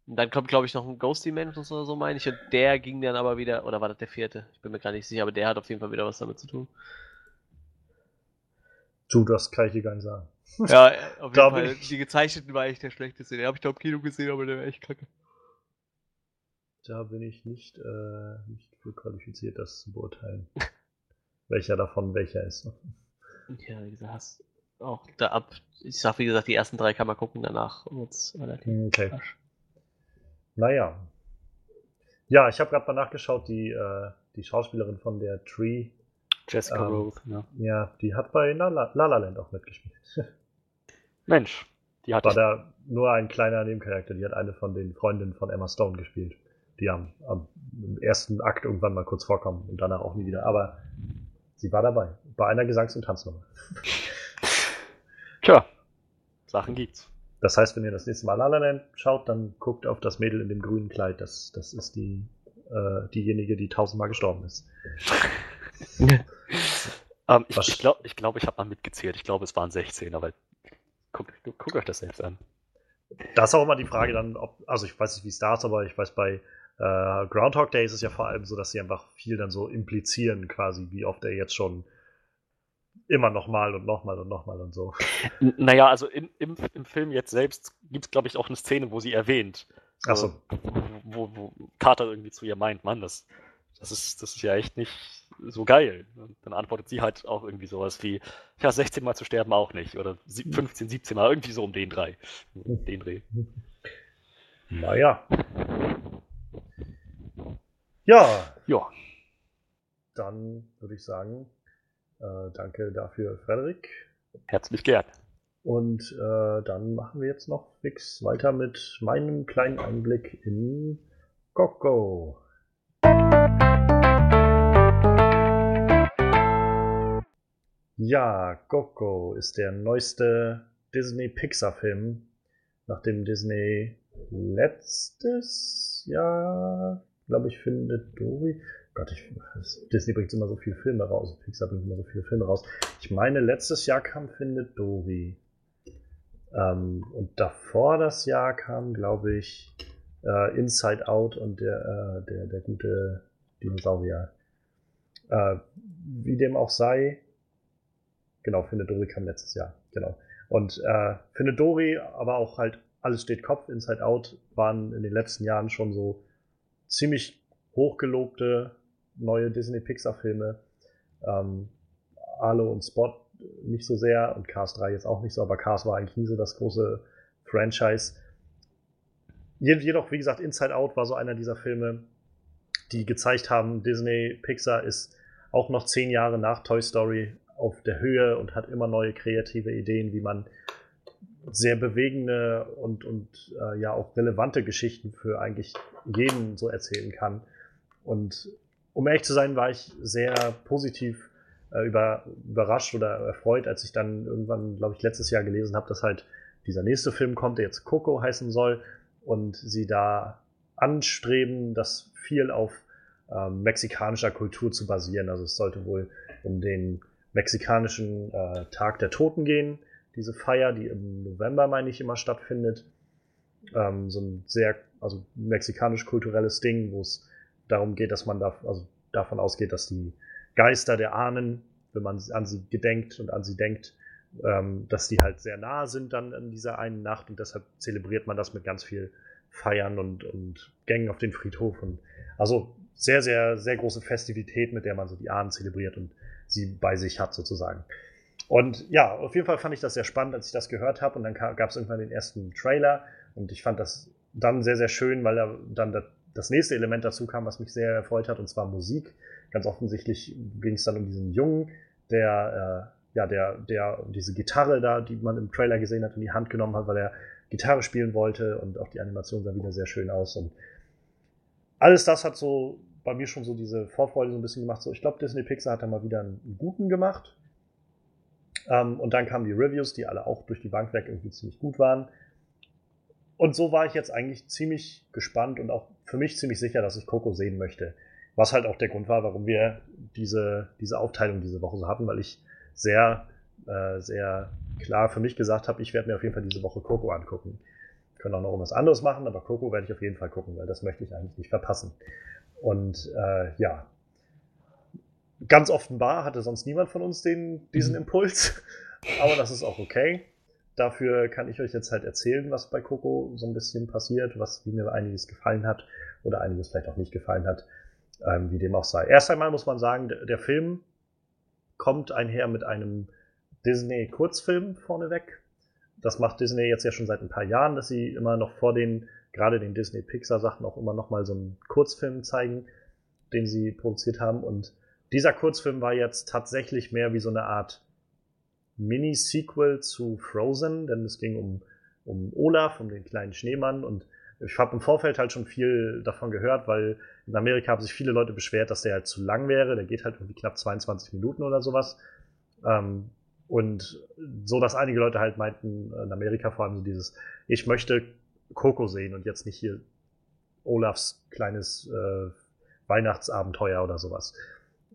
Und dann kommt, glaube ich, noch ein Ghosty Mantis oder so, meine ich, und der ging dann aber wieder, oder war das der vierte? Ich bin mir gar nicht sicher, aber der hat auf jeden Fall wieder was damit zu tun. Du, das kann ich dir gar nicht sagen. Ja, auf jeden Fall. ich- Die gezeichneten war echt der schlechteste. Den habe ich da im Kino gesehen, aber der war echt kacke. Da bin ich nicht, äh, nicht für qualifiziert, das zu beurteilen. welcher davon welcher ist. Ja, wie gesagt, hast auch da ab. Ich sag, wie gesagt, die ersten drei kann man gucken, danach wird's relativ Okay. Arsch. Naja. Ja, ich habe gerade mal nachgeschaut, die, äh, die Schauspielerin von der Tree, Jessica Ähm, Roth, ja. ja, die hat bei La La, La La Land auch mitgespielt. Mensch, die hatte War da nur ein kleiner Nebencharakter, die hat eine von den Freundinnen von Emma Stone gespielt. Die am, am im ersten Akt irgendwann mal kurz vorkommen und danach auch nie wieder. Aber sie war dabei. Bei einer Gesangs- und Tanznummer. Tja, Sachen gibt's. Das heißt, wenn ihr das nächste Mal La La Land schaut, dann guckt auf das Mädel in dem grünen Kleid. Das, das ist die, äh, diejenige, die tausendmal gestorben ist. Ähm, ich Was- ich glaube, ich, glaub, ich habe mal mitgezählt. Ich glaube, es waren 16, aber guckt guckt euch das selbst an. Da ist auch immer die Frage dann, ob, also ich weiß nicht, wie es da ist, aber ich weiß, bei äh, Groundhog Day ist es ja vor allem so, dass sie einfach viel dann so implizieren, quasi, wie oft er jetzt schon immer nochmal und nochmal und nochmal und so. N naja, also in, im, im Film jetzt selbst gibt es, glaube ich, auch eine Szene, wo sie erwähnt. Ach so. Wo, wo Carter irgendwie zu ihr meint, Mann, das, das, ist, das ist ja echt nicht so geil. Und dann antwortet sie halt auch irgendwie sowas wie, ja, 16 Mal zu sterben auch nicht. Oder sie- 15, 17 Mal, irgendwie so um den Dreh. Den Dreh. Naja. Ja, Ja, dann würde ich sagen, äh, danke dafür, Frederik. herzlich gern. Und äh, dann machen wir jetzt noch fix weiter mit meinem kleinen Einblick in Coco. Ja, Coco ist der neueste Disney-Pixar-Film, nachdem Disney letztes Jahr, glaube ich, findet Dory. Gott, ich, Disney bringt immer so viele Filme raus, Pixar bringt immer so viele Filme raus. Ich meine, letztes Jahr kam Findet Dory. Ähm, und davor das Jahr kam, glaube ich, äh, Inside Out und der, äh, der, der gute Dinosaurier. Äh, wie dem auch sei, genau, Findet Dory kam letztes Jahr, genau. Und äh, Findet Dory, aber auch halt Alles steht Kopf, Inside Out, waren in den letzten Jahren schon so ziemlich hochgelobte neue Disney-Pixar-Filme. Ähm, Arlo und Spot nicht so sehr und Cars 3 jetzt auch nicht so, aber Cars war eigentlich nie so das große Franchise. Jed- Jedoch, wie gesagt, Inside Out war so einer dieser Filme, die gezeigt haben, Disney, Pixar ist auch noch zehn Jahre nach Toy Story auf der Höhe und hat immer neue kreative Ideen, wie man sehr bewegende und, und äh, ja auch relevante Geschichten für eigentlich jeden so erzählen kann. Und um ehrlich zu sein, war ich sehr positiv äh, über, überrascht oder erfreut, als ich dann irgendwann, glaube ich, letztes Jahr gelesen habe, dass halt dieser nächste Film kommt, der jetzt Coco heißen soll und sie da anstreben, das viel auf ähm, mexikanischer Kultur zu basieren. Also es sollte wohl um den mexikanischen äh, Tag der Toten gehen, diese Feier, die im November, meine ich, immer stattfindet. Ähm, so ein sehr, also mexikanisch-kulturelles Ding, wo es darum geht, dass man da, also davon ausgeht, dass die Geister der Ahnen, wenn man an sie gedenkt und an sie denkt, ähm, dass die halt sehr nah sind dann in dieser einen Nacht. Und deshalb zelebriert man das mit ganz viel Feiern und, und Gängen auf den Friedhof. Und also sehr, sehr, sehr große Festivität, mit der man so die Ahnen zelebriert. Und sie bei sich hat sozusagen. Und ja, auf jeden Fall fand ich das sehr spannend, als ich das gehört habe und dann gab es irgendwann den ersten Trailer und ich fand das dann sehr, sehr schön, weil da dann das nächste Element dazu kam, was mich sehr erfreut hat, und zwar Musik. Ganz offensichtlich ging es dann um diesen Jungen, der, äh, ja, der, der diese Gitarre da, die man im Trailer gesehen hat, in die Hand genommen hat, weil er Gitarre spielen wollte und auch die Animation sah wieder sehr schön aus. Und alles das hat so bei mir schon so diese Vorfreude so ein bisschen gemacht. So, ich glaube, Disney Pixar hat da mal wieder einen guten gemacht. Ähm, und dann kamen die Reviews, die alle auch durch die Bank weg irgendwie ziemlich gut waren. Und so war ich jetzt eigentlich ziemlich gespannt und auch für mich ziemlich sicher, dass ich Coco sehen möchte. Was halt auch der Grund war, warum wir diese, diese Aufteilung diese Woche so hatten, weil ich sehr, äh, sehr klar für mich gesagt habe, ich werde mir auf jeden Fall diese Woche Coco angucken. Können auch noch irgendwas anderes machen, aber Coco werde ich auf jeden Fall gucken, weil das möchte ich eigentlich nicht verpassen. Und äh, ja, ganz offenbar hatte sonst niemand von uns den, diesen mhm. Impuls, aber das ist auch okay. Dafür kann ich euch jetzt halt erzählen, was bei Coco so ein bisschen passiert, was wie mir einiges gefallen hat oder einiges vielleicht auch nicht gefallen hat, ähm, wie dem auch sei. Erst einmal muss man sagen, der, der Film kommt einher mit einem Disney-Kurzfilm vorneweg. Das macht Disney jetzt ja schon seit ein paar Jahren, dass sie immer noch vor den, gerade den Disney-Pixar-Sachen auch immer noch mal so einen Kurzfilm zeigen, den sie produziert haben. Und dieser Kurzfilm war jetzt tatsächlich mehr wie so eine Art Mini-Sequel zu Frozen, denn es ging um, um Olaf, um den kleinen Schneemann und ich habe im Vorfeld halt schon viel davon gehört, weil in Amerika haben sich viele Leute beschwert, dass der halt zu lang wäre. Der geht halt irgendwie knapp 22 Minuten oder sowas. Ähm, und so, dass einige Leute halt meinten, in Amerika vor allem so dieses, ich möchte Coco sehen und jetzt nicht hier Olafs kleines äh, Weihnachtsabenteuer oder sowas.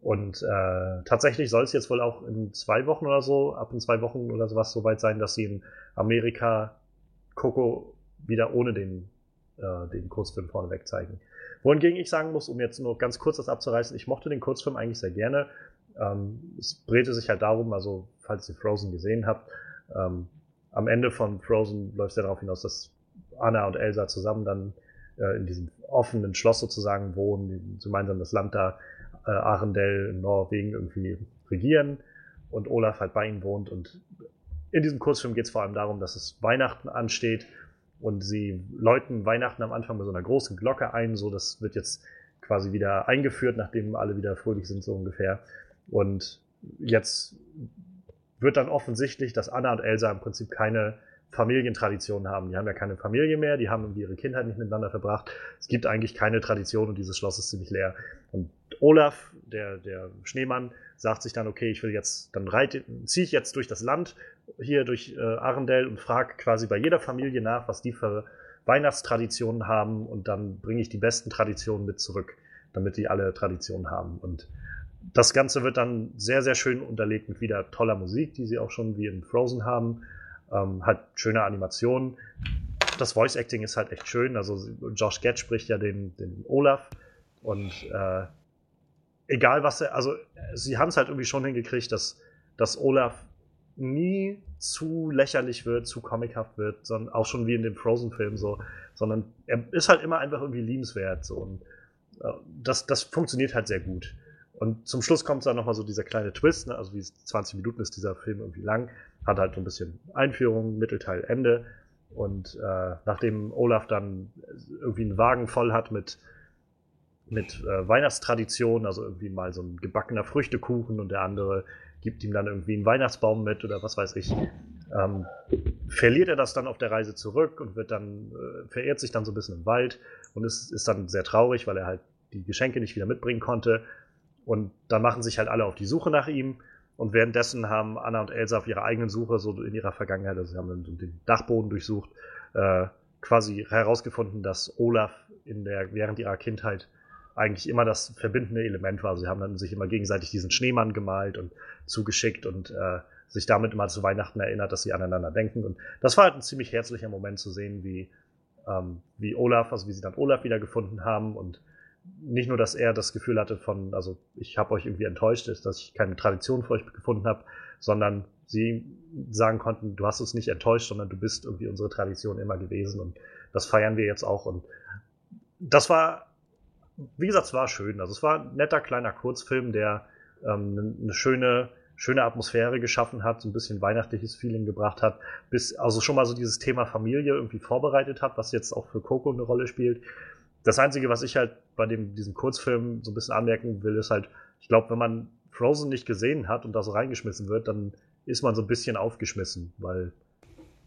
Und äh, tatsächlich soll es jetzt wohl auch in zwei Wochen oder so, ab in zwei Wochen oder sowas, soweit sein, dass sie in Amerika Coco wieder ohne den, äh, den Kurzfilm vorneweg zeigen. Wohingegen ich sagen muss, um jetzt nur ganz kurz das abzureißen, ich mochte den Kurzfilm eigentlich sehr gerne. Ähm, es drehte sich halt darum, also falls ihr Frozen gesehen habt, ähm, am Ende von Frozen läuft es ja darauf hinaus, dass Anna und Elsa zusammen dann äh, in diesem offenen Schloss sozusagen wohnen, gemeinsam das Land da äh, Arendelle in Norwegen irgendwie regieren und Olaf halt bei ihnen wohnt. Und in diesem Kurzfilm geht es vor allem darum, dass es Weihnachten ansteht und sie läuten Weihnachten am Anfang mit so einer großen Glocke ein. So, das wird jetzt quasi wieder eingeführt, nachdem alle wieder fröhlich sind, so ungefähr. Und jetzt wird dann offensichtlich, dass Anna und Elsa im Prinzip keine Familientraditionen haben. Die haben ja keine Familie mehr, die haben ihre Kindheit nicht miteinander verbracht. Es gibt eigentlich keine Tradition und dieses Schloss ist ziemlich leer. Und Olaf, der, der Schneemann, sagt sich dann, okay, ich will jetzt, dann ziehe ich jetzt durch das Land, hier durch äh, Arendelle und frage quasi bei jeder Familie nach, was die für Weihnachtstraditionen haben und dann bringe ich die besten Traditionen mit zurück, damit die alle Traditionen haben. Und das Ganze wird dann sehr, sehr schön unterlegt mit wieder toller Musik, die sie auch schon wie in Frozen haben ähm, hat schöne Animationen. Das Voice Acting ist halt echt schön. Also Josh Gad spricht ja den, den Olaf und äh, egal was er, also sie haben es halt irgendwie schon hingekriegt, dass, dass Olaf nie zu lächerlich wird, zu comichaft wird, sondern auch schon wie in dem Frozen-Film so, sondern er ist halt immer einfach irgendwie liebenswert so und äh, das, das funktioniert halt sehr gut. Und zum Schluss kommt dann nochmal so dieser kleine Twist, ne? also wie 20 Minuten ist dieser Film irgendwie lang, hat halt so ein bisschen Einführung, Mittelteil, Ende. Und äh, nachdem Olaf dann irgendwie einen Wagen voll hat mit, mit äh, Weihnachtstradition, also irgendwie mal so ein gebackener Früchtekuchen und der andere gibt ihm dann irgendwie einen Weihnachtsbaum mit oder was weiß ich, ähm, verliert er das dann auf der Reise zurück und wird dann, äh, verirrt sich dann so ein bisschen im Wald und ist, ist dann sehr traurig, weil er halt die Geschenke nicht wieder mitbringen konnte Und dann machen sich halt alle auf die Suche nach ihm. Und währenddessen haben Anna und Elsa auf ihrer eigenen Suche, so in ihrer Vergangenheit, also sie haben den Dachboden durchsucht, äh, quasi herausgefunden, dass Olaf in der, während ihrer Kindheit eigentlich immer das verbindende Element war. Sie haben dann sich immer gegenseitig diesen Schneemann gemalt und zugeschickt und äh, sich damit immer zu Weihnachten erinnert, dass sie aneinander denken. Und das war halt ein ziemlich herzlicher Moment zu sehen, wie, ähm, wie Olaf, also wie sie dann Olaf wiedergefunden haben und nicht nur, dass er das Gefühl hatte von, also ich habe euch irgendwie enttäuscht, dass ich keine Tradition für euch gefunden habe, sondern sie sagen konnten, du hast uns nicht enttäuscht, sondern du bist irgendwie unsere Tradition immer gewesen und das feiern wir jetzt auch und das war, wie gesagt, es war schön. Also es war ein netter kleiner Kurzfilm, der ähm, eine schöne, schöne Atmosphäre geschaffen hat, so ein bisschen weihnachtliches Feeling gebracht hat, bis also schon mal so dieses Thema Familie irgendwie vorbereitet hat, was jetzt auch für Coco eine Rolle spielt. Das Einzige, was ich halt bei dem, diesem Kurzfilm so ein bisschen anmerken will, ist halt, ich glaube, wenn man Frozen nicht gesehen hat und da so reingeschmissen wird, dann ist man so ein bisschen aufgeschmissen, weil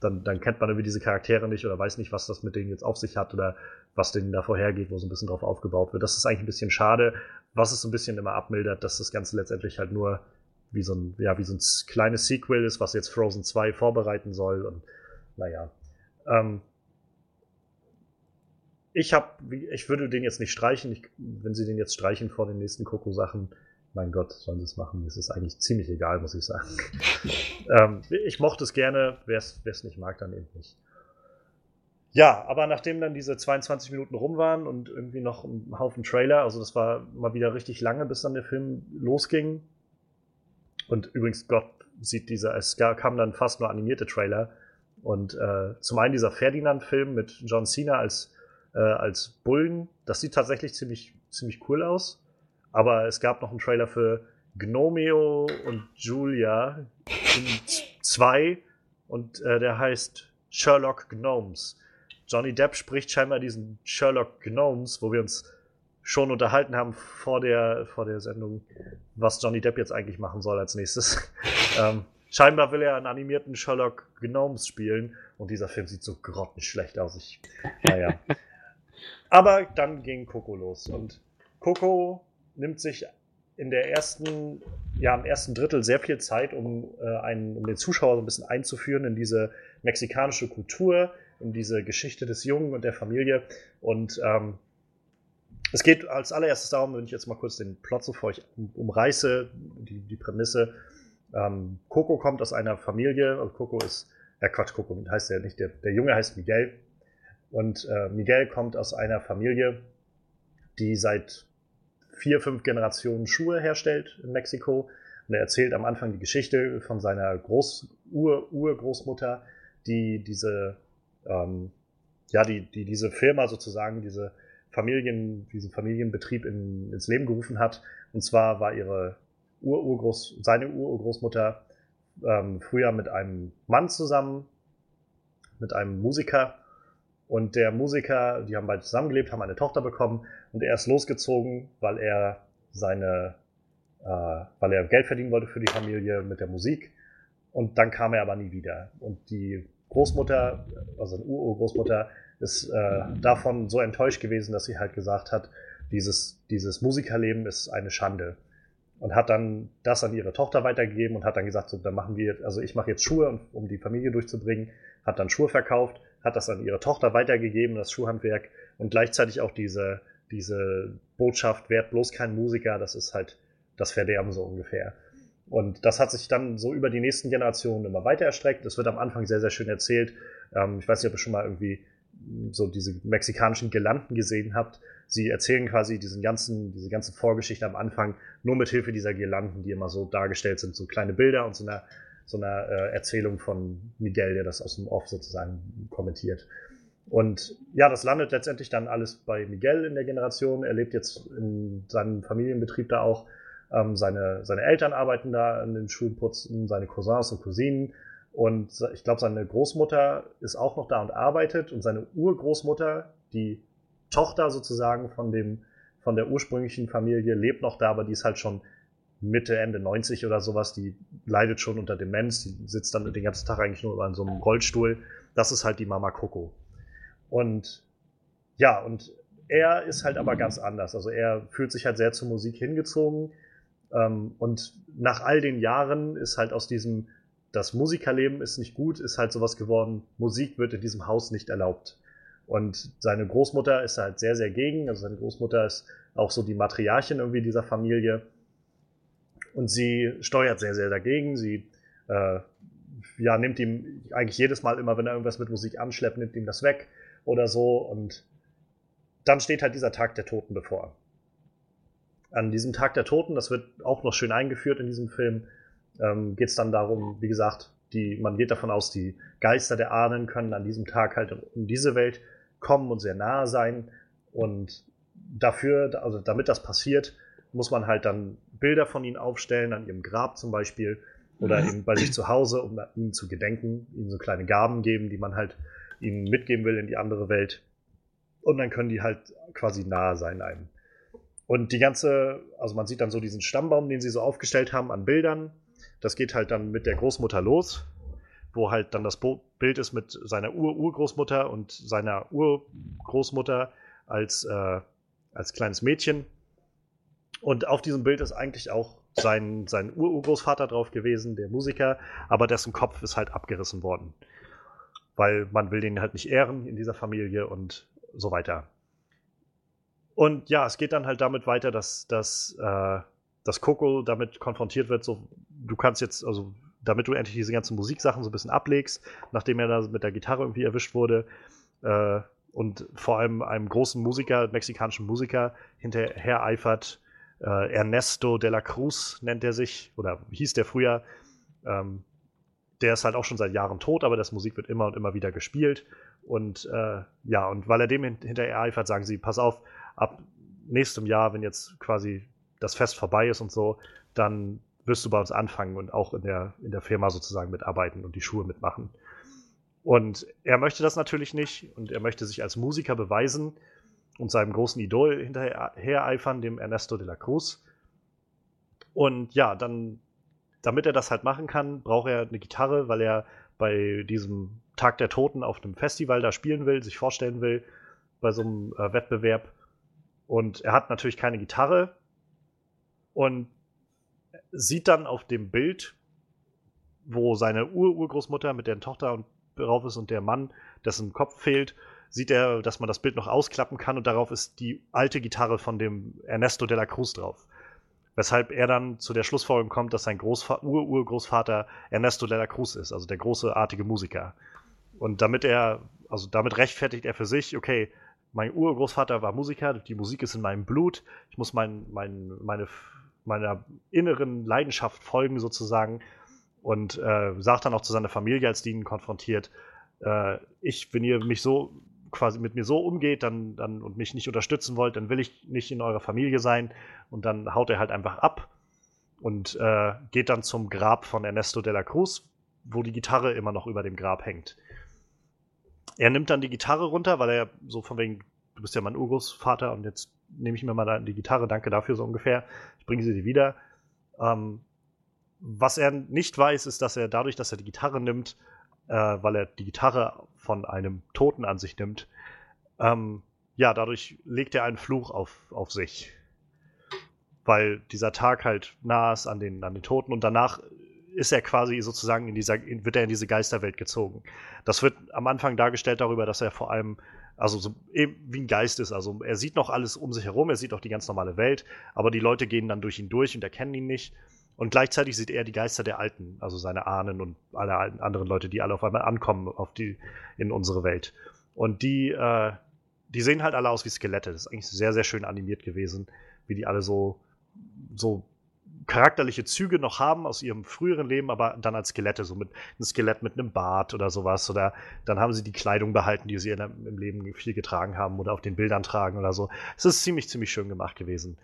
dann, dann kennt man irgendwie diese Charaktere nicht oder weiß nicht, was das mit denen jetzt auf sich hat oder was denen da vorhergeht, wo so ein bisschen drauf aufgebaut wird. Das ist eigentlich ein bisschen schade, was es so ein bisschen immer abmildert, dass das Ganze letztendlich halt nur wie so ein, ja, wie so ein kleines Sequel ist, was jetzt Frozen 2 vorbereiten soll und naja. Ähm, ich habe, ich würde den jetzt nicht streichen. Ich, wenn sie den jetzt streichen vor den nächsten Coco-Sachen, mein Gott, sollen sie es machen. Es ist eigentlich ziemlich egal, muss ich sagen. ähm, ich mochte es gerne, wer es nicht mag, dann eben nicht. Ja, aber nachdem dann diese 22 Minuten rum waren und irgendwie noch ein Haufen Trailer, also das war mal wieder richtig lange, bis dann der Film losging. Und übrigens, Gott sieht dieser, es kam dann fast nur animierte Trailer. Und äh, zum einen dieser Ferdinand-Film mit John Cena als äh, als Bullen. Das sieht tatsächlich ziemlich, ziemlich cool aus. Aber es gab noch einen Trailer für Gnomeo und Julia 2 und äh, der heißt Sherlock Gnomes. Johnny Depp spricht scheinbar diesen Sherlock Gnomes, wo wir uns schon unterhalten haben vor der, vor der Sendung, was Johnny Depp jetzt eigentlich machen soll als nächstes. ähm, scheinbar will er einen animierten Sherlock Gnomes spielen und dieser Film sieht so grottenschlecht aus. Ich, naja. Aber dann ging Coco los und Coco nimmt sich in der ersten, ja, im ersten Drittel sehr viel Zeit, um, äh, einen, um den Zuschauer so ein bisschen einzuführen in diese mexikanische Kultur, in diese Geschichte des Jungen und der Familie. Und ähm, es geht als allererstes darum, wenn ich jetzt mal kurz den Plot so für euch umreiße, die, die Prämisse. Ähm, Coco kommt aus einer Familie, also Coco ist, ja Quatsch, Coco heißt ja nicht, der, der Junge heißt Miguel, und äh, Miguel kommt aus einer Familie, die seit vier, fünf Generationen Schuhe herstellt in Mexiko. Und er erzählt am Anfang die Geschichte von seiner Groß Ur Urgroßmutter, die diese, ähm, ja, die, die diese Firma sozusagen, diese Familien, diesen Familienbetrieb in, ins Leben gerufen hat. Und zwar war ihre Ururgroß, seine Ururgroßmutter ähm, früher mit einem Mann zusammen, mit einem Musiker und der Musiker, die haben beide zusammengelebt, haben eine Tochter bekommen und er ist losgezogen, weil er seine, äh, weil er Geld verdienen wollte für die Familie mit der Musik. Und dann kam er aber nie wieder. Und die Großmutter, also eine Urgroßmutter, ist äh, davon so enttäuscht gewesen, dass sie halt gesagt hat, dieses, dieses Musikerleben ist eine Schande. Und hat dann das an ihre Tochter weitergegeben und hat dann gesagt, so, dann machen wir, also ich mache jetzt Schuhe, um die Familie durchzubringen, hat dann Schuhe verkauft hat das an ihre Tochter weitergegeben, das Schuhhandwerk und gleichzeitig auch diese, diese Botschaft, werd bloß kein Musiker, das ist halt das Verderben so ungefähr. Und das hat sich dann so über die nächsten Generationen immer weiter erstreckt. Es wird am Anfang sehr, sehr schön erzählt. Ähm, ich weiß nicht, ob ihr schon mal irgendwie so diese mexikanischen Girlanden gesehen habt. Sie erzählen quasi diesen ganzen, diese ganze Vorgeschichte am Anfang nur mit Hilfe dieser Girlanden, die immer so dargestellt sind, so kleine Bilder und so einer so einer äh, Erzählung von Miguel, der das aus dem Off sozusagen kommentiert. Und ja, das landet letztendlich dann alles bei Miguel in der Generation. Er lebt jetzt in seinem Familienbetrieb da auch. Ähm, seine, seine Eltern arbeiten da an den Schulenputzen, seine Cousins und Cousinen. Und ich glaube, seine Großmutter ist auch noch da und arbeitet. Und seine Urgroßmutter, die Tochter sozusagen von dem, von der ursprünglichen Familie, lebt noch da, aber die ist halt schon Mitte, Ende 90 oder sowas, die leidet schon unter Demenz, die sitzt dann den ganzen Tag eigentlich nur in so einem Rollstuhl. Das ist halt die Mama Coco. Und ja, und er ist halt aber ganz anders. Also er fühlt sich halt sehr zur Musik hingezogen, Ähm, und nach all den Jahren ist halt aus diesem, das Musikerleben ist nicht gut, ist halt sowas geworden, Musik wird in diesem Haus nicht erlaubt. Und seine Großmutter ist halt sehr, sehr gegen. Also seine Großmutter ist auch so die Matriarchin irgendwie dieser Familie. Und sie steuert sehr, sehr dagegen. Sie äh, ja, nimmt ihm eigentlich jedes Mal immer, wenn er irgendwas mit Musik anschleppt, nimmt ihm das weg oder so. Und dann steht halt dieser Tag der Toten bevor. An diesem Tag der Toten, das wird auch noch schön eingeführt in diesem Film, ähm, geht es dann darum, wie gesagt, die, man geht davon aus, die Geister der Ahnen können an diesem Tag halt in diese Welt kommen und sehr nahe sein. Und dafür, also damit das passiert, muss man halt dann Bilder von ihnen aufstellen, an ihrem Grab zum Beispiel oder eben bei sich zu Hause, um ihnen zu gedenken, ihnen so kleine Gaben geben, die man halt ihnen mitgeben will in die andere Welt. Und dann können die halt quasi nahe sein einem. Und die ganze, also man sieht dann so diesen Stammbaum, den sie so aufgestellt haben an Bildern. Das geht halt dann mit der Großmutter los, wo halt dann das Bild ist mit seiner Ur-Urgroßmutter und seiner Urgroßmutter als, äh, als kleines Mädchen. Und auf diesem Bild ist eigentlich auch sein, sein Urgroßvater drauf gewesen, der Musiker, aber dessen Kopf ist halt abgerissen worden. Weil man will den halt nicht ehren in dieser Familie und so weiter. Und ja, es geht dann halt damit weiter, dass, dass, äh, dass Coco damit konfrontiert wird, so, du kannst jetzt, also damit du endlich diese ganzen Musiksachen so ein bisschen ablegst, nachdem er da mit der Gitarre irgendwie erwischt wurde äh, und vor allem einem großen Musiker, mexikanischen Musiker, hinterher eifert, äh, Ernesto de la Cruz nennt er sich, oder hieß der früher. Ähm, der ist halt auch schon seit Jahren tot, aber das Musik wird immer und immer wieder gespielt. Und äh, ja, und weil er dem hinterher eifert, sagen sie, pass auf, ab nächstem Jahr, wenn jetzt quasi das Fest vorbei ist und so, dann wirst du bei uns anfangen und auch in der, in der Firma sozusagen mitarbeiten und die Schuhe mitmachen. Und er möchte das natürlich nicht und er möchte sich als Musiker beweisen und seinem großen Idol hinterher eifern, dem Ernesto de la Cruz. Und ja, dann, damit er das halt machen kann, braucht er eine Gitarre, weil er bei diesem Tag der Toten auf einem Festival da spielen will, sich vorstellen will, bei so einem äh, Wettbewerb. Und er hat natürlich keine Gitarre und sieht dann auf dem Bild, wo seine Ur-Urgroßmutter mit der Tochter drauf ist und der Mann, dessen Kopf fehlt, sieht er, dass man das Bild noch ausklappen kann und darauf ist die alte Gitarre von dem Ernesto de la Cruz drauf. Weshalb er dann zu der Schlussfolgerung kommt, dass sein Ur-Urgroßvater Ernesto de la Cruz ist, also der große artige Musiker. Und damit er, also damit rechtfertigt er für sich, okay, mein Urgroßvater war Musiker, die Musik ist in meinem Blut, ich muss mein, mein, meine, meiner inneren Leidenschaft folgen sozusagen und äh, sagt dann auch zu seiner Familie, als die ihn konfrontiert, äh, ich, wenn ihr mich so quasi mit mir so umgeht dann, dann und mich nicht unterstützen wollt, dann will ich nicht in eurer Familie sein. Und dann haut er halt einfach ab und äh, geht dann zum Grab von Ernesto de la Cruz, wo die Gitarre immer noch über dem Grab hängt. Er nimmt dann die Gitarre runter, weil er so von wegen, du bist ja mein Urgroßvater und jetzt nehme ich mir mal die Gitarre, danke dafür so ungefähr. Ich bringe sie dir wieder. Ähm, was er nicht weiß, ist, dass er dadurch, dass er die Gitarre nimmt, äh, weil er die Gitarre von einem Toten an sich nimmt, ähm, ja, dadurch legt er einen Fluch auf, auf sich. Weil dieser Tag halt nah ist an den, an den Toten und danach ist er quasi sozusagen in dieser, wird er in diese Geisterwelt gezogen. Das wird am Anfang dargestellt darüber, dass er vor allem, also so eben wie ein Geist ist. Also er sieht noch alles um sich herum, er sieht auch die ganz normale Welt, aber die Leute gehen dann durch ihn durch und erkennen ihn nicht. Und gleichzeitig sieht er die Geister der Alten, also seine Ahnen und alle anderen Leute, die alle auf einmal ankommen auf die, in unsere Welt. Und die, äh, die sehen halt alle aus wie Skelette. Das ist eigentlich sehr, sehr schön animiert gewesen, wie die alle so, so charakterliche Züge noch haben aus ihrem früheren Leben, aber dann als Skelette, so mit einem Skelett mit einem Bart oder sowas. Oder dann haben sie die Kleidung behalten, die sie im Leben viel getragen haben oder auf den Bildern tragen oder so. Es ist ziemlich, ziemlich schön gemacht gewesen.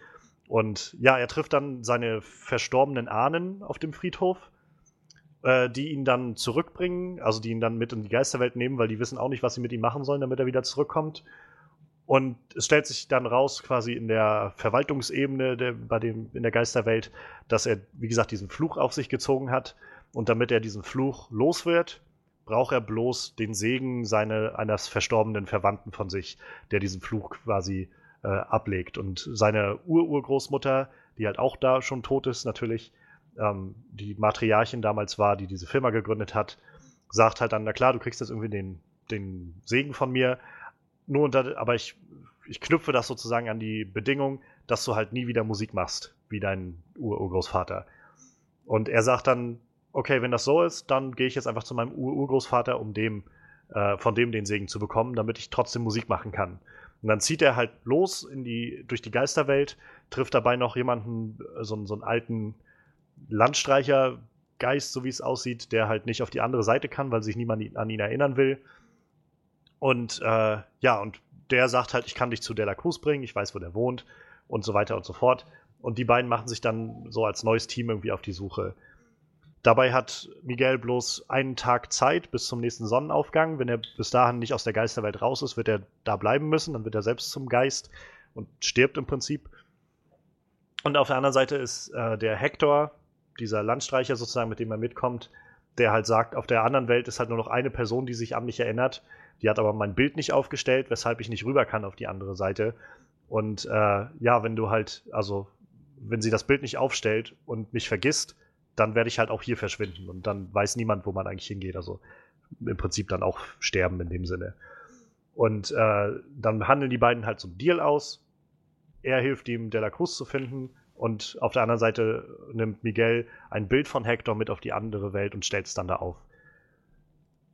Und ja, er trifft dann seine verstorbenen Ahnen auf dem Friedhof, äh, die ihn dann zurückbringen, also die ihn dann mit in die Geisterwelt nehmen, weil die wissen auch nicht, was sie mit ihm machen sollen, damit er wieder zurückkommt. Und es stellt sich dann raus, quasi in der Verwaltungsebene der, bei dem, in der Geisterwelt, dass er, wie gesagt, diesen Fluch auf sich gezogen hat. Und damit er diesen Fluch los wird, braucht er bloß den Segen seine, eines verstorbenen Verwandten von sich, der diesen Fluch quasi äh, ablegt. Und seine Ururgroßmutter, die halt auch da schon tot ist, natürlich, ähm, die Matriarchin damals war, die diese Firma gegründet hat, sagt halt dann, na klar, du kriegst jetzt irgendwie den, den Segen von mir, nur unter, aber ich, ich knüpfe das sozusagen an die Bedingung, dass du halt nie wieder Musik machst, wie dein Ur-Urgroßvater. Und er sagt dann, okay, wenn das so ist, dann gehe ich jetzt einfach zu meinem Ur-Urgroßvater, um dem, äh, von dem den Segen zu bekommen, damit ich trotzdem Musik machen kann. Und dann zieht er halt los in die, durch die Geisterwelt, trifft dabei noch jemanden, äh, so, so einen alten Landstreichergeist, so wie es aussieht, der halt nicht auf die andere Seite kann, weil sich niemand an ihn erinnern will. Und äh, ja, und der sagt halt, ich kann dich zu Dela Cruz bringen, ich weiß, wo der wohnt und so weiter und so fort. Und die beiden machen sich dann so als neues Team irgendwie auf die Suche. Dabei hat Miguel bloß einen Tag Zeit bis zum nächsten Sonnenaufgang. Wenn er bis dahin nicht aus der Geisterwelt raus ist, wird er da bleiben müssen. Dann wird er selbst zum Geist und stirbt im Prinzip. Und auf der anderen Seite ist äh, der Hector, dieser Landstreicher sozusagen, mit dem er mitkommt, der halt sagt, auf der anderen Welt ist halt nur noch eine Person, die sich an mich erinnert. Die hat aber mein Bild nicht aufgestellt, weshalb ich nicht rüber kann auf die andere Seite. Und äh, ja, wenn du halt, also wenn sie das Bild nicht aufstellt und mich vergisst, dann werde ich halt auch hier verschwinden und dann weiß niemand, wo man eigentlich hingeht. Also im Prinzip dann auch sterben in dem Sinne. Und äh, dann handeln die beiden halt so einen Deal aus. Er hilft ihm, De La Cruz zu finden und auf der anderen Seite nimmt Miguel ein Bild von Hector mit auf die andere Welt und stellt es dann da auf.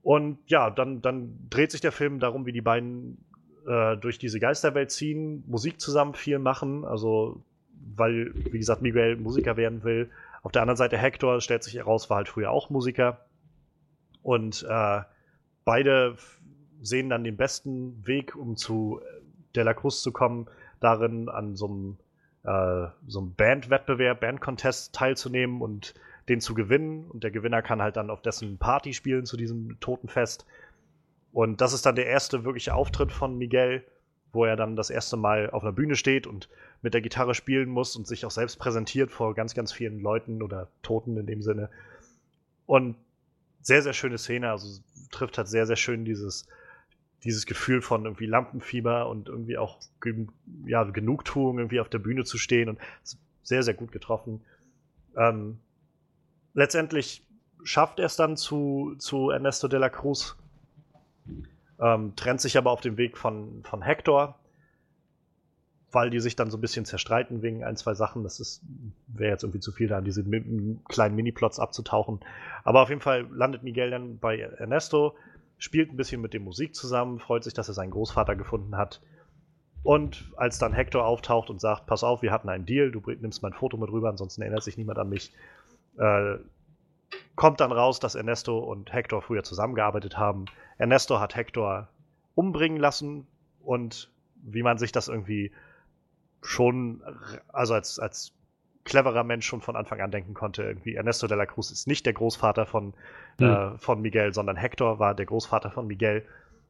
Und ja, dann, dann dreht sich der Film darum, wie die beiden äh, durch diese Geisterwelt ziehen, Musik zusammen viel machen, also weil, wie gesagt, Miguel Musiker werden will. Auf der anderen Seite Hector stellt sich heraus, war halt früher auch Musiker. Und äh, beide sehen dann den besten Weg, um zu De La Cruz zu kommen, darin an so einem äh, so einem Bandwettbewerb, Bandcontest teilzunehmen und den zu gewinnen. Und der Gewinner kann halt dann auf dessen Party spielen zu diesem Totenfest. Und das ist dann der erste wirkliche Auftritt von Miguel, wo er dann das erste Mal auf einer Bühne steht und mit der Gitarre spielen muss und sich auch selbst präsentiert vor ganz, ganz vielen Leuten oder Toten in dem Sinne. Und sehr, sehr schöne Szene, also trifft halt sehr, sehr schön dieses, dieses Gefühl von irgendwie Lampenfieber und irgendwie auch ja, Genugtuung, irgendwie auf der Bühne zu stehen und sehr, sehr gut getroffen. Ähm, letztendlich schafft er es dann zu, zu Ernesto de la Cruz, ähm, trennt sich aber auf dem Weg von, von Hector, weil die sich dann so ein bisschen zerstreiten wegen ein, zwei Sachen. Das wäre jetzt irgendwie zu viel, da an diese kleinen Mini-Plots abzutauchen. Aber auf jeden Fall landet Miguel dann bei Ernesto, spielt ein bisschen mit dem Musik zusammen, freut sich, dass er seinen Großvater gefunden hat. Und als dann Hector auftaucht und sagt, pass auf, wir hatten einen Deal, du nimmst mein Foto mit rüber, ansonsten erinnert sich niemand an mich, äh, kommt dann raus, dass Ernesto und Hector früher zusammengearbeitet haben. Ernesto hat Hector umbringen lassen und wie man sich das irgendwie schon, also als, als cleverer Mensch schon von Anfang an denken konnte. Irgendwie Ernesto de la Cruz ist nicht der Großvater von, mhm. äh, von Miguel, sondern Hector war der Großvater von Miguel.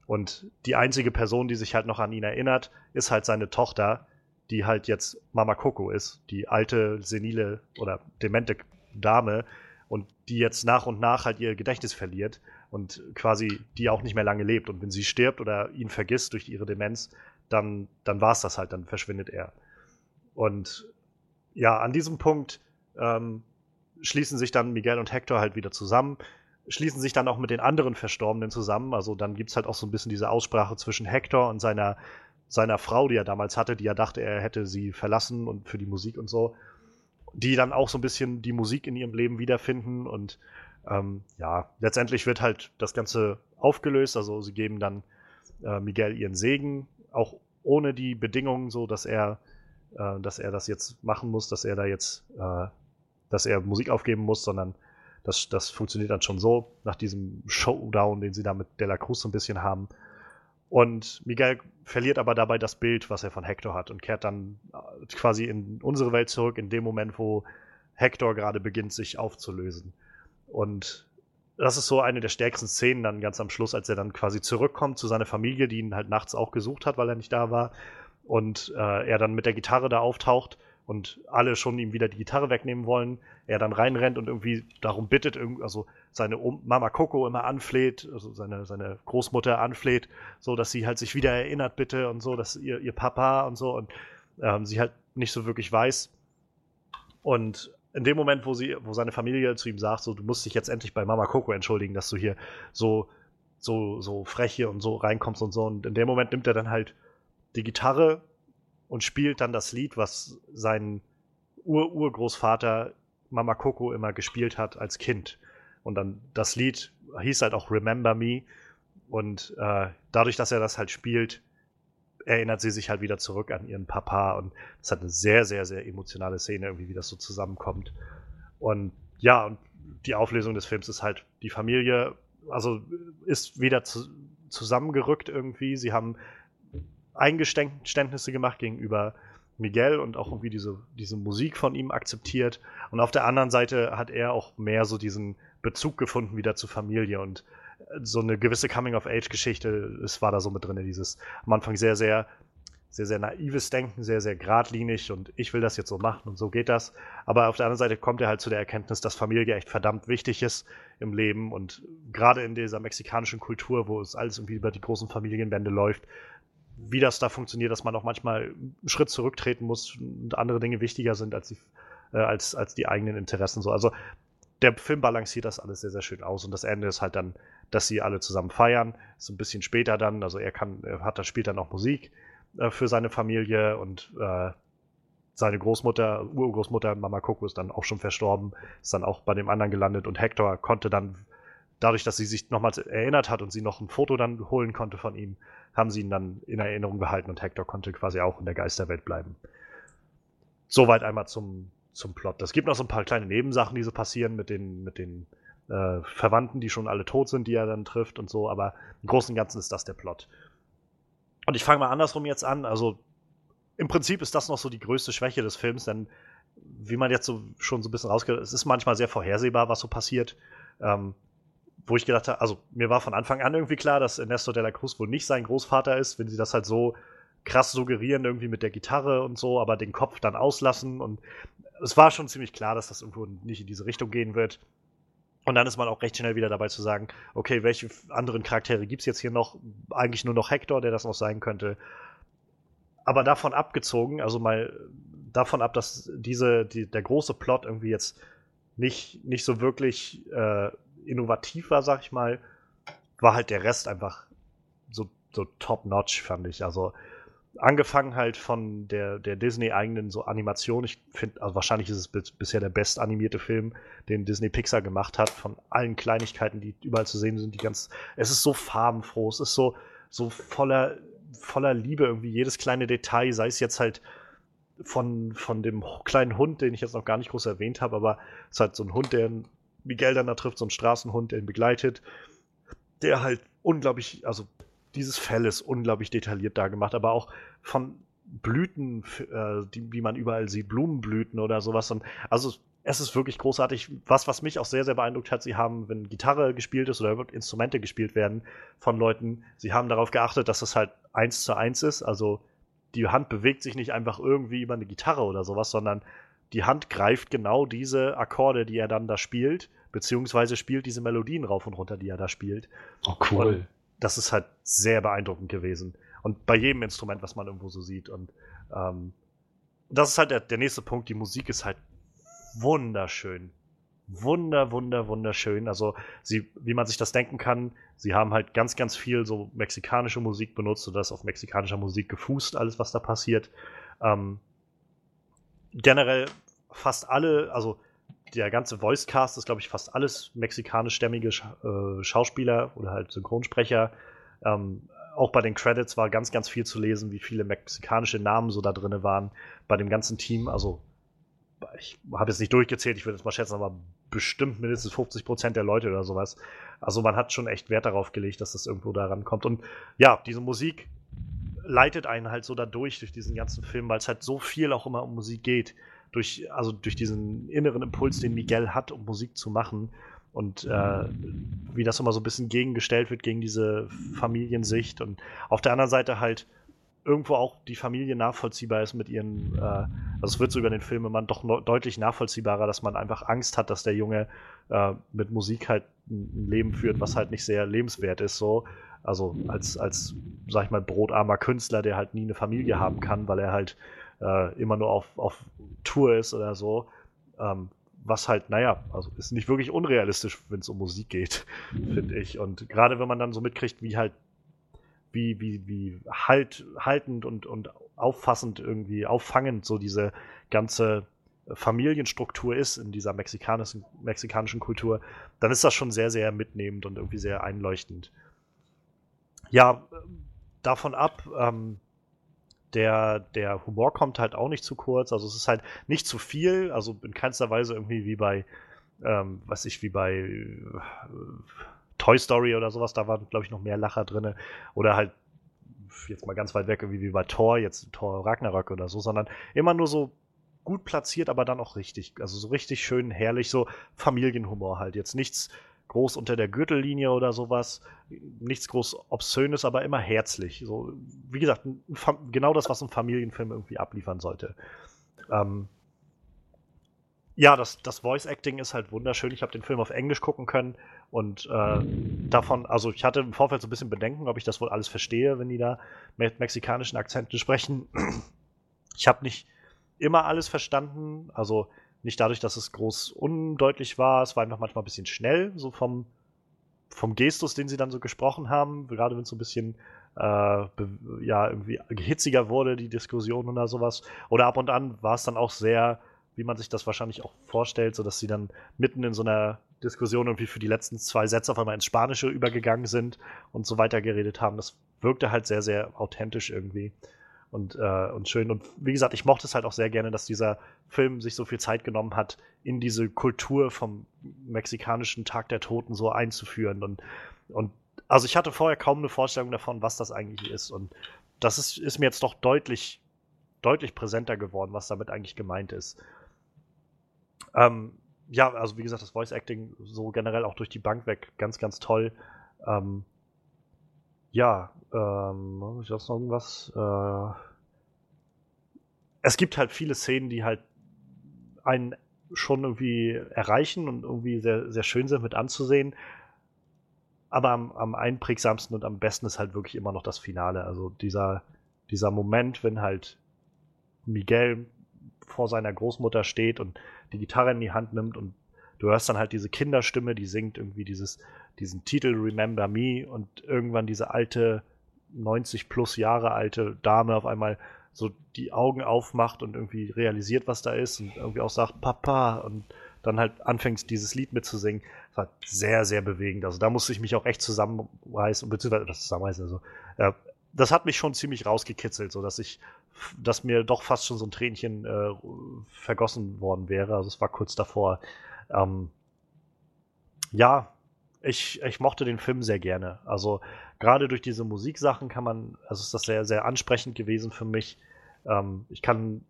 Und die einzige Person, die sich halt noch an ihn erinnert, ist halt seine Tochter, die halt jetzt Mama Coco ist, die alte, senile oder demente Dame und die jetzt nach und nach halt ihr Gedächtnis verliert und quasi die auch nicht mehr lange lebt. Und wenn sie stirbt oder ihn vergisst durch ihre Demenz, dann, dann war es das halt, dann verschwindet er. Und ja, an diesem Punkt ähm, schließen sich dann Miguel und Hector halt wieder zusammen, schließen sich dann auch mit den anderen Verstorbenen zusammen. Also dann gibt es halt auch so ein bisschen diese Aussprache zwischen Hector und seiner, seiner Frau, die er damals hatte, die er dachte, er hätte sie verlassen und für die Musik und so. Die dann auch so ein bisschen die Musik in ihrem Leben wiederfinden und ähm, ja, letztendlich wird halt das Ganze aufgelöst. Also sie geben dann äh, Miguel ihren Segen, auch ohne die Bedingungen, so dass er äh, dass er das jetzt machen muss, dass er da jetzt, äh, dass er Musik aufgeben muss, sondern das, das funktioniert dann schon so, nach diesem Showdown, den sie da mit Dela Cruz so ein bisschen haben. Und Miguel verliert aber dabei das Bild, was er von Hector hat und kehrt dann äh, quasi in unsere Welt zurück, in dem Moment, wo Hector gerade beginnt, sich aufzulösen. Und das ist so eine der stärksten Szenen dann ganz am Schluss, als er dann quasi zurückkommt zu seiner Familie, die ihn halt nachts auch gesucht hat, weil er nicht da war und äh, er dann mit der Gitarre da auftaucht und alle schon ihm wieder die Gitarre wegnehmen wollen, er dann reinrennt und irgendwie darum bittet, also seine Mama Coco immer anfleht, also seine, seine Großmutter anfleht, so dass sie halt sich wieder erinnert bitte und so, dass ihr, ihr Papa und so und ähm, sie halt nicht so wirklich weiß, Und in dem Moment, wo, sie, wo seine Familie zu ihm sagt, so, du musst dich jetzt endlich bei Mama Coco entschuldigen, dass du hier so, so, so frech hier und so reinkommst und so. Und in dem Moment nimmt er dann halt die Gitarre und spielt dann das Lied, was sein Ur-Urgroßvater Mama Coco immer gespielt hat als Kind. Und dann das Lied hieß halt auch Remember Me. Und äh, dadurch, dass er das halt spielt, erinnert sie sich halt wieder zurück an ihren Papa. Und das hat eine sehr, sehr, sehr emotionale Szene, irgendwie, wie das so zusammenkommt. Und ja, und die Auflösung des Films ist halt, die Familie, also ist wieder zu, zusammengerückt irgendwie. Sie haben Eingeständnisse gemacht gegenüber Miguel und auch irgendwie diese, diese Musik von ihm akzeptiert. Und auf der anderen Seite hat er auch mehr so diesen Bezug gefunden wieder zur Familie und so eine gewisse Coming-of-Age-Geschichte, es war da so mit drin, dieses am Anfang sehr, sehr, sehr, sehr naives Denken, sehr, sehr geradlinig und ich will das jetzt so machen und so geht das. Aber auf der anderen Seite kommt er halt zu der Erkenntnis, dass Familie echt verdammt wichtig ist im Leben und gerade in dieser mexikanischen Kultur, wo es alles irgendwie über die großen Familienbände läuft, wie das da funktioniert, dass man auch manchmal einen Schritt zurücktreten muss und andere Dinge wichtiger sind als die, äh, als, als die eigenen Interessen. So. Also der Film balanciert das alles sehr, sehr schön aus und das Ende ist halt dann, dass sie alle zusammen feiern. Ist ein bisschen später dann, also er kann, er hat da später noch Musik äh, für seine Familie und äh, seine Großmutter, Urgroßmutter Mama Coco ist dann auch schon verstorben, ist dann auch bei dem anderen gelandet und Hector konnte dann, dadurch, dass sie sich nochmals erinnert hat und sie noch ein Foto dann holen konnte von ihm, haben sie ihn dann in Erinnerung behalten und Hector konnte quasi auch in der Geisterwelt bleiben. Soweit einmal zum, zum Plot. Es gibt noch so ein paar kleine Nebensachen, die so passieren mit den, mit den äh, Verwandten, die schon alle tot sind, die er dann trifft und so, aber im Großen und Ganzen ist das der Plot. Und ich fange mal andersrum jetzt an. Also im Prinzip ist das noch so die größte Schwäche des Films, denn wie man jetzt so schon so ein bisschen rausgehört, es ist manchmal sehr vorhersehbar, was so passiert. Ähm, wo ich gedacht habe, also mir war von Anfang an irgendwie klar, dass Ernesto de la Cruz wohl nicht sein Großvater ist, wenn sie das halt so krass suggerieren, irgendwie mit der Gitarre und so, aber den Kopf dann auslassen. Und es war schon ziemlich klar, dass das irgendwo nicht in diese Richtung gehen wird. Und dann ist man auch recht schnell wieder dabei zu sagen, okay, welche anderen Charaktere gibt es jetzt hier noch? Eigentlich nur noch Hector, der das noch sein könnte. Aber davon abgezogen, also mal davon ab, dass diese, die, der große Plot irgendwie jetzt nicht, nicht so wirklich äh, innovativ war, sag ich mal, war halt der Rest einfach so, so top-notch, fand ich. Also angefangen halt von der, der Disney-eigenen so Animation. Ich finde, also wahrscheinlich ist es bisher der best animierte Film, den Disney Pixar gemacht hat, von allen Kleinigkeiten, die überall zu sehen sind, die ganz, es ist so farbenfroh, es ist so, so voller, voller Liebe irgendwie, jedes kleine Detail, sei es jetzt halt von, von dem kleinen Hund, den ich jetzt noch gar nicht groß erwähnt habe, aber es ist halt so ein Hund, der Miguel dann da trifft, so ein Straßenhund, der ihn begleitet, der halt unglaublich, also dieses Fell ist unglaublich detailliert da gemacht, aber auch von Blüten, äh, die, wie man überall sieht, Blumenblüten oder sowas. Und also es ist wirklich großartig. Was, was mich auch sehr, sehr beeindruckt hat, sie haben, wenn Gitarre gespielt ist oder Instrumente gespielt werden von Leuten, sie haben darauf geachtet, dass es halt eins zu eins ist. Also die Hand bewegt sich nicht einfach irgendwie über eine Gitarre oder sowas, sondern die Hand greift genau diese Akkorde, die er dann da spielt, beziehungsweise spielt diese Melodien rauf und runter, die er da spielt. Oh, cool. Und das ist halt sehr beeindruckend gewesen. Und bei jedem Instrument, was man irgendwo so sieht. Und ähm, das ist halt der, der nächste Punkt. Die Musik ist halt wunderschön. Wunder, wunder, wunderschön. Also, sie, wie man sich das denken kann, sie haben halt ganz, ganz viel so mexikanische Musik benutzt und das auf mexikanischer Musik gefußt, alles, was da passiert. Ähm, generell fast alle, also der ganze Voicecast ist, glaube ich, fast alles mexikanischstämmige Sch äh, Schauspieler oder halt Synchronsprecher. Ähm, auch bei den Credits war ganz, ganz viel zu lesen, wie viele mexikanische Namen so da drin waren bei dem ganzen Team. Also, ich habe jetzt nicht durchgezählt, ich würde jetzt mal schätzen, aber bestimmt mindestens 50 Prozent der Leute oder sowas. Also, man hat schon echt Wert darauf gelegt, dass das irgendwo da rankommt. Und ja, diese Musik leitet einen halt so da durch, durch diesen ganzen Film, weil es halt so viel auch immer um Musik geht. Durch, also durch diesen inneren Impuls, den Miguel hat, um Musik zu machen. Und äh, wie das immer so ein bisschen gegengestellt wird gegen diese Familiensicht. Und auf der anderen Seite halt irgendwo auch die Familie nachvollziehbar ist mit ihren, äh, also es wird so über den Film immer doch deutlich nachvollziehbarer, dass man einfach Angst hat, dass der Junge äh, mit Musik halt ein Leben führt, was halt nicht sehr lebenswert ist, so. Also als, als, sag ich mal, brotarmer Künstler, der halt nie eine Familie haben kann, weil er halt äh, immer nur auf, auf Tour ist oder so. Ähm, was halt, naja, also ist nicht wirklich unrealistisch, wenn es um Musik geht, finde ich. Und gerade wenn man dann so mitkriegt, wie halt, wie, wie, wie halt, haltend und, und auffassend irgendwie, auffangend so diese ganze Familienstruktur ist in dieser mexikanischen, mexikanischen Kultur, dann ist das schon sehr, sehr mitnehmend und irgendwie sehr einleuchtend. Ja, davon ab, ähm, der, der Humor kommt halt auch nicht zu kurz. Also es ist halt nicht zu viel, also in keinster Weise irgendwie wie bei, ähm, was ich, wie bei äh, Toy Story oder sowas, da waren, glaube ich, noch mehr Lacher drin. Oder halt jetzt mal ganz weit weg, irgendwie wie bei Thor, jetzt Thor Ragnarök oder so, sondern immer nur so gut platziert, aber dann auch richtig, also so richtig schön herrlich, so Familienhumor halt. Jetzt nichts groß unter der Gürtellinie oder sowas. Nichts groß Obszönes, aber immer herzlich. So, wie gesagt, genau das, was ein Familienfilm irgendwie abliefern sollte. Ähm, ja, das, das Voice Acting ist halt wunderschön. Ich habe den Film auf Englisch gucken können und äh, davon, also ich hatte im Vorfeld so ein bisschen Bedenken, ob ich das wohl alles verstehe, wenn die da mit mexikanischen Akzenten sprechen. Ich habe nicht immer alles verstanden. Also nicht dadurch, dass es groß undeutlich war, es war einfach manchmal ein bisschen schnell, so vom, vom Gestus, den sie dann so gesprochen haben, gerade wenn es so ein bisschen äh, ja, irgendwie hitziger wurde, die Diskussion oder sowas. Oder ab und an war es dann auch sehr, wie man sich das wahrscheinlich auch vorstellt, so dass sie dann mitten in so einer Diskussion irgendwie für die letzten zwei Sätze auf einmal ins Spanische übergegangen sind und so weiter geredet haben. Das wirkte halt sehr, sehr authentisch irgendwie und, äh, und schön. Und wie gesagt, ich mochte es halt auch sehr gerne, dass dieser Film sich so viel Zeit genommen hat, in diese Kultur vom mexikanischen Tag der Toten so einzuführen. Und, und also ich hatte vorher kaum eine Vorstellung davon, was das eigentlich ist. Und das ist, ist mir jetzt doch deutlich, deutlich präsenter geworden, was damit eigentlich gemeint ist. Ähm, ja, also wie gesagt, das Voice Acting so generell auch durch die Bank weg ganz, ganz toll. Ähm, ja, ähm, ich weiß noch irgendwas. Äh, es gibt halt viele Szenen, die halt einen schon irgendwie erreichen und irgendwie sehr, sehr schön sind mit anzusehen. Aber am, am einprägsamsten und am besten ist halt wirklich immer noch das Finale. Also dieser, dieser Moment, wenn halt Miguel vor seiner Großmutter steht und die Gitarre in die Hand nimmt und du hörst dann halt diese Kinderstimme, die singt irgendwie dieses, diesen Titel Remember Me und irgendwann diese alte, 90 plus Jahre alte Dame auf einmal so die Augen aufmacht und irgendwie realisiert, was da ist und irgendwie auch sagt, Papa und dann halt anfängt, dieses Lied mitzusingen. Das war sehr, sehr bewegend. Also da musste ich mich auch echt zusammenreißen, beziehungsweise das zusammenreißen, also äh, das hat mich schon ziemlich rausgekitzelt, so dass ich, dass mir doch fast schon so ein Tränchen äh, vergossen worden wäre. Also es war kurz davor. Ähm, ja, ich, ich mochte den Film sehr gerne. Also gerade durch diese Musiksachen kann man, also ist das sehr, sehr ansprechend gewesen für mich. Ähm, ich kann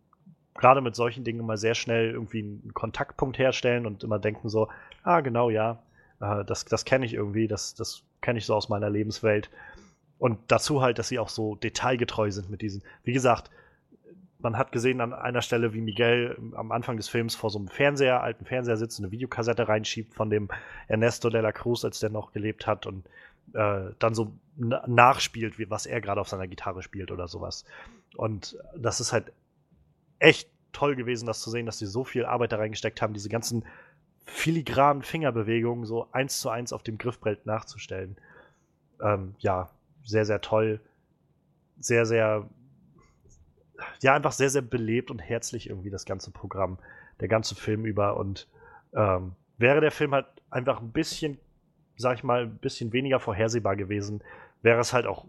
gerade mit solchen Dingen immer sehr schnell irgendwie einen Kontaktpunkt herstellen und immer denken so, ah, genau, ja, äh, das, das kenne ich irgendwie, das, das kenne ich so aus meiner Lebenswelt. Und dazu halt, dass sie auch so detailgetreu sind mit diesen, wie gesagt, man hat gesehen an einer Stelle, wie Miguel am Anfang des Films vor so einem Fernseher, alten Fernseher sitzt, eine Videokassette reinschiebt von dem Ernesto de la Cruz, als der noch gelebt hat und äh, dann so nachspielt, wie, was er gerade auf seiner Gitarre spielt oder sowas. Und das ist halt echt toll gewesen, das zu sehen, dass sie so viel Arbeit da reingesteckt haben, diese ganzen filigranen Fingerbewegungen so eins zu eins auf dem Griffbrett nachzustellen. Ähm, ja, sehr, sehr toll. Sehr, sehr ja, einfach sehr, sehr belebt und herzlich irgendwie das ganze Programm, der ganze Film über. Und ähm, wäre der Film halt einfach ein bisschen, sag ich mal, ein bisschen weniger vorhersehbar gewesen, wäre es halt auch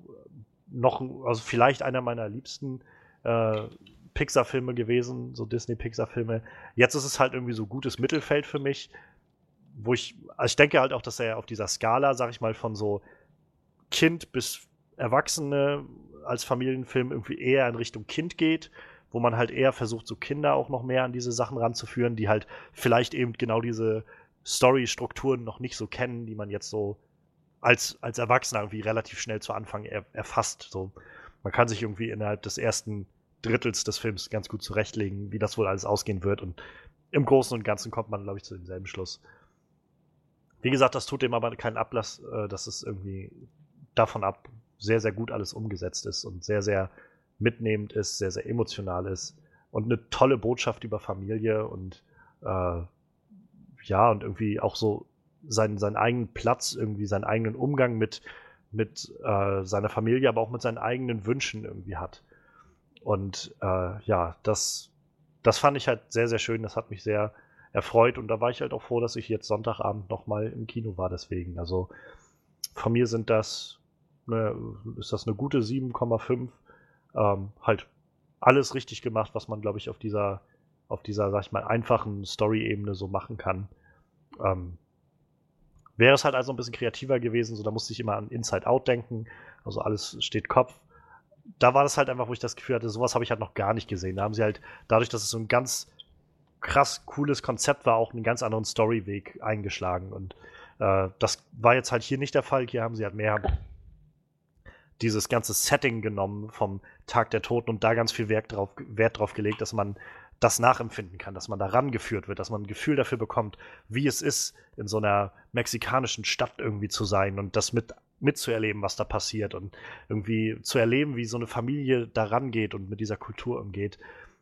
noch, also vielleicht einer meiner liebsten äh, Pixar-Filme gewesen, so Disney-Pixar-Filme. Jetzt ist es halt irgendwie so gutes Mittelfeld für mich, wo ich, also ich denke halt auch, dass er auf dieser Skala, sag ich mal, von so Kind bis Erwachsene als Familienfilm irgendwie eher in Richtung Kind geht, wo man halt eher versucht, so Kinder auch noch mehr an diese Sachen ranzuführen, die halt vielleicht eben genau diese Story-Strukturen noch nicht so kennen, die man jetzt so als, als Erwachsener irgendwie relativ schnell zu Anfang er, erfasst. So, man kann sich irgendwie innerhalb des ersten Drittels des Films ganz gut zurechtlegen, wie das wohl alles ausgehen wird. Und im Großen und Ganzen kommt man, glaube ich, zu demselben Schluss. Wie gesagt, das tut dem aber keinen Ablass, äh, dass es irgendwie davon ab sehr, sehr gut alles umgesetzt ist und sehr, sehr mitnehmend ist, sehr, sehr emotional ist und eine tolle Botschaft über Familie und äh, ja, und irgendwie auch so seinen, seinen eigenen Platz, irgendwie seinen eigenen Umgang mit, mit äh, seiner Familie, aber auch mit seinen eigenen Wünschen irgendwie hat. Und äh, ja, das, das fand ich halt sehr, sehr schön. Das hat mich sehr erfreut und da war ich halt auch froh, dass ich jetzt Sonntagabend nochmal im Kino war deswegen. Also von mir sind das, ne, ist das eine gute 7,5. Ähm, halt alles richtig gemacht, was man, glaube ich, auf dieser, auf dieser, sag ich mal, einfachen Story-Ebene so machen kann. Ähm, wäre es halt also ein bisschen kreativer gewesen, so da musste ich immer an Inside Out denken, also alles steht Kopf. Da war das halt einfach, wo ich das Gefühl hatte, sowas habe ich halt noch gar nicht gesehen. Da haben sie halt, dadurch, dass es so ein ganz krass cooles Konzept war, auch einen ganz anderen Storyweg eingeschlagen. Und äh, das war jetzt halt hier nicht der Fall. Hier haben sie halt mehr dieses ganze Setting genommen vom Tag der Toten und da ganz viel Wert drauf, Wert drauf gelegt, dass man das nachempfinden kann, dass man da rangeführt wird, dass man ein Gefühl dafür bekommt, wie es ist, in so einer mexikanischen Stadt irgendwie zu sein und das mit mitzuerleben, was da passiert und irgendwie zu erleben, wie so eine Familie da rangeht und mit dieser Kultur umgeht.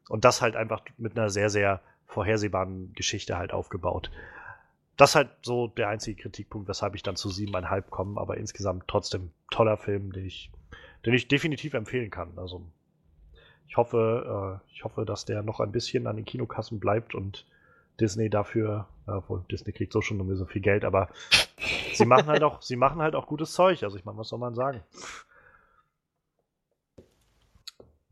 Und das halt einfach mit einer sehr, sehr vorhersehbaren Geschichte halt aufgebaut. Das ist halt so der einzige Kritikpunkt, weshalb ich dann zu siebeneinhalb komme, aber insgesamt trotzdem toller Film, den ich, den ich definitiv empfehlen kann. Also ich hoffe, äh, ich hoffe, dass der noch ein bisschen an den Kinokassen bleibt und Disney dafür, obwohl Disney kriegt so schon nur so viel Geld, aber sie machen halt auch, sie machen halt auch gutes Zeug. Also ich meine, was soll man sagen?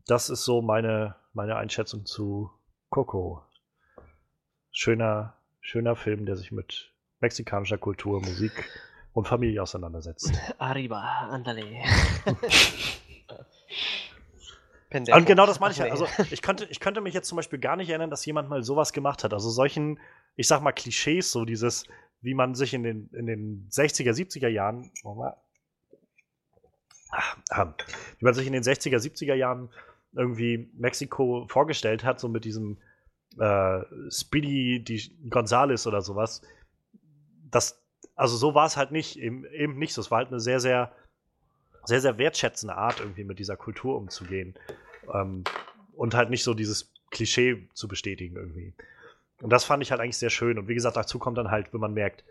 Das ist so meine, meine Einschätzung zu Coco schöner, schöner Film, der sich mit mexikanischer Kultur, Musik und Familie auseinandersetzt. Arriba, andale. und genau das meine ich ja. Also ich könnte, ich könnte mich jetzt zum Beispiel gar nicht erinnern, dass jemand mal sowas gemacht hat. Also solchen, ich sag mal, Klischees, so dieses, wie man sich in den, in den 60er, 70er Jahren, wie man sich in den 60er, 70er Jahren irgendwie Mexiko vorgestellt hat, so mit diesem äh, Speedy die Gonzales oder sowas. Das, also so war es halt nicht, eben, eben nicht so. Es war halt eine sehr, sehr, sehr, sehr wertschätzende Art, irgendwie mit dieser Kultur umzugehen. Ähm, und halt nicht so dieses Klischee zu bestätigen irgendwie. Und das fand ich halt eigentlich sehr schön. Und wie gesagt, dazu kommt dann halt, wenn man merkt,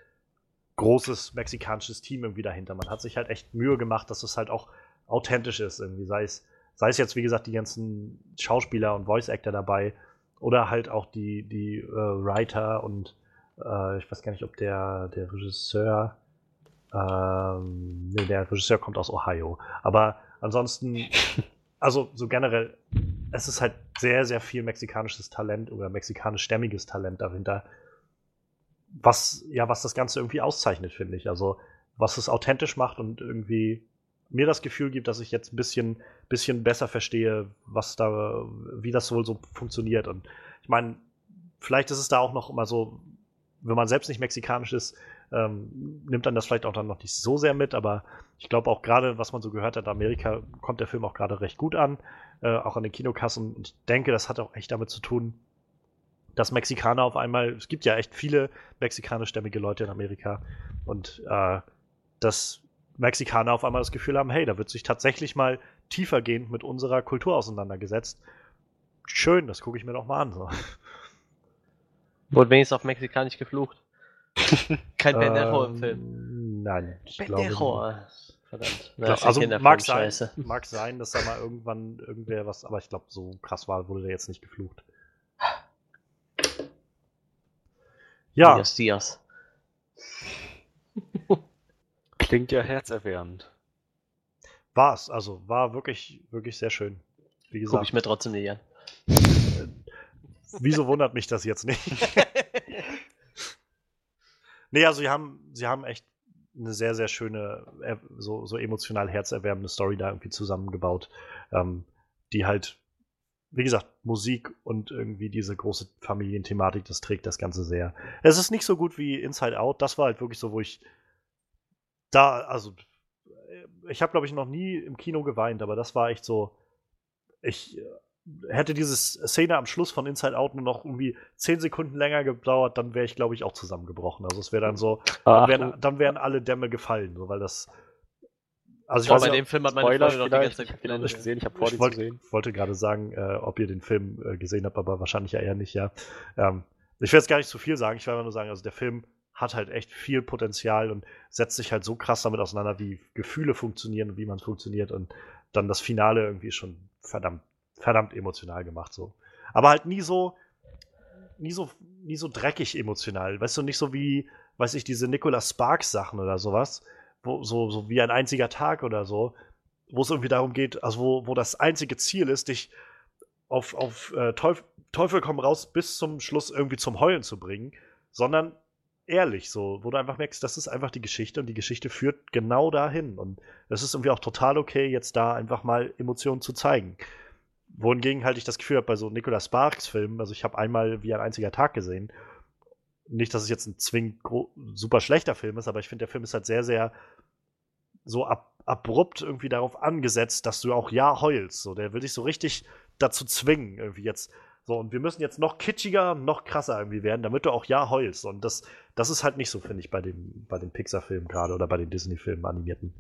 großes mexikanisches Team irgendwie dahinter. Man hat sich halt echt Mühe gemacht, dass es halt auch authentisch ist, irgendwie. Sei es, sei es jetzt, wie gesagt, die ganzen Schauspieler und Voice-Actor dabei, oder halt auch die, die äh, Writer und äh, ich weiß gar nicht, ob der, der Regisseur, ähm, nee, der Regisseur kommt aus Ohio. Aber ansonsten, also so generell, es ist halt sehr, sehr viel mexikanisches Talent oder mexikanischstämmiges Talent dahinter, was, ja, was das Ganze irgendwie auszeichnet, finde ich. Also, was es authentisch macht und irgendwie mir das Gefühl gibt, dass ich jetzt ein bisschen, bisschen besser verstehe, was da, wie das wohl so funktioniert. Und ich meine, vielleicht ist es da auch noch immer so, wenn man selbst nicht mexikanisch ist, ähm, nimmt dann das vielleicht auch dann noch nicht so sehr mit, aber ich glaube auch gerade, was man so gehört hat, Amerika kommt der Film auch gerade recht gut an, äh, auch an den Kinokassen. Und ich denke, das hat auch echt damit zu tun, dass Mexikaner auf einmal, es gibt ja echt viele mexikanischstämmige Leute in Amerika und äh, dass Mexikaner auf einmal das Gefühl haben, hey, da wird sich tatsächlich mal tiefergehend mit unserer Kultur auseinandergesetzt. Schön, das gucke ich mir doch mal an. So. Wurde wenigstens auf Mexikanisch geflucht. Kein Bendejo im Film. Ähm, nein, ich. Verdammt. Na, also mag sein, mag sein, dass da mal irgendwann irgendwer was, aber ich glaube, so krass war, wurde der jetzt nicht geflucht. Ja. Dias, Dias. Klingt ja herzerwärmend. War es, also war wirklich, wirklich sehr schön. Wie gesagt. Guck ich mir trotzdem nicht an. Äh, wieso wundert mich das jetzt nicht? nee, also sie haben, sie haben echt eine sehr, sehr schöne, äh, so, so emotional herzerwärmende Story da irgendwie zusammengebaut, ähm, die halt, wie gesagt, Musik und irgendwie diese große Familienthematik, das trägt das Ganze sehr. Es ist nicht so gut wie Inside Out, das war halt wirklich so, wo ich da, also, äh, ich habe, glaube ich, noch nie im Kino geweint, aber das war echt so. Ich äh, hätte diese Szene am Schluss von Inside Out nur noch irgendwie zehn Sekunden länger gedauert, dann wäre ich, glaube ich, auch zusammengebrochen. Also es wäre dann so, dann wären, dann wären, alle Dämme gefallen, so, weil das. Also ich weiß, bei dem Film hat meine Freundin noch die ganze Zeit ich habe nicht gesehen, ich habe vor, ich wollte, wollte gerade sagen, äh, ob ihr den Film äh, gesehen habt, aber wahrscheinlich ja eher nicht, ja. Ähm, ich will jetzt gar nicht zu viel sagen, ich will einfach nur sagen, also der Film hat halt echt viel Potenzial und setzt sich halt so krass damit auseinander, wie Gefühle funktionieren und wie man funktioniert und dann das Finale irgendwie schon verdammt, verdammt emotional gemacht so. Aber halt nie so, nie so, nie so dreckig emotional. Weißt du, nicht so wie, weiß ich, diese Nicholas Sparks Sachen oder sowas, wo, so, so wie ein einziger Tag oder so, wo es irgendwie darum geht, also wo, wo das einzige Ziel ist, dich auf, auf äh, Teufel, Teufel komm raus bis zum Schluss irgendwie zum Heulen zu bringen, sondern ehrlich so, wo du einfach merkst, das ist einfach die Geschichte und die Geschichte führt genau dahin. Und es ist irgendwie auch total okay, jetzt da einfach mal Emotionen zu zeigen. Wohingegen halt ich das Gefühl habe, bei so Nicolas Sparks Filmen, also ich habe einmal wie ein einziger Tag gesehen, nicht, dass es jetzt ein zwingend super schlechter Film ist, aber ich finde, der Film ist halt sehr, sehr so ab abrupt irgendwie darauf angesetzt, dass du auch ja heulst. So, der will dich so richtig dazu zwingen, irgendwie jetzt. So, und wir müssen jetzt noch kitschiger, noch krasser irgendwie werden, damit du auch ja heulst. Und das, das ist halt nicht so, finde ich, bei, dem, bei den Pixar-Filmen gerade oder bei den Disney-Filmen animierten.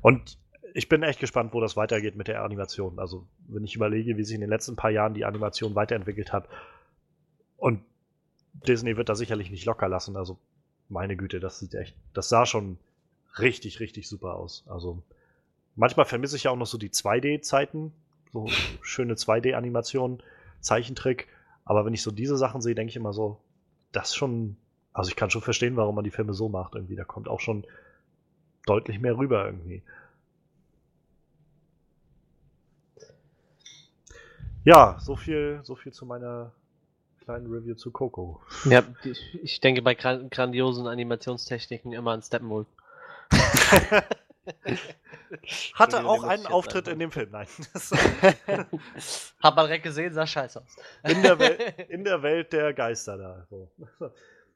Und ich bin echt gespannt, wo das weitergeht mit der Animation. Also, wenn ich überlege, wie sich in den letzten paar Jahren die Animation weiterentwickelt hat. Und Disney wird da sicherlich nicht locker lassen. Also, meine Güte, das sieht echt, das sah schon richtig, richtig super aus. Also, manchmal vermisse ich ja auch noch so die 2D-Zeiten. So schöne 2D-Animationen, Zeichentrick. Aber wenn ich so diese Sachen sehe, denke ich immer so, das schon, also ich kann schon verstehen, warum man die Filme so macht irgendwie. Da kommt auch schon deutlich mehr rüber irgendwie. Ja, so viel, so viel zu meiner kleinen Review zu Coco. Ja, ich, denke bei gran grandiosen Animationstechniken immer an Steppenwolf. Hatte auch einen Auftritt in dem Film, nein. Hat man direkt gesehen, sah scheiße aus. In der, Wel in der Welt der Geister da. So.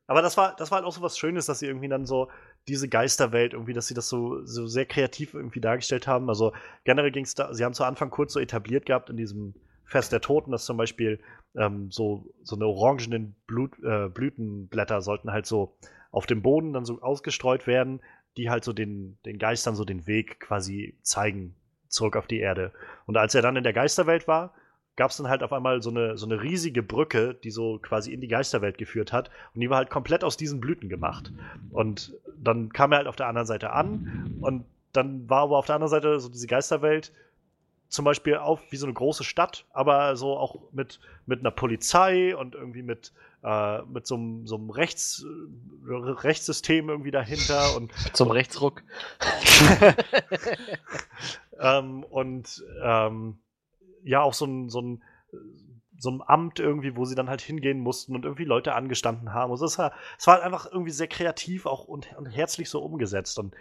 Aber das war, das war halt auch so was Schönes, dass sie irgendwie dann so diese Geisterwelt irgendwie, dass sie das so, so sehr kreativ irgendwie dargestellt haben. Also generell ging es da, sie haben zu Anfang kurz so etabliert gehabt in diesem Fest der Toten, dass zum Beispiel ähm, so, so eine orangenen Blut, äh, Blütenblätter sollten halt so auf dem Boden dann so ausgestreut werden, die halt so den, den Geistern so den Weg quasi zeigen, zurück auf die Erde. Und als er dann in der Geisterwelt war, gab es dann halt auf einmal so eine, so eine riesige Brücke, die so quasi in die Geisterwelt geführt hat. Und die war halt komplett aus diesen Blüten gemacht. Und dann kam er halt auf der anderen Seite an. Und dann war aber auf der anderen Seite so diese Geisterwelt zum Beispiel auf wie so eine große Stadt, aber so auch mit, mit einer Polizei und irgendwie mit, äh, mit so einem, so einem Rechts, äh, Rechtssystem irgendwie dahinter und zum Rechtsruck. ähm, und ähm, ja, auch so ein, so ein so ein Amt irgendwie, wo sie dann halt hingehen mussten und irgendwie Leute angestanden haben. Also es war, es war halt einfach irgendwie sehr kreativ auch und, und herzlich so umgesetzt. Und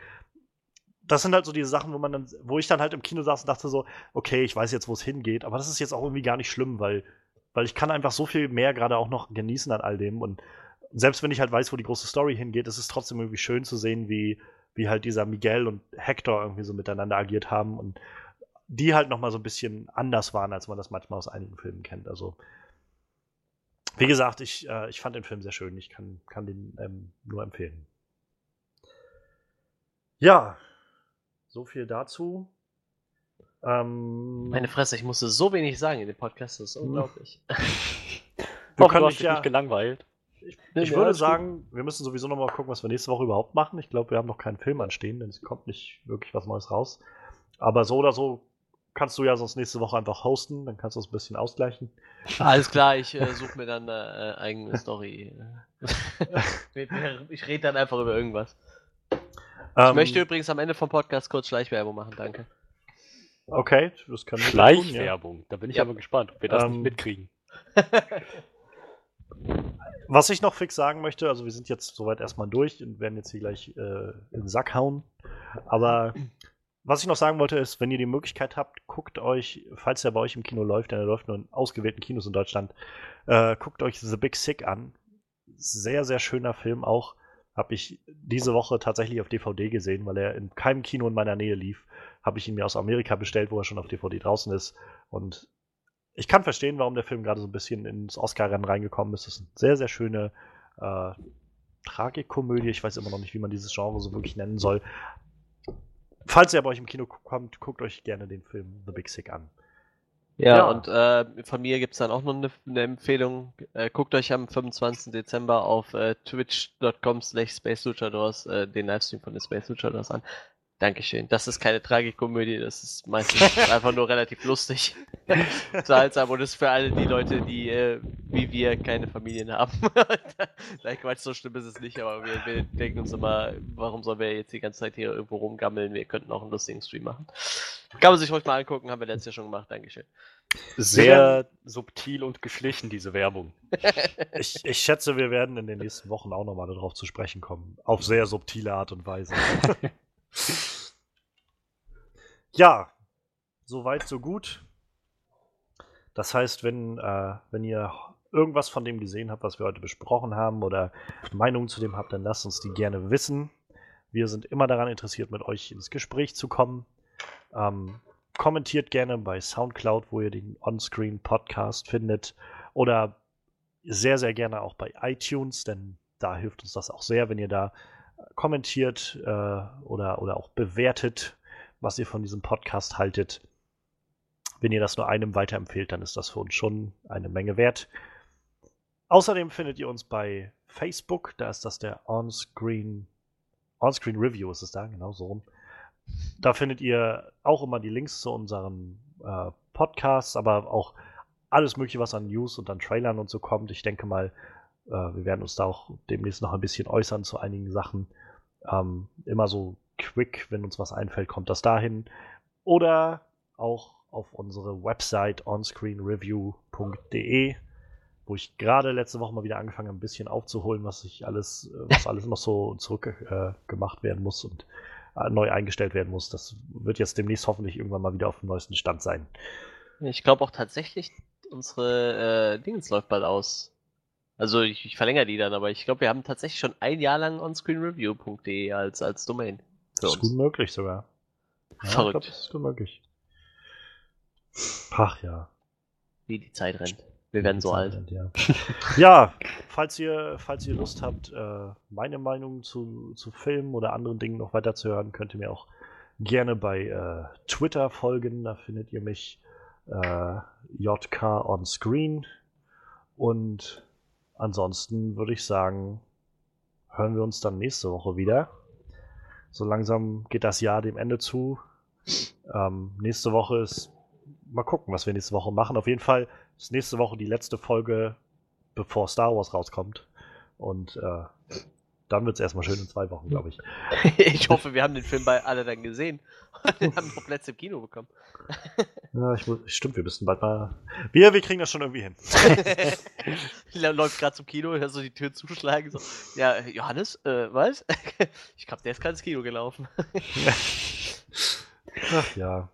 das sind halt so diese Sachen, wo man dann, wo ich dann halt im Kino saß und dachte so, okay, ich weiß jetzt, wo es hingeht, aber das ist jetzt auch irgendwie gar nicht schlimm, weil, weil ich kann einfach so viel mehr gerade auch noch genießen an all dem und selbst wenn ich halt weiß, wo die große Story hingeht, ist es trotzdem irgendwie schön zu sehen, wie, wie halt dieser Miguel und Hector irgendwie so miteinander agiert haben und die halt noch mal so ein bisschen anders waren, als man das manchmal aus einigen Filmen kennt. Also wie gesagt, ich, äh, ich fand den Film sehr schön. Ich kann, kann den ähm, nur empfehlen. Ja, so viel dazu. Ähm, Meine Fresse, ich musste so wenig sagen in dem Podcast, das ist hm. unglaublich. du Hoffe, kannst dich ja, nicht gelangweilt. Ich, ich würde sagen, wir müssen sowieso noch mal gucken, was wir nächste Woche überhaupt machen. Ich glaube, wir haben noch keinen Film anstehen, denn es kommt nicht wirklich was Neues raus. Aber so oder so kannst du ja sonst nächste Woche einfach hosten, dann kannst du es ein bisschen ausgleichen. Alles klar, ich äh, suche mir dann eine äh, eigene Story. ich rede dann einfach über irgendwas. Ich ähm, möchte übrigens am Ende vom Podcast kurz Schleichwerbung machen, danke. Okay, das kann ich Schleichwerbung, tun, ja. da bin ich ja. aber gespannt, ob wir das ähm, nicht mitkriegen. Was ich noch fix sagen möchte, also wir sind jetzt soweit erstmal durch und werden jetzt hier gleich äh, in den Sack hauen. Aber was ich noch sagen wollte, ist, wenn ihr die Möglichkeit habt, guckt euch, falls der bei euch im Kino läuft, denn er läuft nur in ausgewählten Kinos in Deutschland, äh, guckt euch The Big Sick an. Sehr, sehr schöner Film auch habe ich diese Woche tatsächlich auf DVD gesehen, weil er in keinem Kino in meiner Nähe lief. Habe ich ihn mir aus Amerika bestellt, wo er schon auf DVD draußen ist. Und ich kann verstehen, warum der Film gerade so ein bisschen ins Oscar-Rennen reingekommen ist. Das ist eine sehr, sehr schöne äh, Tragikkomödie. Ich weiß immer noch nicht, wie man dieses Genre so wirklich nennen soll. Falls er bei euch im Kino kommt, guckt euch gerne den Film The Big Sick an. Ja, Ja. und äh, von mir gibt es dann auch noch eine, eine Empfehlung. Äh, guckt euch am 25. Dezember auf äh, twitch.com slash Space äh, den Livestream von den Space Luchadors an. Dankeschön. Das ist keine Tragikomödie, das ist meistens einfach nur relativ lustig. Unterhaltsam und ist für alle die Leute, die äh, wie wir keine Familien haben. Nein, Quatsch, so schlimm ist es nicht, aber wir, wir denken uns immer, warum sollen wir jetzt die ganze Zeit hier irgendwo rumgammeln? Wir könnten auch einen lustigen Stream machen. Kann man sich ruhig mal angucken, haben wir letztes Jahr schon gemacht. Dankeschön. Sehr subtil und geschlichen, diese Werbung. Ich, ich schätze, wir werden in den nächsten Wochen auch nochmal darauf zu sprechen kommen. Auf sehr subtile Art und Weise. Ja, soweit, so gut. Das heißt, wenn, äh, wenn ihr irgendwas von dem gesehen habt, was wir heute besprochen haben oder Meinungen zu dem habt, dann lasst uns die gerne wissen. Wir sind immer daran interessiert, mit euch ins Gespräch zu kommen. Ähm, kommentiert gerne bei Soundcloud, wo ihr den Onscreen Podcast findet. Oder sehr, sehr gerne auch bei iTunes, denn da hilft uns das auch sehr, wenn ihr da kommentiert äh, oder, oder auch bewertet, was ihr von diesem Podcast haltet. Wenn ihr das nur einem weiterempfehlt, dann ist das für uns schon eine Menge wert. Außerdem findet ihr uns bei Facebook, da ist das der Onscreen, Onscreen Review ist es da, genau so rum. Da findet ihr auch immer die Links zu unseren äh, Podcasts, aber auch alles Mögliche, was an News und an Trailern und so kommt. Ich denke mal, äh, wir werden uns da auch demnächst noch ein bisschen äußern zu einigen Sachen. Ähm, immer so quick, wenn uns was einfällt, kommt das dahin. Oder auch auf unsere Website onscreenreview.de, wo ich gerade letzte Woche mal wieder angefangen habe, ein bisschen aufzuholen, was ich alles, äh, was alles noch so zurückgemacht äh, werden muss und äh, neu eingestellt werden muss. Das wird jetzt demnächst hoffentlich irgendwann mal wieder auf dem neuesten Stand sein. Ich glaube auch tatsächlich, unsere äh, Dingens läuft bald aus. Also ich, ich verlängere die dann, aber ich glaube, wir haben tatsächlich schon ein Jahr lang onscreenreview.de als, als Domain. Für Das ist gut uns. möglich sogar. Ja, Verrückt. Ich glaub, das ist gut möglich. Ach ja. Wie die Zeit rennt. Wir werden so alt. Ja, ja falls, ihr, falls ihr Lust habt, äh, meine Meinung zu, zu Filmen oder anderen Dingen noch weiter zu hören, könnt ihr mir auch gerne bei äh, Twitter folgen. Da findet ihr mich äh, JK on Screen. Und ansonsten würde ich sagen, hören wir uns dann nächste Woche wieder. So langsam geht das Jahr dem Ende zu. Ähm, nächste Woche ist. Mal gucken, was wir nächste Woche machen. Auf jeden Fall ist nächste Woche die letzte Folge, bevor Star Wars rauskommt. Und äh, dann wird es erstmal schön in zwei Wochen, glaube ich. ich hoffe, wir haben den Film bei alle dann gesehen. Wir haben noch Plätze im Kino bekommen. Ja, ich muss, stimmt, wir müssen bald mal. Wir, wir kriegen das schon irgendwie hin. Läuft gerade zum Kino, hörst du die Tür zuschlagen. So, ja, Johannes, äh, was? ich glaube, der ist gerade ins Kino gelaufen. Ach ja.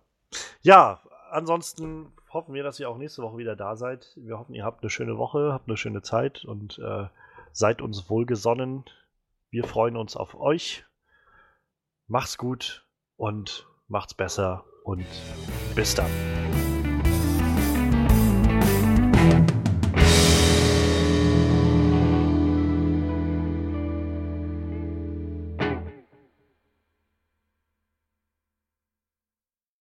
Ja, ansonsten hoffen wir, dass ihr auch nächste Woche wieder da seid. Wir hoffen, ihr habt eine schöne Woche, habt eine schöne Zeit und äh, seid uns wohlgesonnen. Wir freuen uns auf euch. Macht's gut und macht's besser und bis dann.